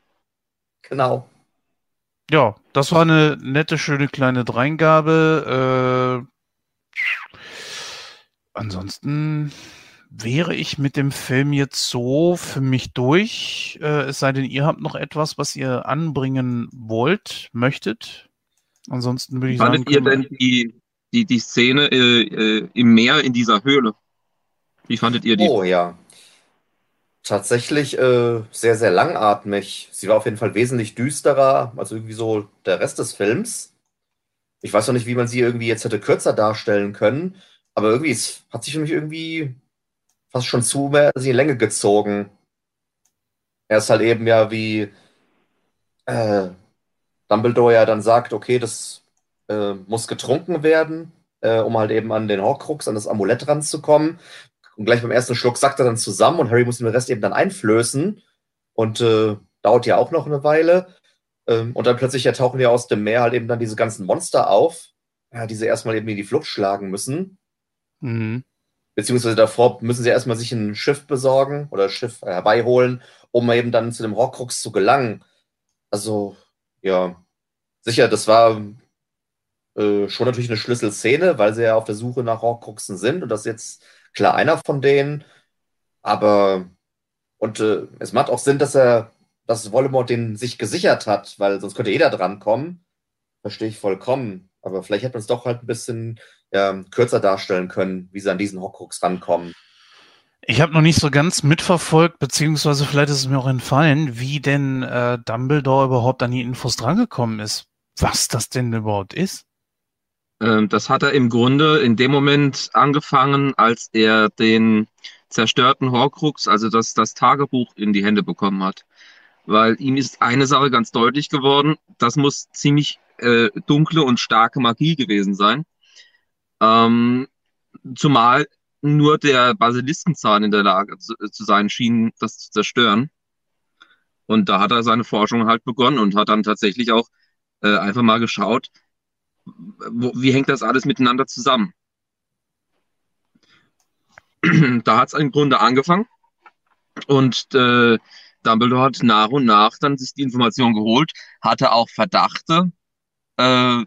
Genau. Ja, das war eine nette, schöne kleine Dreingabe. Äh, ansonsten wäre ich mit dem Film jetzt so für mich durch. Äh, es sei denn, ihr habt noch etwas, was ihr anbringen wollt, möchtet. Ansonsten würde ich Fandet sagen. Fandet ihr denn die, die, die Szene äh, äh, im Meer in dieser Höhle? Wie fandet ihr die? Oh ja. Tatsächlich äh, sehr, sehr langatmig. Sie war auf jeden Fall wesentlich düsterer als irgendwie so der Rest des Films. Ich weiß noch nicht, wie man sie irgendwie jetzt hätte kürzer darstellen können, aber irgendwie es hat sich für mich irgendwie fast schon zu mehr in die Länge gezogen. Er ist halt eben ja wie äh, Dumbledore ja dann sagt, okay, das äh, muss getrunken werden, äh, um halt eben an den Horcrux, an das Amulett ranzukommen. Und gleich beim ersten Schluck sagt er dann zusammen und Harry muss den Rest eben dann einflößen. Und äh, dauert ja auch noch eine Weile. Ähm, und dann plötzlich ja tauchen ja aus dem Meer halt eben dann diese ganzen Monster auf, ja, die sie erstmal eben in die Flucht schlagen müssen. Mhm. Beziehungsweise davor müssen sie erstmal sich ein Schiff besorgen oder Schiff herbeiholen, um eben dann zu dem Horcrux zu gelangen. Also, ja, sicher, das war äh, schon natürlich eine Schlüsselszene, weil sie ja auf der Suche nach Horcruxen sind und das ist jetzt klar einer von denen. Aber, und äh, es macht auch Sinn, dass er, dass Voldemort den sich gesichert hat, weil sonst könnte jeder drankommen. Verstehe ich vollkommen. Aber vielleicht hätte man es doch halt ein bisschen ähm, kürzer darstellen können, wie sie an diesen Horcrux rankommen. Ich habe noch nicht so ganz mitverfolgt, beziehungsweise vielleicht ist es mir auch entfallen, wie denn äh, Dumbledore überhaupt an die Infos drangekommen ist. Was das denn überhaupt ist? Ähm, das hat er im Grunde in dem Moment angefangen, als er den zerstörten Horcrux, also das, das Tagebuch in die Hände bekommen hat. Weil ihm ist eine Sache ganz deutlich geworden, das muss ziemlich äh, dunkle und starke Magie gewesen sein. Ähm, zumal nur der Basiliskenzahn in der Lage zu, zu sein schien, das zu zerstören. Und da hat er seine Forschung halt begonnen und hat dann tatsächlich auch äh, einfach mal geschaut, wo, wie hängt das alles miteinander zusammen. [clears throat] da hat es im Grunde angefangen und äh, Dumbledore hat nach und nach dann sich die Information geholt, hatte auch Verdachte, äh,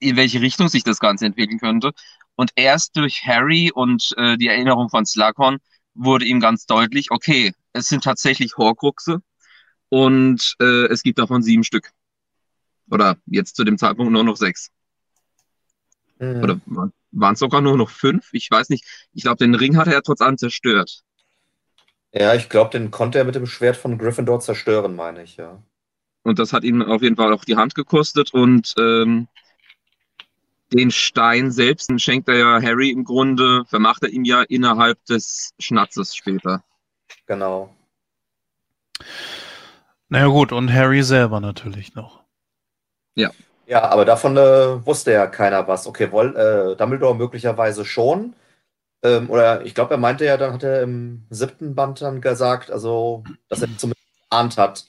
in welche Richtung sich das Ganze entwickeln könnte. Und erst durch Harry und äh, die Erinnerung von Slughorn wurde ihm ganz deutlich, okay, es sind tatsächlich Horcruxe und äh, es gibt davon sieben Stück. Oder jetzt zu dem Zeitpunkt nur noch sechs. Mhm. Oder waren es sogar nur noch fünf? Ich weiß nicht. Ich glaube, den Ring hat er ja trotz allem zerstört. Ja, ich glaube, den konnte er mit dem Schwert von Gryffindor zerstören, meine ich, ja. Und das hat ihm auf jeden Fall auch die Hand gekostet und ähm, den Stein selbst schenkt er ja Harry im Grunde, vermacht er ihm ja innerhalb des Schnatzes später. Genau. Naja gut, und Harry selber natürlich noch. Ja. Ja, aber davon äh, wusste ja keiner was. Okay, woll, äh, Dumbledore möglicherweise schon. Ähm, oder ich glaube, er meinte ja, dann hat er im siebten Band dann gesagt, also, dass er zumindest geahnt hat,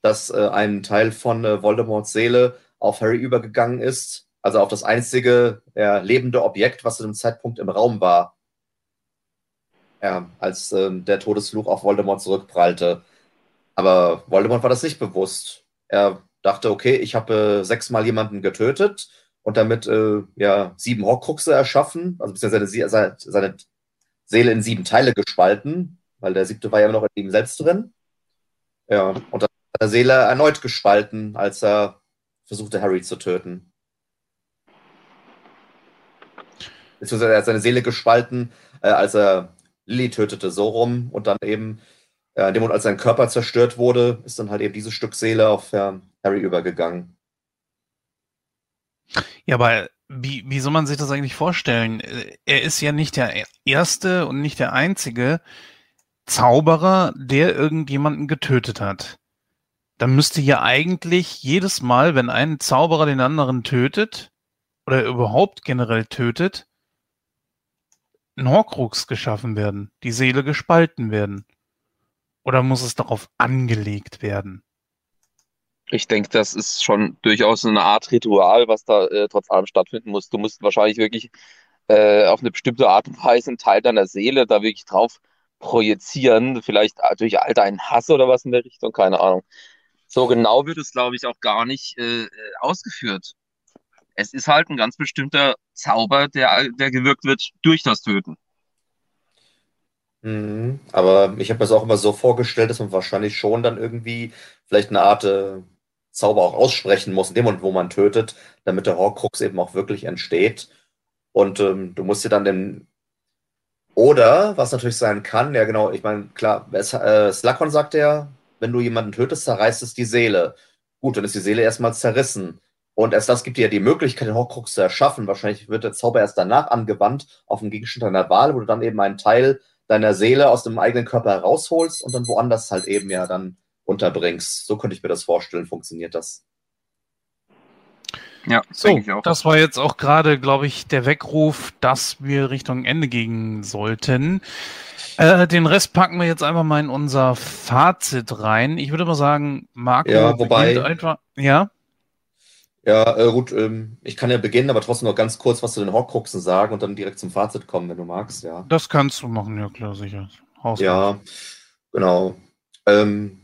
dass äh, ein Teil von äh, Voldemorts Seele auf Harry übergegangen ist. Also auf das einzige ja, lebende Objekt, was zu dem Zeitpunkt im Raum war. Ja, als äh, der Todesfluch auf Voldemort zurückprallte. Aber Voldemort war das nicht bewusst. Er dachte, okay, ich habe äh, sechsmal jemanden getötet und damit äh, ja sieben Horcruxe erschaffen, also beziehungsweise seine, seine Seele in sieben Teile gespalten, weil der siebte war ja immer noch in ihm selbst drin. Ja, und dann hat seine Seele erneut gespalten, als er versuchte, Harry zu töten. Beziehungsweise er hat seine Seele gespalten, äh, als er Lily tötete, so rum, und dann eben, äh, dem Moment, als sein Körper zerstört wurde, ist dann halt eben dieses Stück Seele auf äh, Harry übergegangen. Ja, aber wie, wie soll man sich das eigentlich vorstellen? Er ist ja nicht der erste und nicht der einzige Zauberer, der irgendjemanden getötet hat. Da müsste ja eigentlich jedes Mal, wenn ein Zauberer den anderen tötet oder überhaupt generell tötet, ein Horcrux geschaffen werden, die Seele gespalten werden. Oder muss es darauf angelegt werden? Ich denke, das ist schon durchaus eine Art Ritual, was da äh, trotz allem stattfinden muss. Du musst wahrscheinlich wirklich äh, auf eine bestimmte Art und Weise einen Teil deiner Seele da wirklich drauf projizieren. Vielleicht äh, durch all deinen Hass oder was in der Richtung, keine Ahnung. So genau wird es, glaube ich, auch gar nicht äh, ausgeführt. Es ist halt ein ganz bestimmter Zauber, der, der gewirkt wird durch das Töten. Mhm. Aber ich habe mir das auch immer so vorgestellt, dass man wahrscheinlich schon dann irgendwie vielleicht eine Art äh, Zauber auch aussprechen muss, in dem Moment, wo man tötet, damit der Horcrux eben auch wirklich entsteht. Und ähm, du musst dir dann den. Oder, was natürlich sein kann, ja genau, ich meine, klar, es, äh, Slakon sagt ja, wenn du jemanden tötest, zerreißt es die Seele. Gut, dann ist die Seele erstmal zerrissen. Und erst das gibt dir ja die Möglichkeit, den Horcrux zu erschaffen. Wahrscheinlich wird der Zauber erst danach angewandt auf einen Gegenstand deiner Wahl, wo du dann eben einen Teil deiner Seele aus dem eigenen Körper herausholst und dann woanders halt eben ja dann unterbringst. So könnte ich mir das vorstellen, funktioniert das. Ja, so, das war jetzt auch gerade, glaube ich, der Weckruf, dass wir Richtung Ende gehen sollten. Äh, den Rest packen wir jetzt einfach mal in unser Fazit rein. Ich würde mal sagen, Marco ja, wobei, einfach. Ja. Ja, äh, gut, ähm, ich kann ja beginnen, aber trotzdem noch ganz kurz was zu den Horcruxen sagen und dann direkt zum Fazit kommen, wenn du magst, ja. Das kannst du machen, ja klar, sicher. Haus ja, genau. Ähm,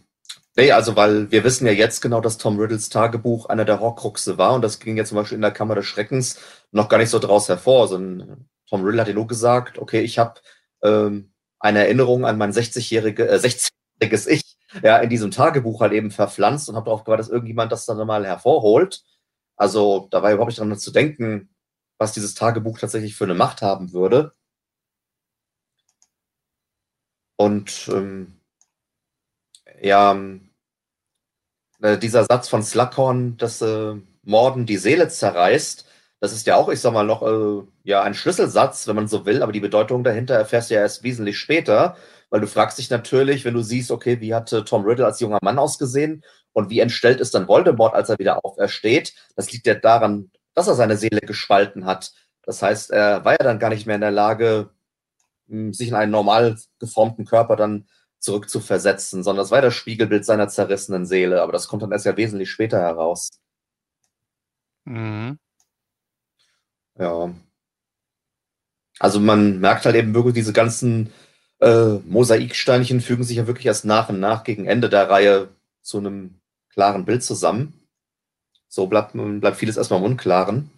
Nee, also weil wir wissen ja jetzt genau, dass Tom Riddles Tagebuch einer der Horcruxe war und das ging ja zum Beispiel in der Kammer des Schreckens noch gar nicht so draus hervor. Sondern Tom Riddle hat ja nur gesagt, okay, ich habe ähm, eine Erinnerung an mein 60-jährige, äh, 60-jähriges Ich ja, in diesem Tagebuch halt eben verpflanzt und habe darauf gewartet, dass irgendjemand das dann mal hervorholt. Also da war überhaupt nicht dran zu denken, was dieses Tagebuch tatsächlich für eine Macht haben würde. Und ähm, ja, äh, dieser Satz von Slughorn, dass äh, Morden die Seele zerreißt, das ist ja auch, ich sag mal, noch äh, ja, ein Schlüsselsatz, wenn man so will, aber die Bedeutung dahinter erfährst du ja erst wesentlich später, weil du fragst dich natürlich, wenn du siehst, okay, wie hat Tom Riddle als junger Mann ausgesehen und wie entstellt ist dann Voldemort, als er wieder aufersteht? Das liegt ja daran, dass er seine Seele gespalten hat. Das heißt, er war ja dann gar nicht mehr in der Lage, hm, sich in einen normal geformten Körper dann zurückzuversetzen, sondern das war das Spiegelbild seiner zerrissenen Seele. Aber das kommt dann erst ja wesentlich später heraus. Mhm. Ja. Also man merkt halt eben wirklich, diese ganzen äh, Mosaiksteinchen fügen sich ja wirklich erst nach und nach gegen Ende der Reihe zu einem klaren Bild zusammen. So bleibt, bleibt vieles erstmal im Unklaren.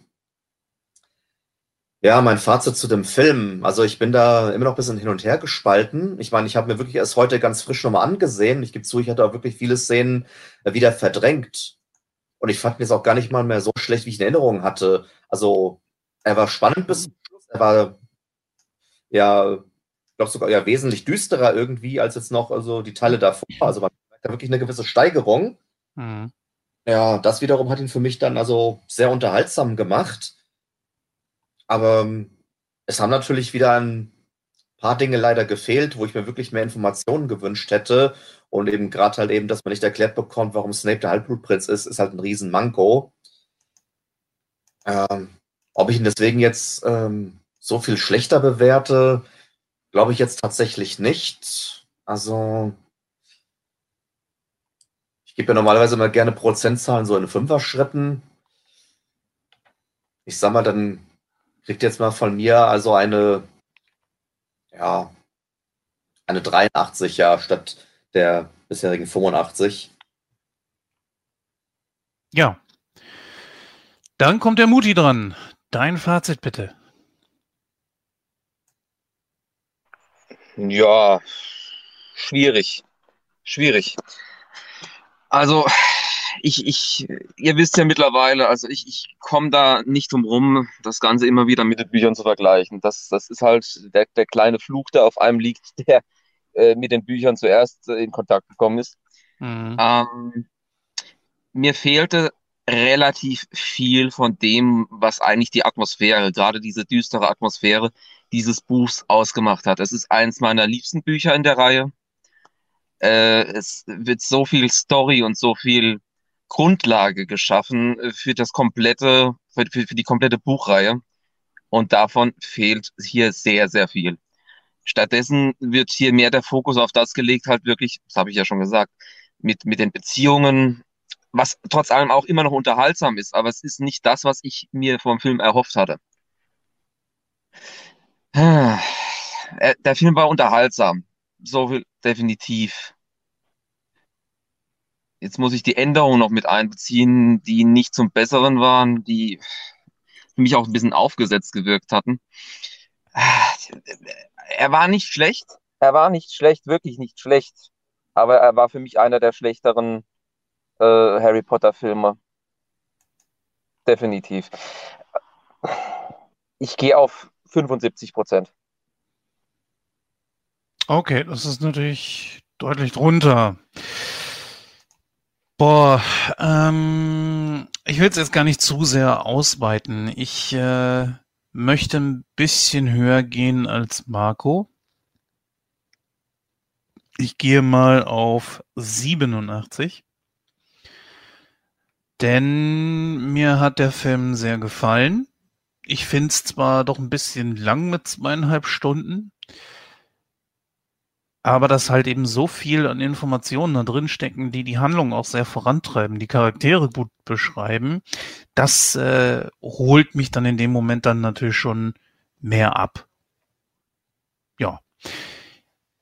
Ja, mein Fazit zu dem Film. Also ich bin da immer noch ein bisschen hin und her gespalten. Ich meine, ich habe mir wirklich erst heute ganz frisch nochmal angesehen. Ich gebe zu, ich hatte auch wirklich viele Szenen äh, wieder verdrängt. Und ich fand ihn jetzt auch gar nicht mal mehr so schlecht, wie ich in Erinnerung hatte. Also er war spannend bis zum Schluss. Er war ja, ich glaube sogar ja wesentlich düsterer irgendwie als jetzt noch also die Teile davor. Also man da wirklich eine gewisse Steigerung. Mhm. Ja, das wiederum hat ihn für mich dann also sehr unterhaltsam gemacht. Aber ähm, es haben natürlich wieder ein paar Dinge leider gefehlt, wo ich mir wirklich mehr Informationen gewünscht hätte. Und eben gerade halt eben, dass man nicht erklärt bekommt, warum Snape der Halbblutprinz ist, ist halt ein Riesenmanko. Ähm, ob ich ihn deswegen jetzt ähm, so viel schlechter bewerte, glaube ich jetzt tatsächlich nicht. Also, ich gebe ja normalerweise immer gerne Prozentzahlen so in Fünfer-Schritten. Ich sag mal, dann kriegt jetzt mal von mir also eine, ja, eine 83 ja statt der bisherigen 85. Ja. Dann kommt der Muti dran. Dein Fazit bitte. Ja, schwierig. Schwierig. Also, ich, ich, ihr wisst ja mittlerweile, also ich, ich komme da nicht drum rum, das Ganze immer wieder mit den Büchern zu vergleichen. Das, das ist halt der, der kleine Fluch, der auf einem liegt, [laughs] der äh, mit den Büchern zuerst äh, in Kontakt gekommen ist. Mhm. Ähm, mir fehlte relativ viel von dem, was eigentlich die Atmosphäre, gerade diese düstere Atmosphäre dieses Buchs ausgemacht hat. Es ist eins meiner liebsten Bücher in der Reihe. Äh, es wird so viel Story und so viel Grundlage geschaffen für das komplette, für, für die komplette Buchreihe. Und davon fehlt hier sehr, sehr viel. Stattdessen wird hier mehr der Fokus auf das gelegt, halt wirklich, das habe ich ja schon gesagt, mit, mit den Beziehungen, was trotz allem auch immer noch unterhaltsam ist, aber es ist nicht das, was ich mir vom Film erhofft hatte. Äh, der Film war unterhaltsam, so viel definitiv. Jetzt muss ich die Änderungen noch mit einbeziehen, die nicht zum Besseren waren, die für mich auch ein bisschen aufgesetzt gewirkt hatten. Er war nicht schlecht. Er war nicht schlecht, wirklich nicht schlecht. Aber er war für mich einer der schlechteren äh, Harry Potter-Filme. Definitiv. Ich gehe auf 75 Prozent. Okay, das ist natürlich deutlich drunter. Boah, ähm, ich will es jetzt gar nicht zu sehr ausweiten. Ich äh, möchte ein bisschen höher gehen als Marco. Ich gehe mal auf 87. Denn mir hat der Film sehr gefallen. Ich finde es zwar doch ein bisschen lang mit zweieinhalb Stunden, aber dass halt eben so viel an Informationen da drin stecken, die die Handlung auch sehr vorantreiben, die Charaktere gut beschreiben, das äh, holt mich dann in dem Moment dann natürlich schon mehr ab. Ja.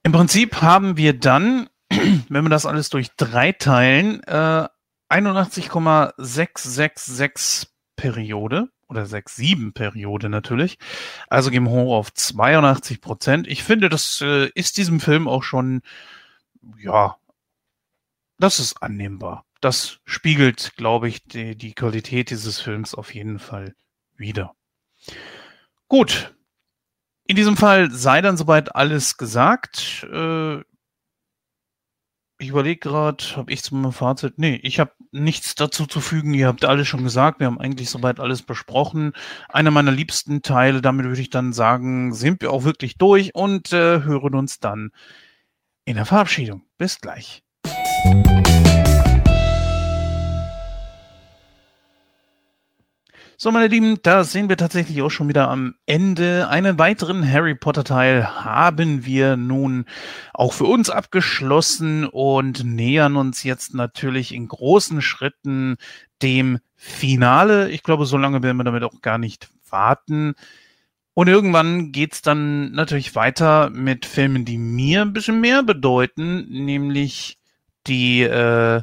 Im Prinzip haben wir dann, [clears throat] wenn wir das alles durch drei teilen, äh, 81,666 Periode oder 6-7 Periode natürlich. Also gehen wir hoch auf 82 Prozent. Ich finde, das äh, ist diesem Film auch schon, ja, das ist annehmbar. Das spiegelt, glaube ich, die, die Qualität dieses Films auf jeden Fall wieder. Gut. In diesem Fall sei dann soweit alles gesagt. Äh, ich überlege gerade, habe ich zum Fazit? Nee, ich habe nichts dazu zu fügen. Ihr habt alles schon gesagt. Wir haben eigentlich soweit alles besprochen. Einer meiner liebsten Teile, damit würde ich dann sagen, sind wir auch wirklich durch und äh, hören uns dann in der Verabschiedung. Bis gleich. So, meine Lieben, da sehen wir tatsächlich auch schon wieder am Ende. Einen weiteren Harry Potter Teil haben wir nun auch für uns abgeschlossen und nähern uns jetzt natürlich in großen Schritten dem Finale. Ich glaube, so lange werden wir damit auch gar nicht warten. Und irgendwann geht's dann natürlich weiter mit Filmen, die mir ein bisschen mehr bedeuten, nämlich die äh,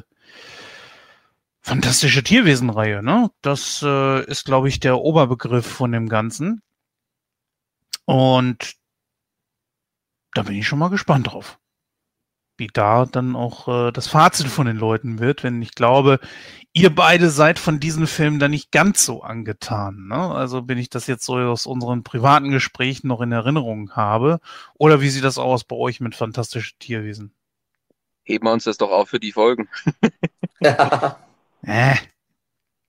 Fantastische Tierwesen-Reihe, ne? Das äh, ist, glaube ich, der Oberbegriff von dem Ganzen. Und da bin ich schon mal gespannt drauf. Wie da dann auch äh, das Fazit von den Leuten wird, wenn ich glaube, ihr beide seid von diesen Filmen dann nicht ganz so angetan. Ne? Also bin ich das jetzt so aus unseren privaten Gesprächen noch in Erinnerung habe. Oder wie sieht das aus bei euch mit Fantastische Tierwesen? Heben wir uns das doch auf für die Folgen. [laughs] [laughs] Äh,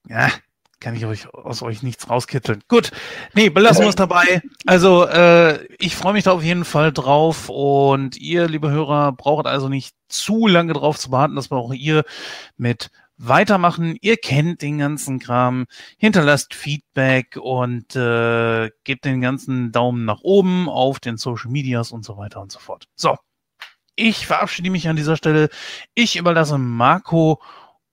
ja, kann ich euch aus euch nichts rauskitzeln. Gut, nee, belassen wir es dabei. Also, äh, ich freue mich da auf jeden Fall drauf und ihr, liebe Hörer, braucht also nicht zu lange drauf zu warten, dass wir auch ihr mit weitermachen. Ihr kennt den ganzen Kram, hinterlasst Feedback und äh, gebt den ganzen Daumen nach oben auf den Social Medias und so weiter und so fort. So, ich verabschiede mich an dieser Stelle. Ich überlasse Marco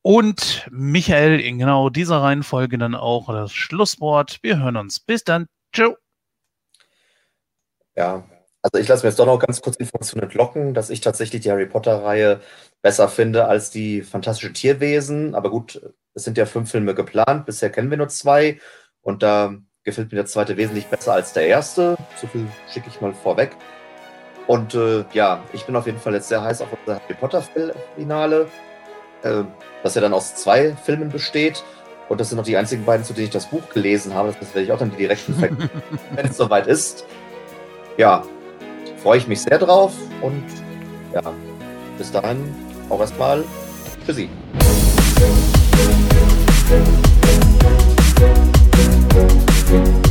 und Michael in genau dieser Reihenfolge dann auch das Schlusswort. Wir hören uns. Bis dann. Ciao. Ja, also ich lasse mir jetzt doch noch ganz kurz Informationen entlocken, dass ich tatsächlich die Harry Potter-Reihe besser finde als die Fantastische Tierwesen. Aber gut, es sind ja fünf Filme geplant. Bisher kennen wir nur zwei. Und da gefällt mir der zweite wesentlich besser als der erste. So viel schicke ich mal vorweg. Und äh, ja, ich bin auf jeden Fall jetzt sehr heiß auf unser Harry Potter-Finale. Äh, das ja dann aus zwei Filmen besteht. Und das sind noch die einzigen beiden, zu denen ich das Buch gelesen habe. Das werde ich auch dann die direkten [laughs] wenn es soweit ist. Ja, freue ich mich sehr drauf und ja, bis dahin auch erstmal für Sie. Thank